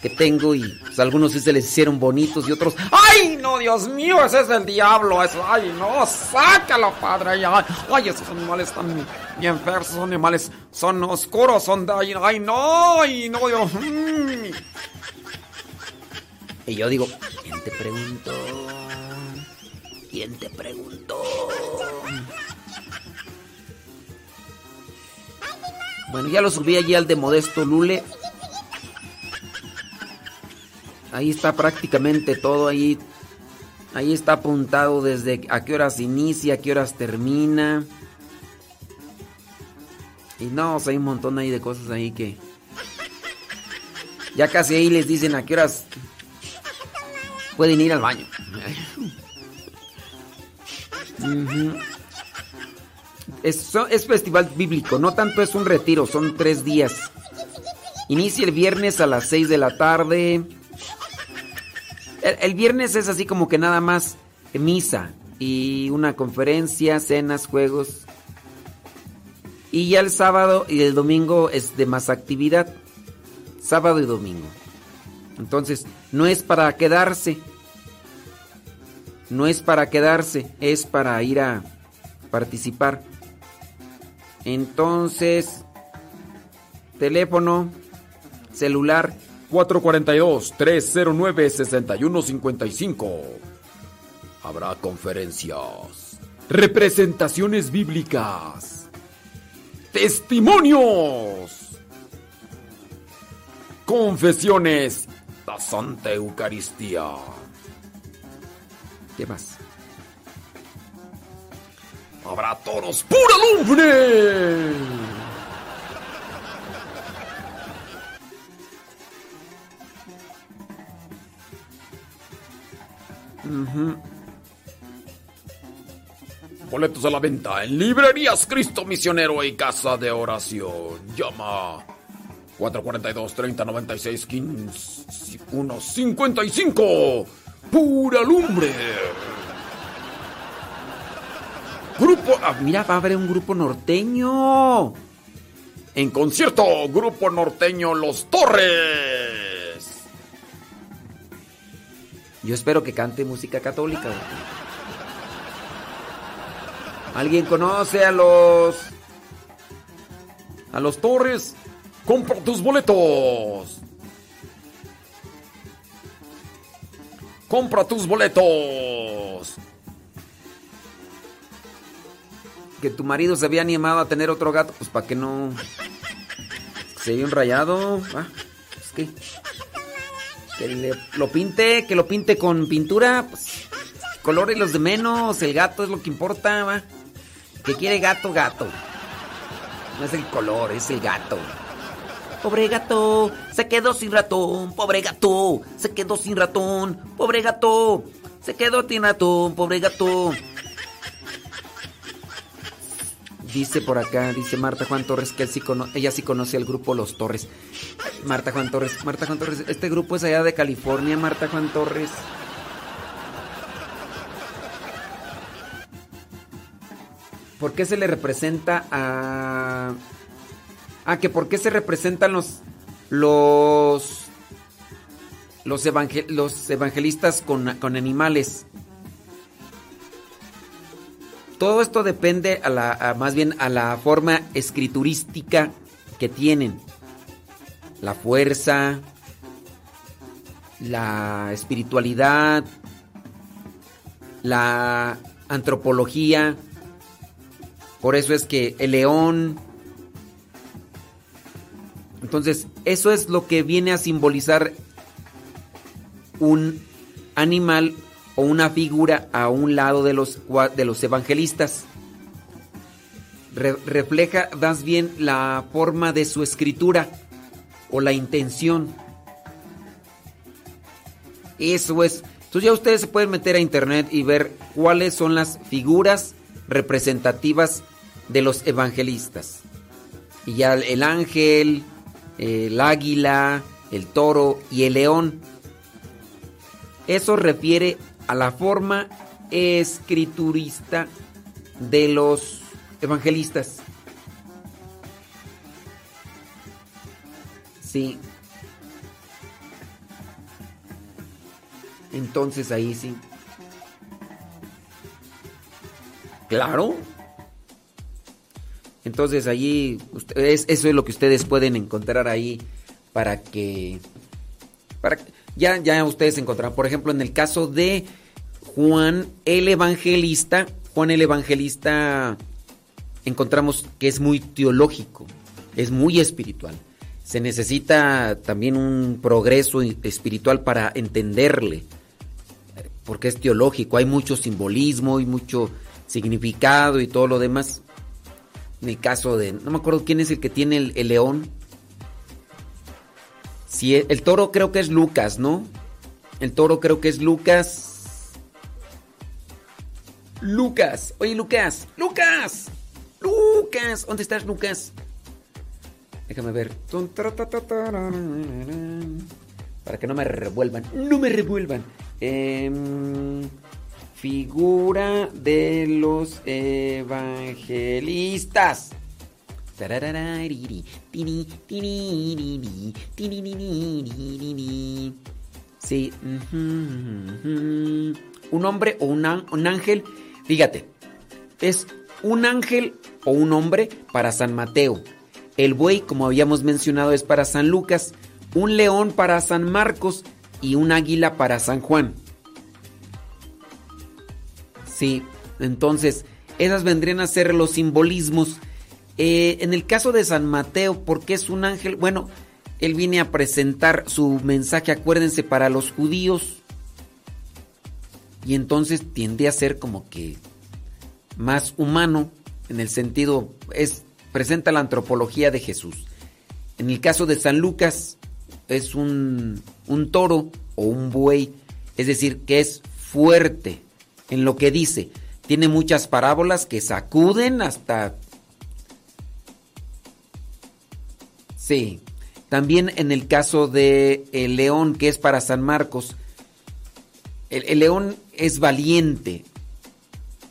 que tengo y pues, algunos se les hicieron bonitos y otros, ¡ay, no, Dios mío, ese es el diablo! Eso, ¡Ay, no, sácalo, padre! ¡Ay, ay, esos animales están bien feos, esos animales son oscuros, son de... ¡Ay, ay, no! ¡Ay, no, Dios! mm". Y yo digo, ¿quién te preguntó? ¿Quién te preguntó? Bueno, ya lo subí allí al de Modesto Lule. Ahí está prácticamente todo ahí. Ahí está apuntado desde a qué horas inicia, a qué horas termina. Y no, hay un montón ahí de cosas ahí que. Ya casi ahí les dicen a qué horas pueden ir al baño. (laughs) Ujú. Es, festival bíblico, no tanto es un retiro, son tres días. Inicia el viernes a las 6 de la tarde. El, el viernes es así como que nada más misa y una conferencia, cenas, juegos. Y ya el sábado y el domingo es de más actividad. Sábado y domingo. Entonces, no es para quedarse. No es para quedarse, es para ir a participar. Entonces, teléfono, celular
442-309-6155. Habrá conferencias, representaciones bíblicas, testimonios, confesiones, la Santa Eucaristía.
¿Qué más?
Habrá toros pura lumbre.
Ujú.
Boletos a la venta en librerías Cristo Misionero y Casa de Oración. Llama 442 3096 15 155. Pura lumbre.
Ah, mira, va a haber un grupo norteño.
En concierto, Grupo Norteño Los Torres.
Yo espero que cante música católica. ¿Alguien conoce a los
A los Torres, compra tus boletos. Compra tus boletos.
Que tu marido se había animado a tener otro gato? Pues para que no se ve un rayado. Ah, pues que lo pinte, que lo pinte con pintura, pues colores los de menos, el gato es lo que importa, va. Que quiere gato, gato. No es el color, es el gato. Pobre gato, se quedó sin ratón, pobre gato, se quedó sin ratón, pobre gato, se quedó sin ratón, pobre gato. Dice por acá, dice Marta Juan Torres que él sí cono- ella sí conoce al grupo Los Torres. Marta Juan Torres, Marta Juan Torres, este grupo es allá de California, Marta Juan Torres. ¿Por qué se le representa a Ah, que por qué se representan los los los, evangel- los evangelistas con, con animales? Todo esto depende a la, más bien a la forma escriturística que tienen. La fuerza, la espiritualidad, la antropología. Por eso es que el león. Entonces, eso es lo que viene a simbolizar un animal o una figura a un lado de los, de los evangelistas. Re- refleja más bien la forma de su escritura o la intención. Eso es. Entonces ya ustedes se pueden meter a internet y ver cuáles son las figuras representativas de los evangelistas. Y ya el ángel, el águila, el toro y el león. Eso refiere a la forma escriturista de los evangelistas. Sí. Entonces ahí sí. Claro. Entonces allí, usted- es- eso es lo que ustedes pueden encontrar ahí para que... Para, que- ya, ya ustedes encontrarán, por ejemplo, en el caso de Juan el Evangelista, Juan el Evangelista encontramos que es muy teológico, es muy espiritual. Se necesita también un progreso espiritual para entenderle, porque es teológico, hay mucho simbolismo y mucho significado y todo lo demás. En el caso de, no me acuerdo quién es el que tiene el, el león. Si el, toro creo que es Lucas, ¿no? El toro creo que es Lucas. Lucas, oye Lucas, Lucas, Lucas, ¿dónde estás Lucas? Déjame ver. Para que no me revuelvan, no me revuelvan. Em, figura de los evangelistas. Sí. Un hombre o un, un ángel. Fíjate. Es un ángel o un hombre para San Mateo. El buey, como habíamos mencionado, es para San Lucas. Un león para San Marcos. Y un águila para San Juan. Sí, entonces, esas vendrían a ser los simbolismos. Eh, en el caso de San Mateo, ¿por qué es un ángel? Bueno, él viene a presentar su mensaje, acuérdense, para los judíos. Y entonces tiende a ser como que más humano, en el sentido, es, presenta la antropología de Jesús. En el caso de San Lucas, es un, un toro o un buey, es decir, que es fuerte en lo que dice. Tiene muchas parábolas que sacuden hasta... Sí. También en el caso de el león, que es para San Marcos, el, león es valiente.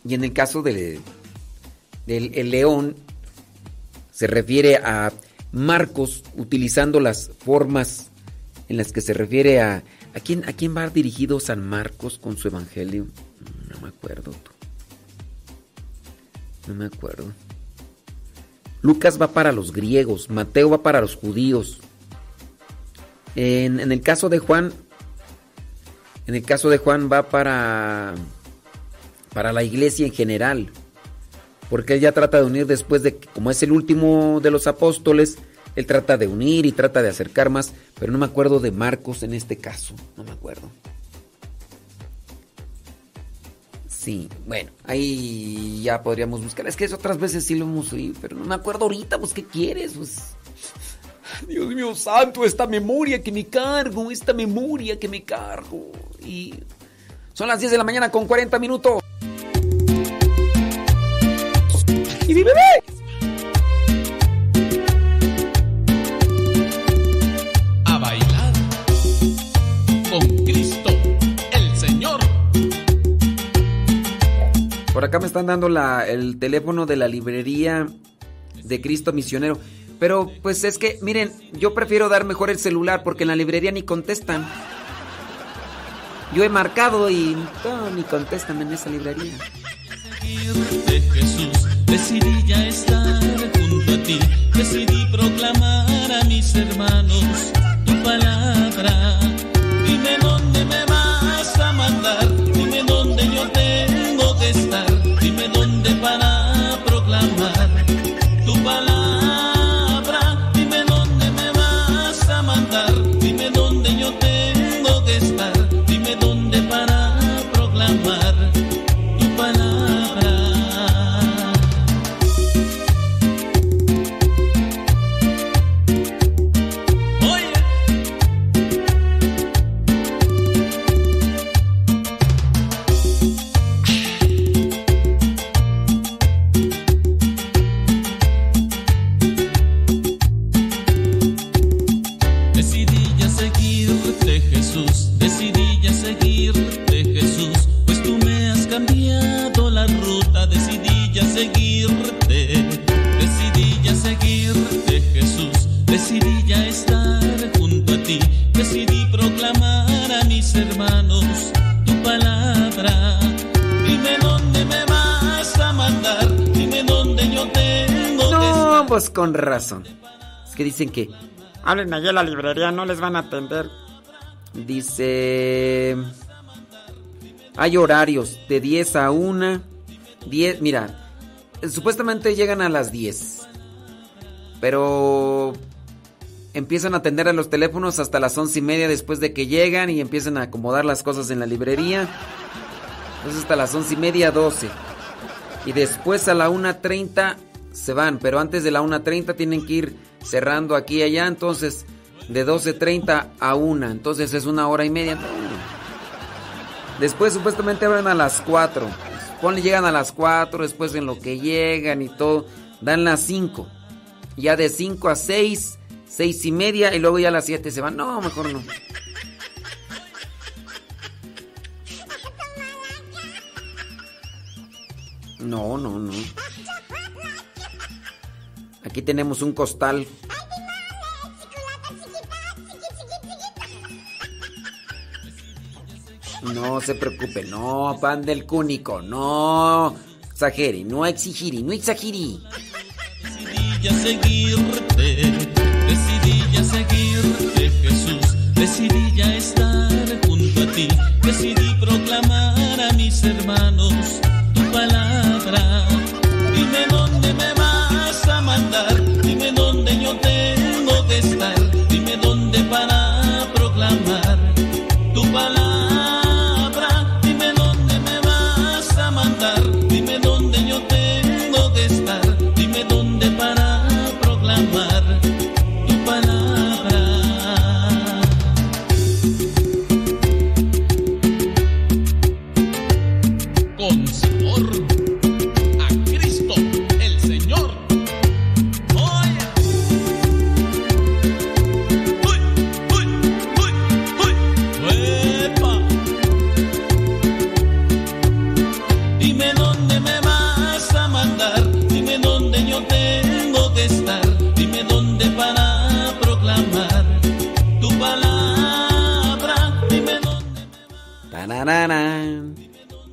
Y en el caso de- del el león, se refiere a Marcos utilizando las formas en las que se refiere a... ¿A quién, a quién va dirigido San Marcos con su evangelio? No me acuerdo. No me acuerdo. Lucas va para los griegos, Mateo va para los judíos. En, el caso de Juan, en el caso de Juan va para para la iglesia en general, porque él ya trata de unir después de que, como es el último de los apóstoles, él trata de unir y trata de acercar más, pero no me acuerdo de Marcos en este caso, no me acuerdo. Sí, bueno, ahí ya podríamos buscar. Es que es otras veces sí lo hemos oído, pero no me acuerdo ahorita, pues, ¿qué quieres? Pues, Dios mío santo, esta memoria que me cargo, esta memoria que me cargo. Y son las 10 de la mañana con 40 minutos. ¡Y mi bebé! Por acá me están dando el teléfono de la librería de Cristo Misionero. Pero pues es que, miren, yo prefiero dar mejor el celular porque en la librería ni contestan. Yo he marcado y ni contestan en esa librería.
de Jesús. Decidí ya estar junto a ti. Decidí proclamar a mis hermanos
pues con razón. Es que dicen que.
Hablen allí a la librería, no les van a atender.
Dice. Hay horarios de 10 a 1. 10, mira, supuestamente llegan a las 10. Pero empiezan a atender a los teléfonos hasta las once y media después de que llegan y empiezan a acomodar las cosas en la librería. Entonces hasta las once y media, 12. Y después a la 1.30 se van, pero antes de la 1.30 tienen que ir cerrando aquí y allá, entonces de 12.30 a 1, entonces es una hora y media. Después supuestamente abren a las 4. Ponle, llegan a las 4, después en lo que llegan y todo, dan las 5. Ya de 5 a 6, 6 y media y luego ya a las 7 se van. No, mejor no. No, no, no. Aquí tenemos un costal. No se preocupe, no, pan del cúnico, no exagere, no exigiri, no exagiri.
Decidí ya seguirte, decidí ya seguirte, Jesús. Decidí ya estar junto a ti, decidí proclamar a mis hermanos tu palabra. Dime dónde me vas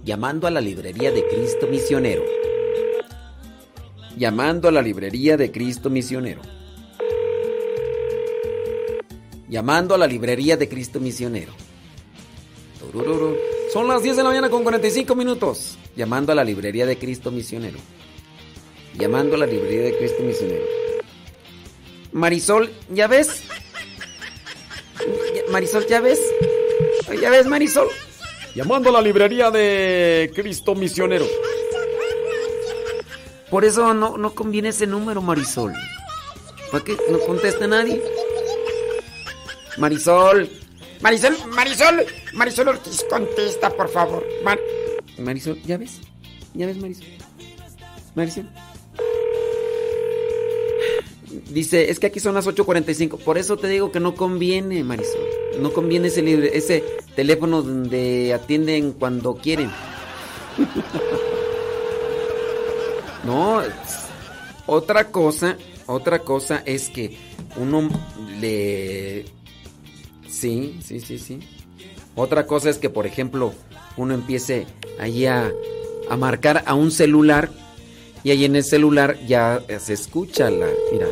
Llamando a la librería de Cristo Misionero. Llamando a la librería de Cristo Misionero. Llamando a la librería de Cristo Misionero. Son las 10 de la mañana con 45 minutos. Llamando a la librería de Cristo Misionero. Llamando a la librería de Cristo Misionero. Marisol, ¿ya ves? Marisol, ¿ya ves? ¿Ya ves, Marisol?
Llamando a la librería de Cristo Misionero.
Por eso no, no conviene ese número, Marisol. ¿Para qué no contesta nadie? Marisol.
Marisol, Marisol, Marisol Ortiz, contesta, por favor. Mar-
Marisol, ¿ya ves? ¿Ya ves, Marisol? Marisol. Dice, es que aquí son las 8.45. Por eso te digo que no conviene, Marisol. No conviene ese, libre, ese teléfono donde atienden cuando quieren. (laughs) no, otra cosa, otra cosa es que uno le... Sí, sí, sí, sí. Otra cosa es que, por ejemplo, uno empiece ahí a, a marcar a un celular y ahí en el celular ya se escucha la... Mira,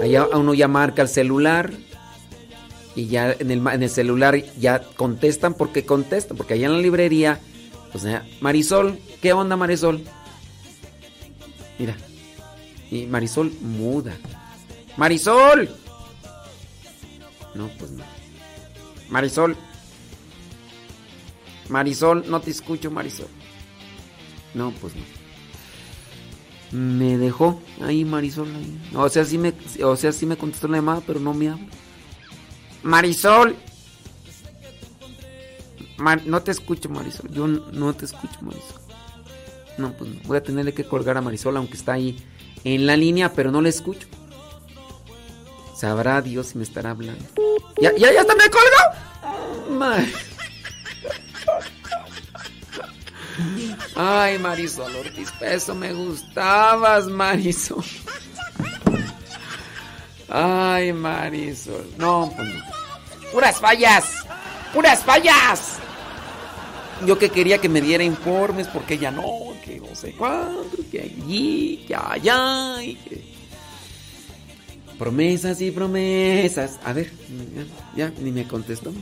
allá uno ya marca el celular y ya en el, en el celular ya contestan porque contestan, porque allá en la librería, pues ya, Marisol, ¿qué onda Marisol? Mira, y Marisol muda. Marisol. No, pues no.
Marisol,
Marisol, no te escucho, Marisol. No, pues no. Me dejó ahí Marisol. ahí. O sea, sí me, o sea, me contestó la llamada, pero no me habla.
Marisol,
Mar- no te escucho, Marisol. Yo no te escucho, Marisol. No, pues. Voy a tenerle que colgar a Marisol, aunque está ahí en la línea, pero no le escucho. Sabrá Dios si me estará hablando. ¡Ya, ya, ya está, me colgó! Ma- Ay, Marisol Ortiz, eso me gustabas, Marisol. Ay, Marisol. No, pues no.
puras fallas, puras fallas.
Yo que quería que me diera informes porque ella no, que no sé cuánto, que allí, que allá, y que... Promesas y promesas. A ver, ya, ya, ni me contestó.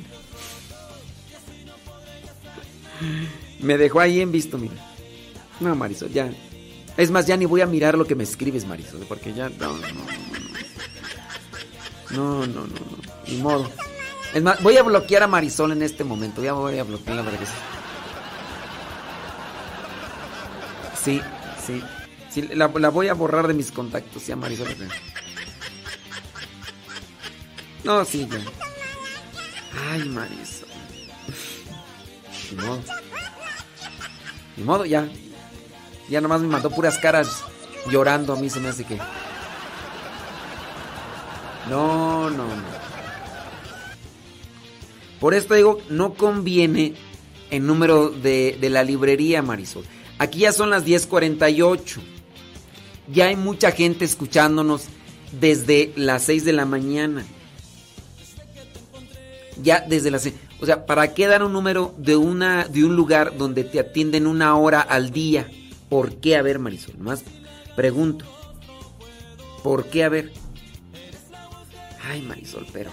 Me dejó ahí en visto, mira. No, Marisol, ya. Es más, ya ni voy a mirar lo que me escribes, Marisol, porque ya. No, no, no. No, no, no, no. Ni modo. Es más, voy a bloquear a Marisol en este momento. Ya voy a bloquearla para que Sí, sí. Sí, la, la voy a borrar de mis contactos, ya, Marisol. No, sí, ya. Ay, Marisol. Modo. Ni modo, ya. Ya nomás me mandó puras caras llorando. A mí se me hace que. No, no, no. Por esto digo, no conviene el número de, de la librería, Marisol. Aquí ya son las 10:48. Ya hay mucha gente escuchándonos desde las 6 de la mañana. Ya desde las 6. O sea, ¿para qué dar un número de, una, de un lugar donde te atienden una hora al día? ¿Por qué? A ver, Marisol, más pregunto. ¿Por qué? A ver. Ay, Marisol, pero...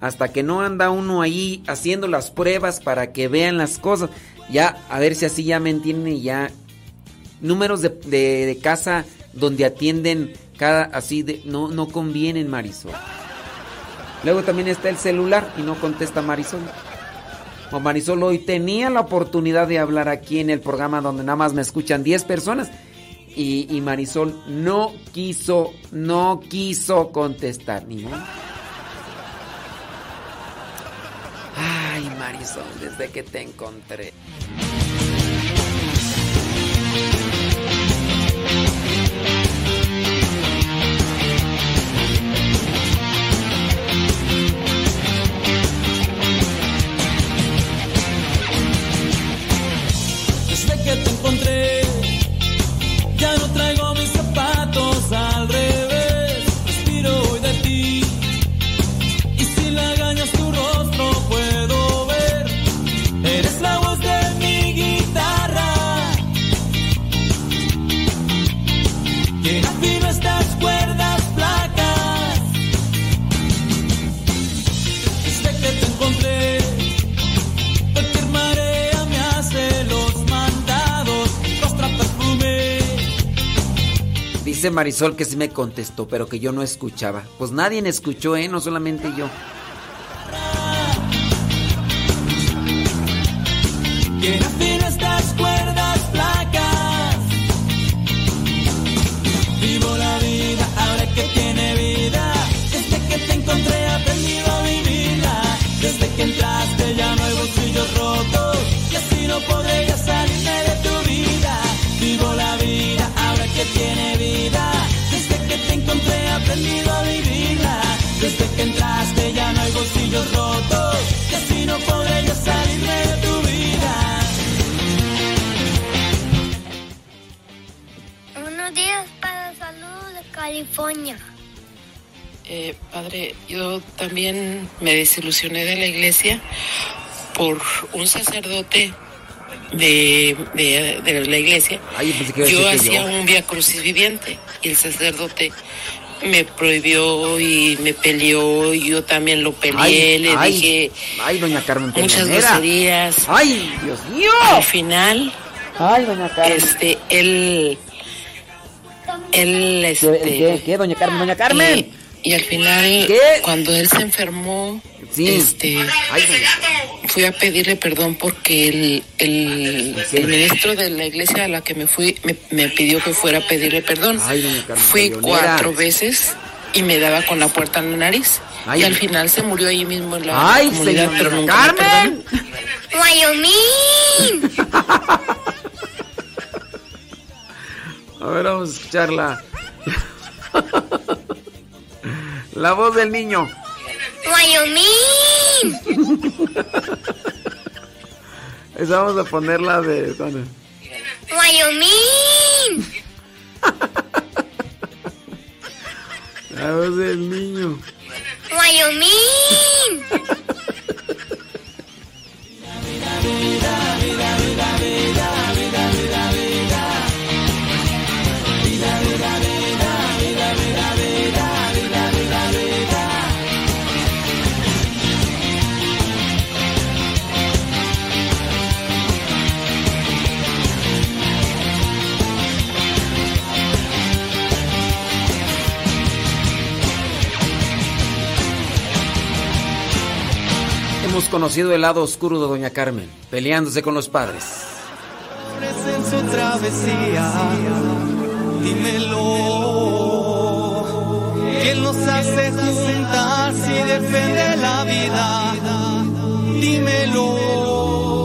Hasta que no anda uno ahí haciendo las pruebas para que vean las cosas. Ya, a ver si así ya me entienden y ya... Números de, de- de casa donde atienden cada... Así de... No, no convienen, Marisol. Luego también está el celular y no contesta Marisol. O Marisol hoy tenía la oportunidad de hablar aquí en el programa donde nada más me escuchan 10 personas. Y, Marisol no quiso, no quiso contestar. Ni modo. Ay, Marisol, desde que te encontré.
Ya no
Dice Marisol que sí me contestó, pero que yo no escuchaba. Pues nadie me escuchó, ¿eh? No solamente yo.
Quien afina estas cuerdas flacas. Vivo la vida ahora que tiene vida. Desde que te encontré he aprendido a vivirla. Desde que entraste ya no hay bolsillos rotos. Bolsillos rotos. Así no podré salirme de tu vida.
Buenos días para salud de California.
Eh, padre, yo también me desilusioné de la iglesia por un sacerdote de, de- de la iglesia.
pensé que iba a
yo
que
hacía
yo.
un via cruciviviente y el sacerdote me prohibió y me peleó y yo también lo peleé,
Ay,
le
ay,
dije
ay, doña Carmen
muchas
Peñonera.
groserías.
Ay, Dios mío.
Al final,
Ay, doña Carmen.
este, él, él, este,
¿Qué, qué, doña Carmen, doña Carmen?
Y, al final, cuando él se enfermó, este, fui a pedirle perdón porque el, el, el ministro de la iglesia a la que me fui me, me pidió que fuera a pedirle perdón. Fui
Peleonera.
cuatro veces y me daba con la puerta en la nariz.
Ay.
y al final se murió ahí mismo en la
Ay,
comunidad,
señora
pero nunca me
Carmen.
Wyoming. (laughs)
A ver, vamos a escucharla. (laughs) La voz del niño.
Wyoming. (laughs)
Esa vamos a ponerla de. ¿dónde?
Wyoming. (laughs)
La voz del niño.
Wyoming. (laughs)
hemos conocido el lado oscuro de Doña Carmen, peleándose con los padres.
En su travesía, dímelo. ¿Quién nos hace juntar si defender la vida? Dímelo.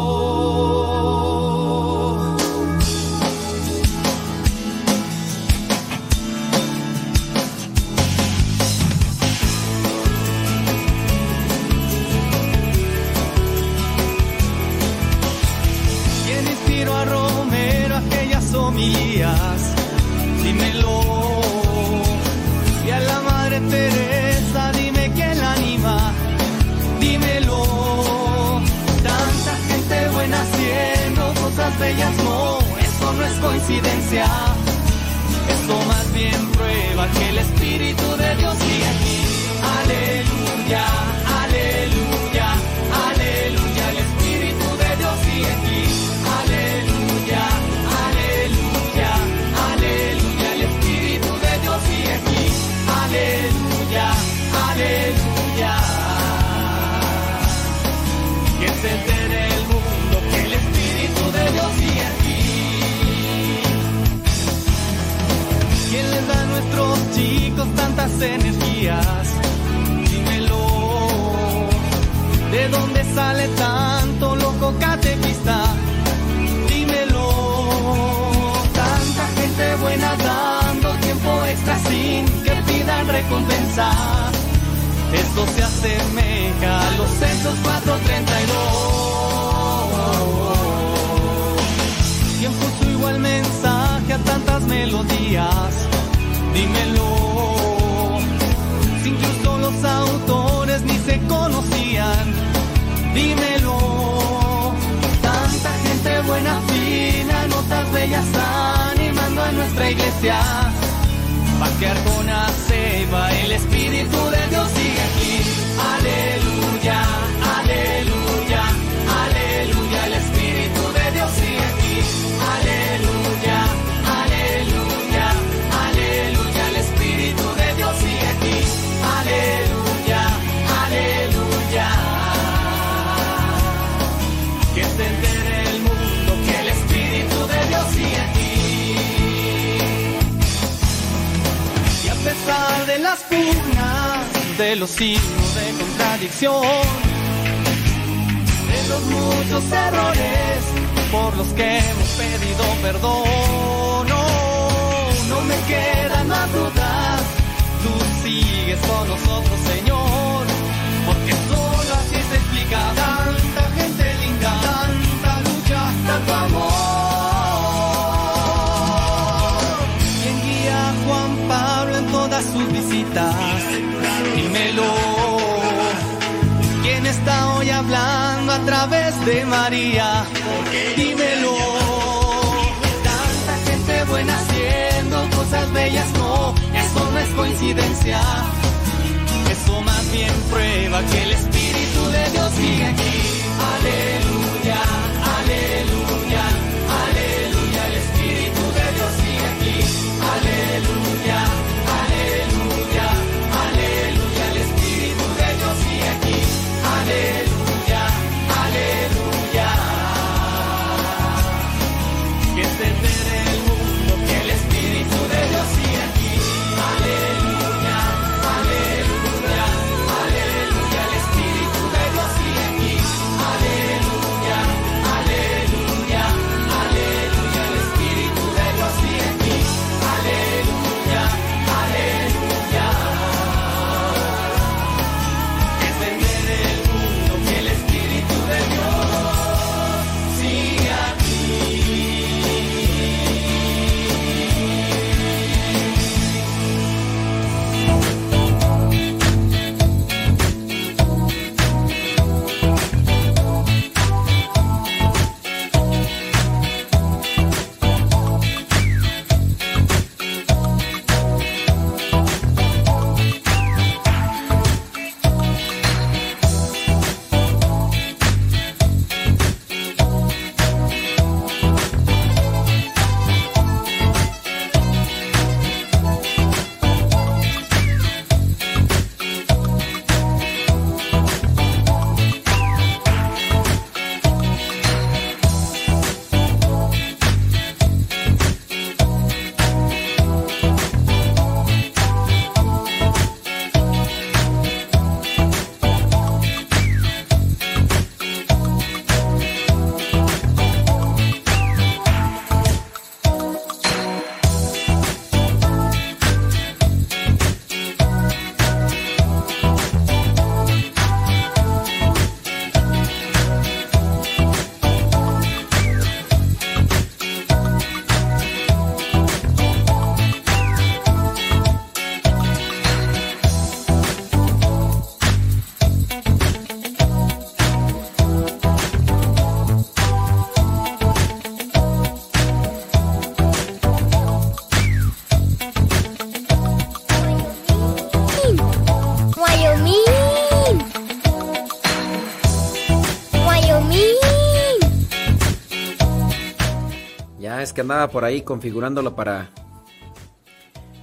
Que
andaba por ahí configurándolo para...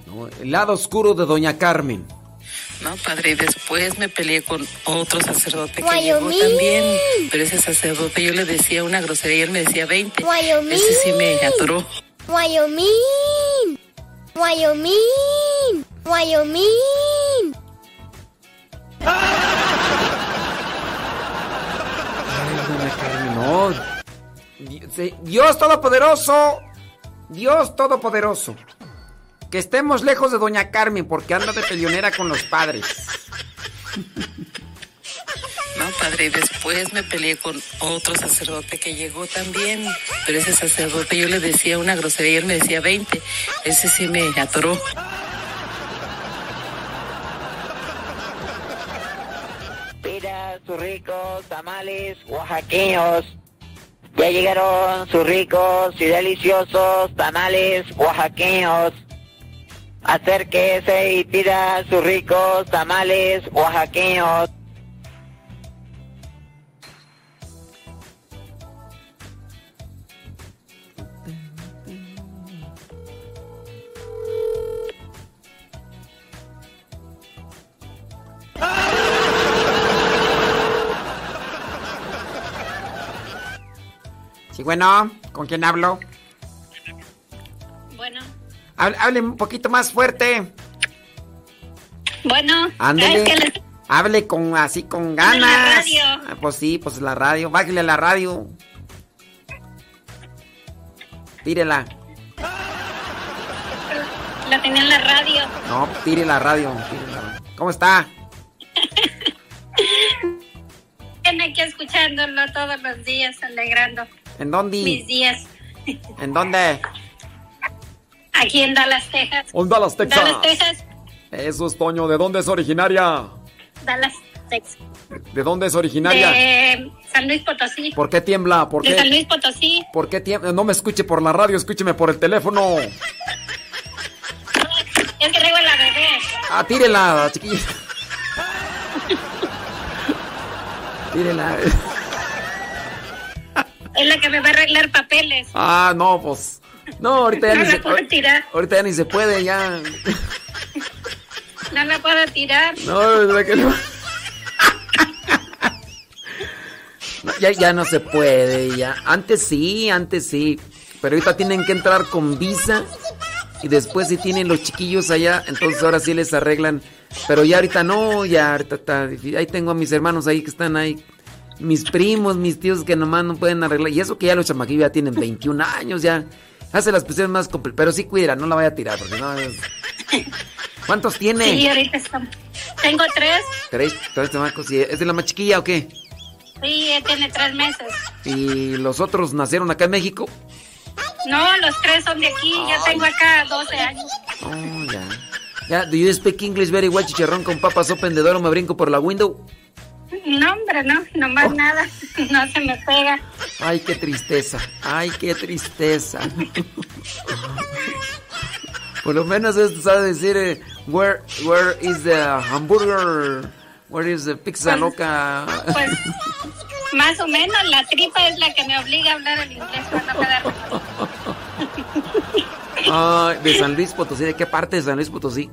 No, el lado oscuro de Doña Carmen.
No, padre, y después me peleé con otro sacerdote que
Wyoming.
llegó también. Pero ese sacerdote yo le decía una grosería y él me decía 20.
Wyoming.
Ese sí me atoró.
Wyoming. Wyoming. Wyoming.
Dios Todopoderoso. Dios Todopoderoso. Que estemos lejos de Doña Carmen porque anda de peleonera con los padres.
No, padre, después me peleé con otro sacerdote que llegó también. Pero ese sacerdote yo le decía una grosería y él me decía 20. Ese sí me atoró.
Pida sus ricos tamales oaxaqueños. Ya llegaron sus ricos y deliciosos tamales oaxaqueños. Acérquese y pida sus ricos tamales oaxaqueños.
Sí, bueno, ¿con quién hablo?
Bueno,
Hable, hable un poquito más fuerte.
bueno,
Ándele.
les-
Hable con así con
la
ganas.
radio.
Ah, Pues sí, pues la radio. Bájale la radio. Tírela.
la tenía en la radio.
No, tire la radio. tire la radio. ¿Cómo está? (laughs)
Tiene aquí escuchándolo todos los días, alegrando
¿En dónde?
mis días.
¿En dónde?
Aquí en Dallas, Texas.
En Dallas, Texas.
Dallas, Texas.
Eso es Toño. ¿De dónde es originaria?
Dallas, Texas.
¿De dónde es originaria?
De San Luis Potosí.
¿Por qué tiembla? ¿Por
De San
qué?
Luis Potosí.
¿Por qué tiembla? No me escuche por la radio, escúcheme por el teléfono. (laughs)
Es que traigo a la bebé.
Ah, tírela, chiquilla. Tírela.
Es la que me va a arreglar papeles.
Ah, no, pues. No, ahorita ya
No
ni
la
se
puedo tirar.
Ahorita ya ni se puede, ya.
No la puedo tirar.
No, es verdad que no. No, ya, ya no se puede, ya. Antes sí, antes sí. Pero ahorita tienen que entrar con visa. Y después si tienen los chiquillos allá, entonces ahora sí les arreglan. Pero ya ahorita no, ya ahorita está difícil. Ahí tengo a mis hermanos ahí que están ahí. Mis primos, mis tíos que nomás no pueden arreglar. Y eso que ya los chamaquillos ya tienen 21 años, ya. Hace las cuestiones más complicadas. Pero sí cuida, no la vaya a tirar, porque no es... ¿Cuántos tiene?
Sí, ahorita estamos. Tengo tres.
Tres, tres chamacos. ¿Y ¿Es de la más chiquilla o qué?
Sí, tiene tres meses.
¿Y los otros nacieron acá en México?
No, los tres son de aquí. Yo tengo acá 12 años.
Oh, ya. Ya, do you speak English very well, chicharrón con papas open the door o me brinco por la window?
No, hombre, no, nomás nada. (laughs) No se me pega.
Ay, qué tristeza. Ay, qué tristeza. Por lo menos esto sabe decir eh, where where is the hamburger? Where is the pizza loca?
Pues, más o menos, la tripa es la que me obliga a hablar el inglés cuando me da.
Ay, de San Luis Potosí, ¿de qué parte de San Luis Potosí?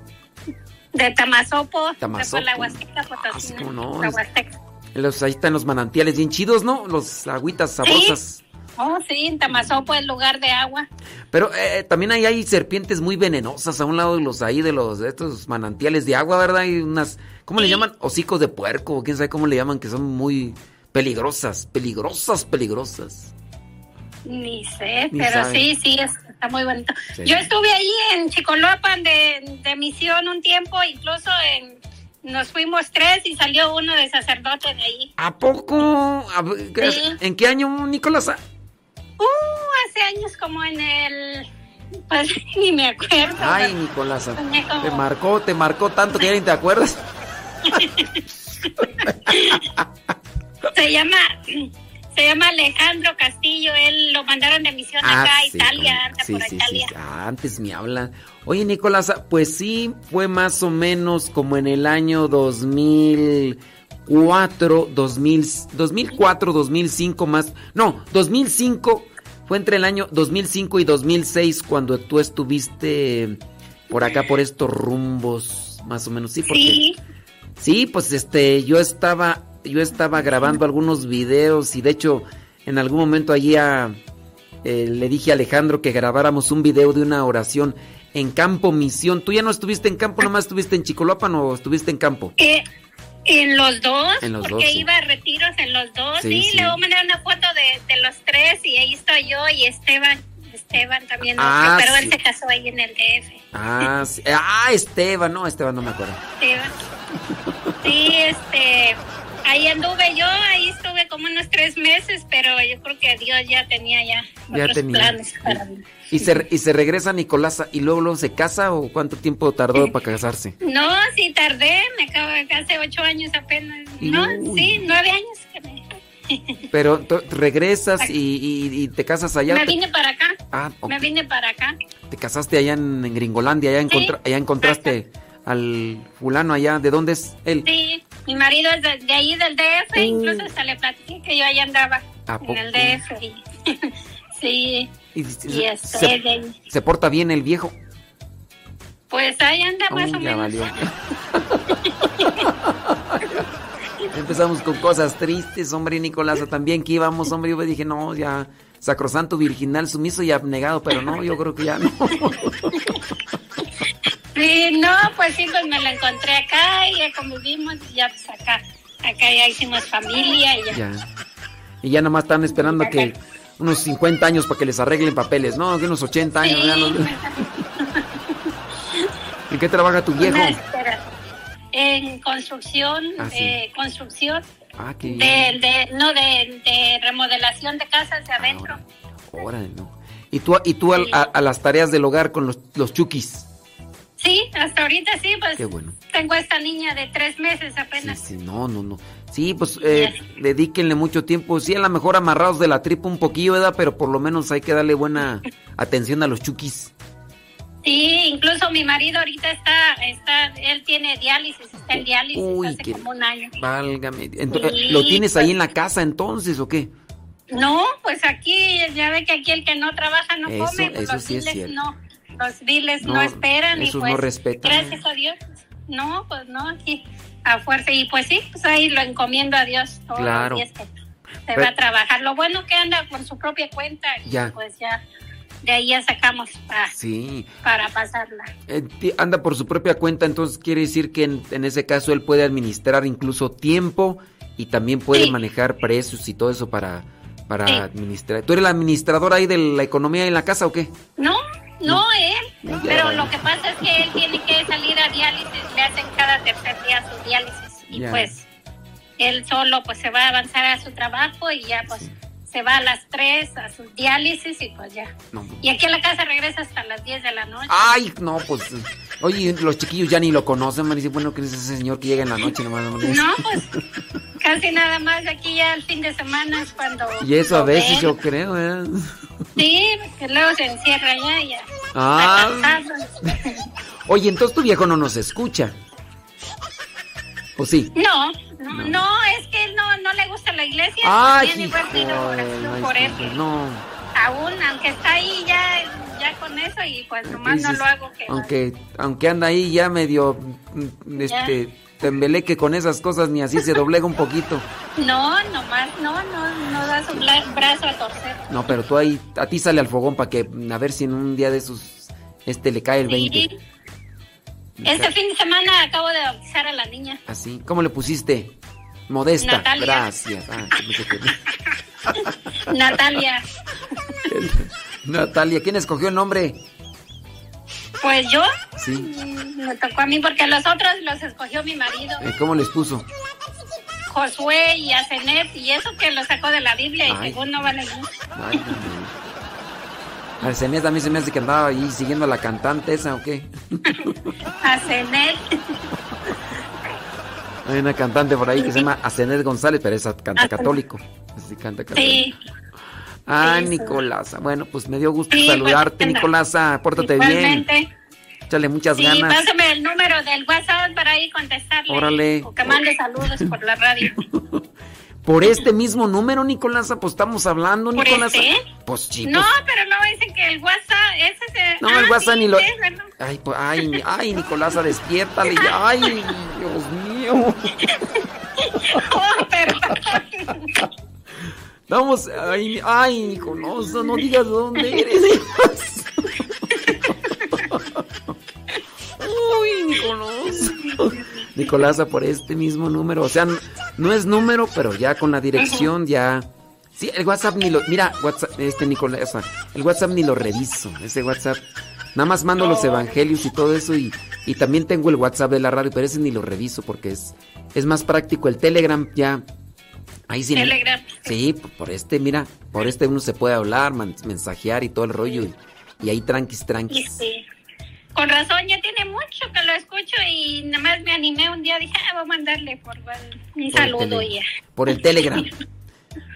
De Tamazopo,
Tamazopo.
de la Huasteca Potosí.
cómo no,
La Huasteca.
Los, ahí están los manantiales bien chidos, ¿no? Los agüitas sabrosas.
Oh, sí, en Tamazopo es lugar de agua.
Pero eh, también ahí hay serpientes muy venenosas a un lado de los ahí de los de estos manantiales de agua, ¿verdad? Hay unas ¿cómo le llaman? Hocicos de puerco, quién sabe cómo le llaman que son muy peligrosas, peligrosas, peligrosas.
Ni sé,
Ni
pero
sabe.
sí, sí, es- está muy bonito.
Sí.
Yo estuve ahí en Chicolopan de, de misión un tiempo, incluso en, nos fuimos tres y salió uno de sacerdote de ahí.
¿A poco? A ver, ¿qué-
Sí.
¿En qué año, Nicolás?
Uh, hace años como en el... Pues (laughs) ni me acuerdo.
Ay, Nicolás.
Como-
Te marcó, te marcó tanto que ya ni te acuerdas. (laughs)
Se llama... Se llama Alejandro Castillo, él lo mandaron de misión acá a
sí,
Italia,
cómo-
anda
sí,
por
sí,
Italia.
Ah, antes me hablan. Oye, Nicolás, pues sí, fue más o menos como en el año 2004, 2000, 2004, 2005 más. No, 2005 Fue entre el año 2005 y 2006 cuando tú estuviste por acá, por estos rumbos, más o menos. Sí, porque,
Sí.
Sí, pues este, yo estaba, yo estaba grabando algunos videos y de hecho en algún momento allí a- eh, le dije a Alejandro que grabáramos un video de una oración en Campo Misión. ¿Tú ya no estuviste en campo, nomás estuviste en Chicoloapan o estuviste en campo?
Eh, en los dos,
En los
porque
dos, sí.
iba a retiros en los dos.
Sí,
Sí,
sí.
le voy a mandar una foto de, de los tres y ahí estoy yo y Esteban. Esteban también,
Ah,
pero él se casó ahí en el DF.
Ah, sí. ah, Esteban, no, Esteban no me acuerdo.
Esteban. Sí, este, ahí anduve yo, ahí estuve como unos tres meses, pero yo creo que Dios ya tenía ya,
Ya
otros
tenía.
planes para mí.
¿Y se, ¿Y se regresa a Nicolás y luego, luego se casa o cuánto tiempo tardó para casarse? (laughs)
No, sí tardé, me acabo de hace ocho años apenas. No,
Uy.
sí, nueve años que me...
Pero regresas y, y- y te casas allá.
me vine para acá.
Ah, ok.
Me vine para acá.
Te casaste allá en, en Gringolandia, allá, encontra- allá encontraste al fulano allá. ¿De dónde es él?
Sí, mi marido es de, de ahí del DF, incluso hasta le platiqué que yo allá andaba
¿A
en
poco?
el DF. y- (laughs) sí,
Y,
y
se,
este,
se-
de ahí.
se porta bien el viejo.
pues ahí anda más
Uy,
o
ya
menos.
valió. (laughs) (laughs) Empezamos con cosas tristes, hombre, Nicolás. También que íbamos, hombre. Yo dije, no, ya, sacrosanto, virginal, sumiso y abnegado. Pero no, yo creo que ya no.
Sí, no, pues sí, pues me la encontré acá y ya convivimos y ya pues acá, acá ya hicimos familia y ya.
Ya. Y ya nomás están esperando que unos 50 años para que les arreglen papeles, ¿no? Que unos 80 años. ya no- (laughs) ¿En qué trabaja tu viejo?
En construcción,
Ah, sí.
eh, construcción,
Ah, qué bien.
de, de, no, de, de remodelación de casas de adentro.
Órale, no. ¿Y tú, y tú al- a, a las tareas del hogar con los, los chukis?
Sí, hasta ahorita sí, pues
Qué bueno.
tengo esta niña de tres meses apenas.
Sí, no, no, no. Sí, pues eh, dedíquenle mucho tiempo. Sí, a lo mejor amarrados de la tripa un poquillo, ¿verdad? Pero por lo menos hay que darle buena (laughs) atención a los chukis.
Sí, incluso mi marido ahorita está, está, él tiene diálisis, está en diálisis
Uy,
hace
qué-
como un año.
Válgame. Ento-
Sí,
¿Lo tienes ahí
pues-
en la casa entonces o qué?
No, pues aquí, ya ve que aquí el que no trabaja no
Eso-
come, pues
eso sí es cierto.
no, los biles no,
No,
esperan y pues
no respetan.
gracias a Dios, no, pues no, aquí a fuerza y pues sí, pues ahí lo encomiendo a Dios todos
Claro.
los días que se
Pero-
va a trabajar. Lo bueno que anda por su propia cuenta y
Ya.
pues ya de ahí ya sacamos pa-
Sí.
para pasarla.
Eh, anda por su propia cuenta, entonces quiere decir que en, en ese caso él puede administrar incluso tiempo y también puede manejar precios y todo eso para, para
Sí.
administrar. ¿Tú eres la administradora ahí de la economía en la casa o qué?
No, no él, pero lo que pasa es que él tiene que salir a diálisis, le hacen cada tercer día su diálisis y
Ya.
pues él solo pues se va a avanzar a su trabajo y ya pues se va a las 3 a sus diálisis y pues ya.
No.
Y aquí a la casa regresa hasta las 10 de la noche.
Ay, no, pues. Oye, los chiquillos ya ni lo conocen, man. Dice, bueno, ¿quién es ese señor que llega en la noche nomás?
No, pues (laughs) casi nada más aquí ya el fin de semana es cuando...
Y eso a veces
ven.
yo creo, ¿eh?
Sí, que luego se encierra allá y ya.
Ah. Oye, entonces tu viejo no nos escucha. ¿O sí?
No, no, no, es que no, no le gusta la iglesia.
Ay,
tiene oración por él.
No.
Aún, aunque está ahí ya, ya con eso y pues nomás no lo hago que...
Aunque, aunque anda ahí ya medio, mm, este, tembeleque con esas cosas, ni así se doblega un poquito.
No, nomás, no, no, no da su bla- brazo a torcer.
No, pero tú ahí, a ti sale al fogón para que, a ver si en un día de esos, este, le cae el 20.
Sí. Este fin de semana acabo de bautizar a la niña.
Así, ¿cómo le pusiste? Modesta.
Natalia.
Gracias. Ah, que- (laughs)
Natalia. (laughs)
Natalia, ¿quién escogió el nombre?
Pues yo,
Sí.
mm, me tocó a mí porque los otros los escogió mi marido,
¿Cómo les puso?
Josué y Asenet, y eso que lo sacó de la Biblia y según no vale.
Ay, Arsenés a mí se me hace que andaba ahí siguiendo a la cantante esa o qué. (laughs)
Asenet.
Hay una cantante por ahí que se llama Asenet González, pero esa canta
Asenet.
católico. Así canta católico.
Sí.
Ah. Nicolasa. Bueno, pues me dio gusto
Sí,
saludarte,
pues,
Nicolasa. Pórtate bien.
Igualmente.
Échale muchas
Sí,
ganas.
pásame el número del WhatsApp para ahí contestarle.
Órale.
O que mande saludos por la radio. (laughs)
Por este mismo número, Nicolasa, pues estamos hablando,
¿Por
Nicolasa.
este?
Pues sí,
No,
pues-
pero no dicen que el WhatsApp, ese es
No,
ah,
el WhatsApp
sí,
ni lo.
es.
Ay, pues, ay, Nicolasa, despiértale. (laughs) Ay, Dios mío. (laughs)
Oh, perdón.
Vamos, ay, ay, no digas dónde (laughs) eres. (laughs) Uy, Nicolasa. Nicolasa, por este mismo número. O sea, no es número, pero ya con la dirección ya. Sí, el WhatsApp ni lo. Mira, WhatsApp, este Nicolasa. El WhatsApp ni lo reviso. Ese WhatsApp. Nada más mando los evangelios y todo eso. Y, y también tengo el WhatsApp de la radio, pero ese ni lo reviso porque es, es más práctico. El Telegram ya. Ahí sí.
Telegram.
Sí, por- este, mira, por este uno se puede hablar, mensajear y todo el rollo. Y, y ahí tranquis, tranquis.
sí. Con razón, ya tiene mucho que lo escucho y nada más me animé un día, dije, ah, voy a mandarle por un
Por
saludo ya.
Por el Telegram. (laughs)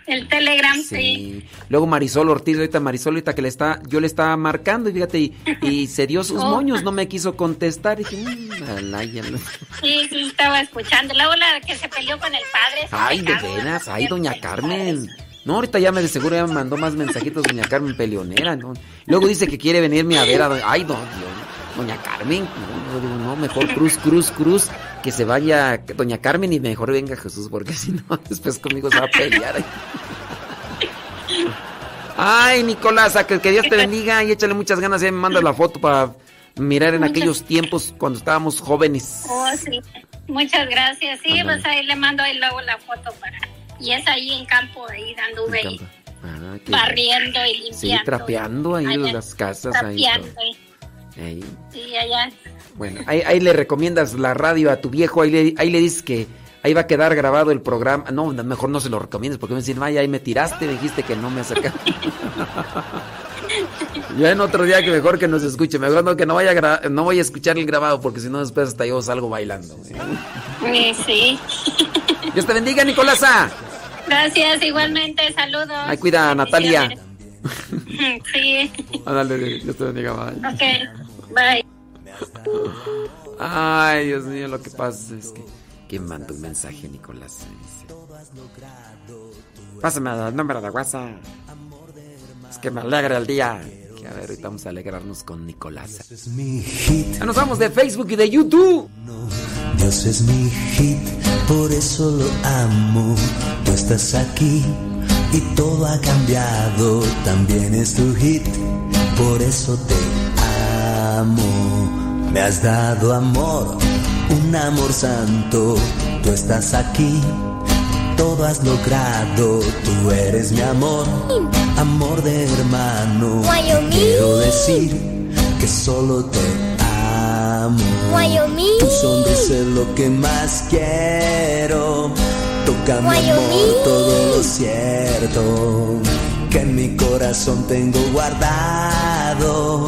El Telegram, sí.
Sí. Luego Marisol Ortiz, ahorita Marisol, ahorita que le está, yo le estaba marcando y fíjate, y, y (laughs) se dio sus
Oh.
moños, no me quiso contestar. Y dije, "Mm, no".
Sí, sí, estaba escuchando. Luego la que se peleó con el padre.
Ay, de veras, ay, doña Carmen. No, ahorita ya me de seguro ya me mandó más mensajitos doña Carmen peleonera, ¿no? Luego dice que quiere venirme a ver a doña, ay, do- Dios, doña Carmen. No, yo digo, no, mejor cruz, cruz, cruz, que se vaya doña Carmen y mejor venga Jesús, porque si no, (laughs) después conmigo se va a pelear. Ay, Nicolás, que, que Dios te bendiga y échale muchas ganas. Ya me manda la foto para mirar en
Muchas-
aquellos tiempos cuando estábamos jóvenes.
Oh, sí. Muchas gracias. Sí, pues ahí le mando ahí luego la foto para. Y es ahí en campo, ahí dando y
Ah,
barriendo y limpiando.
Sí, trapeando ahí las casas. Ahí,
Trapeando, ahí.
Ahí.
Sí, allá.
Bueno, ahí, ahí le recomiendas la radio a tu viejo, ahí le, ahí le dices que ahí va a quedar grabado el programa. No, mejor no se lo recomiendes porque me dicen, vaya, ahí me tiraste, dijiste que no me acercaba. (laughs) ya en otro día que mejor que nos escuche, mejor no que no vaya a no voy a escuchar el grabado porque si no después hasta yo salgo bailando.
Sí, sí.
Dios te bendiga, Nicolasa.
Gracias, igualmente. Saludos.
Ay, cuida a Natalia. (laughs)
Sí.
Ándale, Dios te bendiga, bye.
Ok. Bye.
Ay, Dios mío, lo que pasa es que. ¿Quién manda un mensaje, Nicolás? Pásame el número de WhatsApp. Es que me alegra el día. Que a ver, ahorita vamos a alegrarnos con Nicolás. Ya nos vamos de Facebook y de YouTube.
Dios es mi hit, por eso lo amo. Tú estás aquí y todo ha cambiado. También es tu hit, por eso te amo. Me has dado amor, un amor santo. Tú estás aquí, todo has logrado. Tú eres mi amor, amor de hermano.
Wyoming.
Quiero decir que solo te amo.
Wyoming.
Tu sonrisa es lo que más quiero. Toca mi amor todo lo cierto que en mi corazón tengo guardado.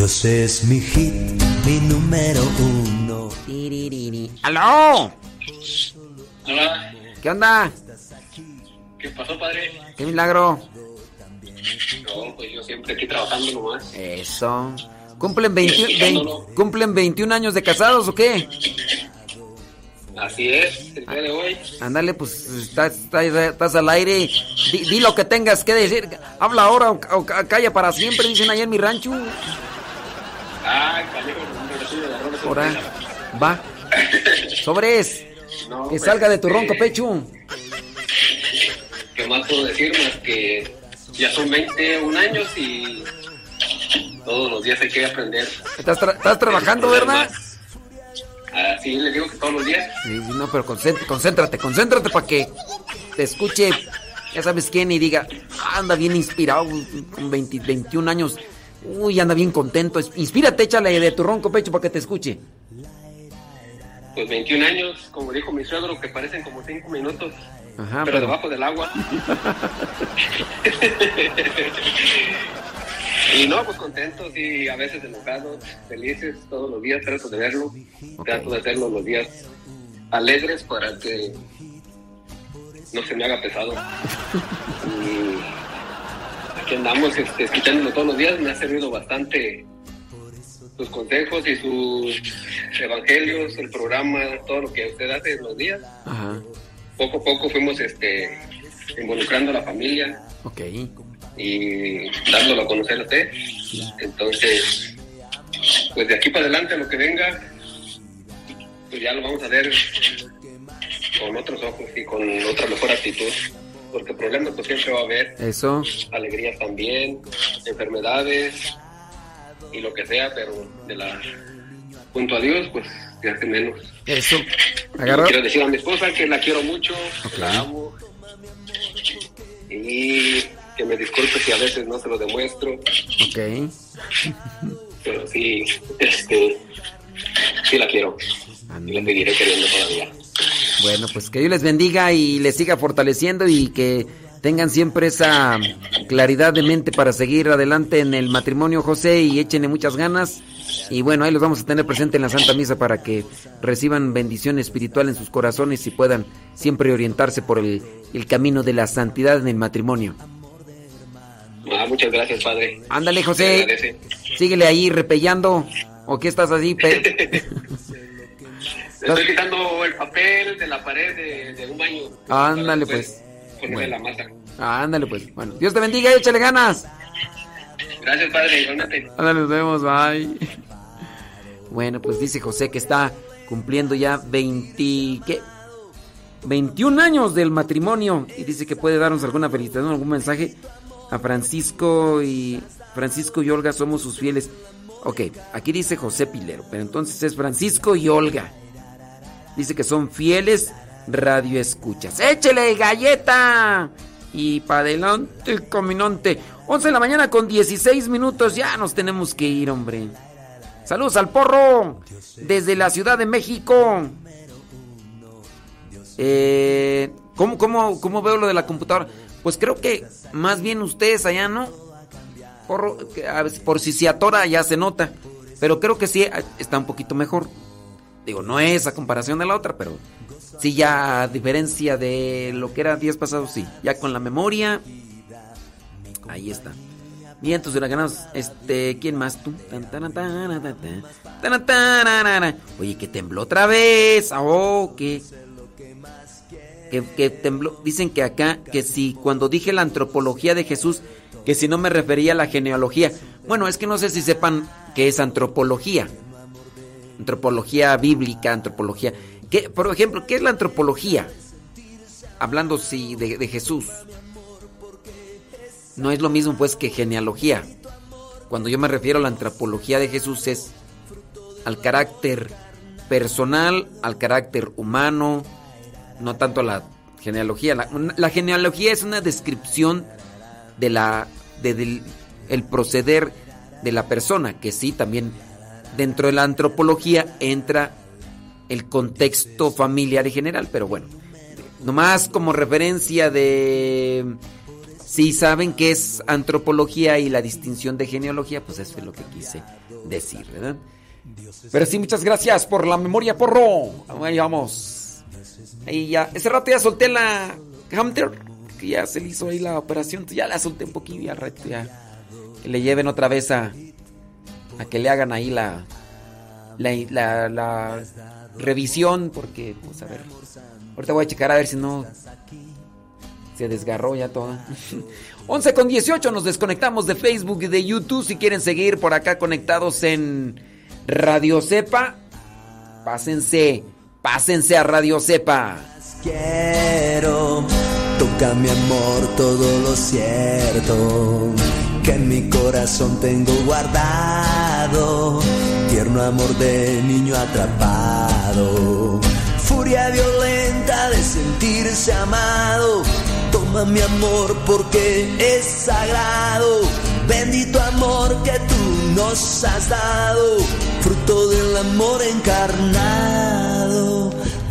Dios es mi hit, mi número uno.
¡Aló!
Hola,
¿Qué onda?
¿qué pasó, padre?
¡Qué milagro!
No, pues yo siempre aquí trabajando nomás.
Eso. ¿Cumplen, 21
Escuchándolo.
vein- ¿Cumplen 21 años de casados o qué?
Así es, el día de hoy.
Ándale, pues estás, estás- estás al aire. Di, di lo que tengas que decir. Habla ahora o, o ca- calla para siempre, dicen allá en mi rancho.
Ah, arroz.
Ahora, va. Sobres.
No,
Que salga de tu ronco
este,
pecho.
¿Qué más puedo decir? Más que ya son 21 años y todos los días hay que aprender.
Estás, tra- estás trabajando, ¿verdad?
Así le digo que todos los días.
Sí, sí, no, pero concéntrate, concéntrate, concéntrate para que te escuche, ya sabes quién, y diga, "Ah, anda bien inspirado, con 20 21 años, uy, anda bien contento. Inspírate, échale de tu ronco pecho para que te escuche.
pues 21 años, como dijo mi suegro, que parecen como 5 minutos,
Ajá,
pero, debajo del agua. (laughs) y no, pues contentos y a veces enojados, felices todos los días, trato de verlo, trato de hacerlo los días alegres para que no se me haga pesado. y (laughs) andamos este, escuchándolo todos los días, me ha servido bastante sus consejos y sus evangelios, el programa, todo lo que usted hace en los días.
Ajá.
Poco a poco fuimos este, involucrando a la familia
Ok.
y dándolo a conocer a usted. Entonces, pues de aquí para adelante lo que venga, pues ya lo vamos a ver con otros ojos y con otra mejor actitud. Porque problemas pues siempre va a haber,
Eso.
alegrías también, enfermedades y lo que sea, pero de la junto a Dios, pues se hace menos.
Eso. Agarra.
Quiero decir a mi esposa que la quiero mucho,
Ok.
la amo. Y que me disculpe si a veces no se lo demuestro,
Ok.
pero sí, este, sí la quiero. Y la seguiré queriendo todavía.
Bueno, pues que Dios les bendiga y les siga fortaleciendo y que tengan siempre esa claridad de mente para seguir adelante en el matrimonio, José, y échenle muchas ganas. Y bueno, ahí los vamos a tener presente en la Santa Misa para que reciban bendición espiritual en sus corazones y puedan siempre orientarse por el, el camino de la santidad en el matrimonio.
Ah, muchas gracias, padre.
Ándale, José. Síguele ahí repellando. ¿O qué estás así? pe- (laughs)
Estoy quitando el papel de la pared de, de un baño.
Ándale, pues.
Ponerle
Bueno.
la masa.
Ándale, pues. Bueno, Dios te bendiga y échale ganas.
Gracias, padre.
Ándale, nos vemos, bye. Bueno, pues dice José que está cumpliendo ya 20, ¿qué? 21 años del matrimonio y dice que puede darnos alguna felicitación, algún mensaje a Francisco y Francisco y Olga somos sus fieles. Ok, aquí dice José Pilero, pero entonces es Francisco y Olga. Dice que son fieles radioescuchas. ¡Échele galleta! Y para adelante el caminante. 11 de la mañana con 16 minutos. Ya nos tenemos que ir, hombre. Saludos al porro. Desde la Ciudad de México. Eh, ¿cómo, cómo, ¿Cómo veo lo de la computadora? Pues creo que más bien ustedes allá, ¿no? Porro, por si se atora ya se nota. Pero creo que sí eh, está un poquito mejor. Digo, no es a comparación de la otra, pero sí ya a diferencia de lo que era días pasados, sí. Ya con la memoria. Ahí está. Vientos huracanados. Este, ¿quién más tú? Oye, que tembló otra vez. Ah, Oh, que que, que tembló. Dicen que acá, que si cuando dije la antropología de Jesús, que si no me refería a la genealogía. Bueno, es que no sé si sepan qué es antropología. Antropología bíblica, antropología. ¿Qué, por ejemplo, ¿qué es la antropología? Hablando sí, de, de Jesús. No es lo mismo pues que genealogía. Cuando yo me refiero a la antropología de Jesús es al carácter personal, al carácter humano, no tanto a la genealogía. La, genealogía es una descripción de la de, del el proceder de la persona, que sí también dentro de la antropología entra el contexto familiar y general, pero bueno, nomás como referencia de si saben qué es antropología y la distinción de genealogía, pues eso es lo que quise decir, ¿verdad? Pero sí, muchas gracias por la memoria, porro. Ahí vamos. Ahí ya. Ese rato ya solté la Hunter, que ya se le hizo ahí la operación. Ya la solté un poquillo y al rato ya. Que le lleven otra vez a. A que le hagan ahí la. La, la, revisión, porque, pues a ver. Ahorita voy a checar a ver si no. Se desgarró ya toda. (laughs) 11 con 18 nos desconectamos de Facebook y de YouTube. Si quieren seguir por acá conectados en Radio Cepa, pásense, pásense a Radio Cepa.
Quiero, toca mi amor todo lo cierto que en mi corazón tengo guardado. Tierno amor de niño atrapado. Furia violenta de sentirse amado. Toma mi amor porque es sagrado. Bendito amor que tú no nos has dado, fruto del amor encarnado.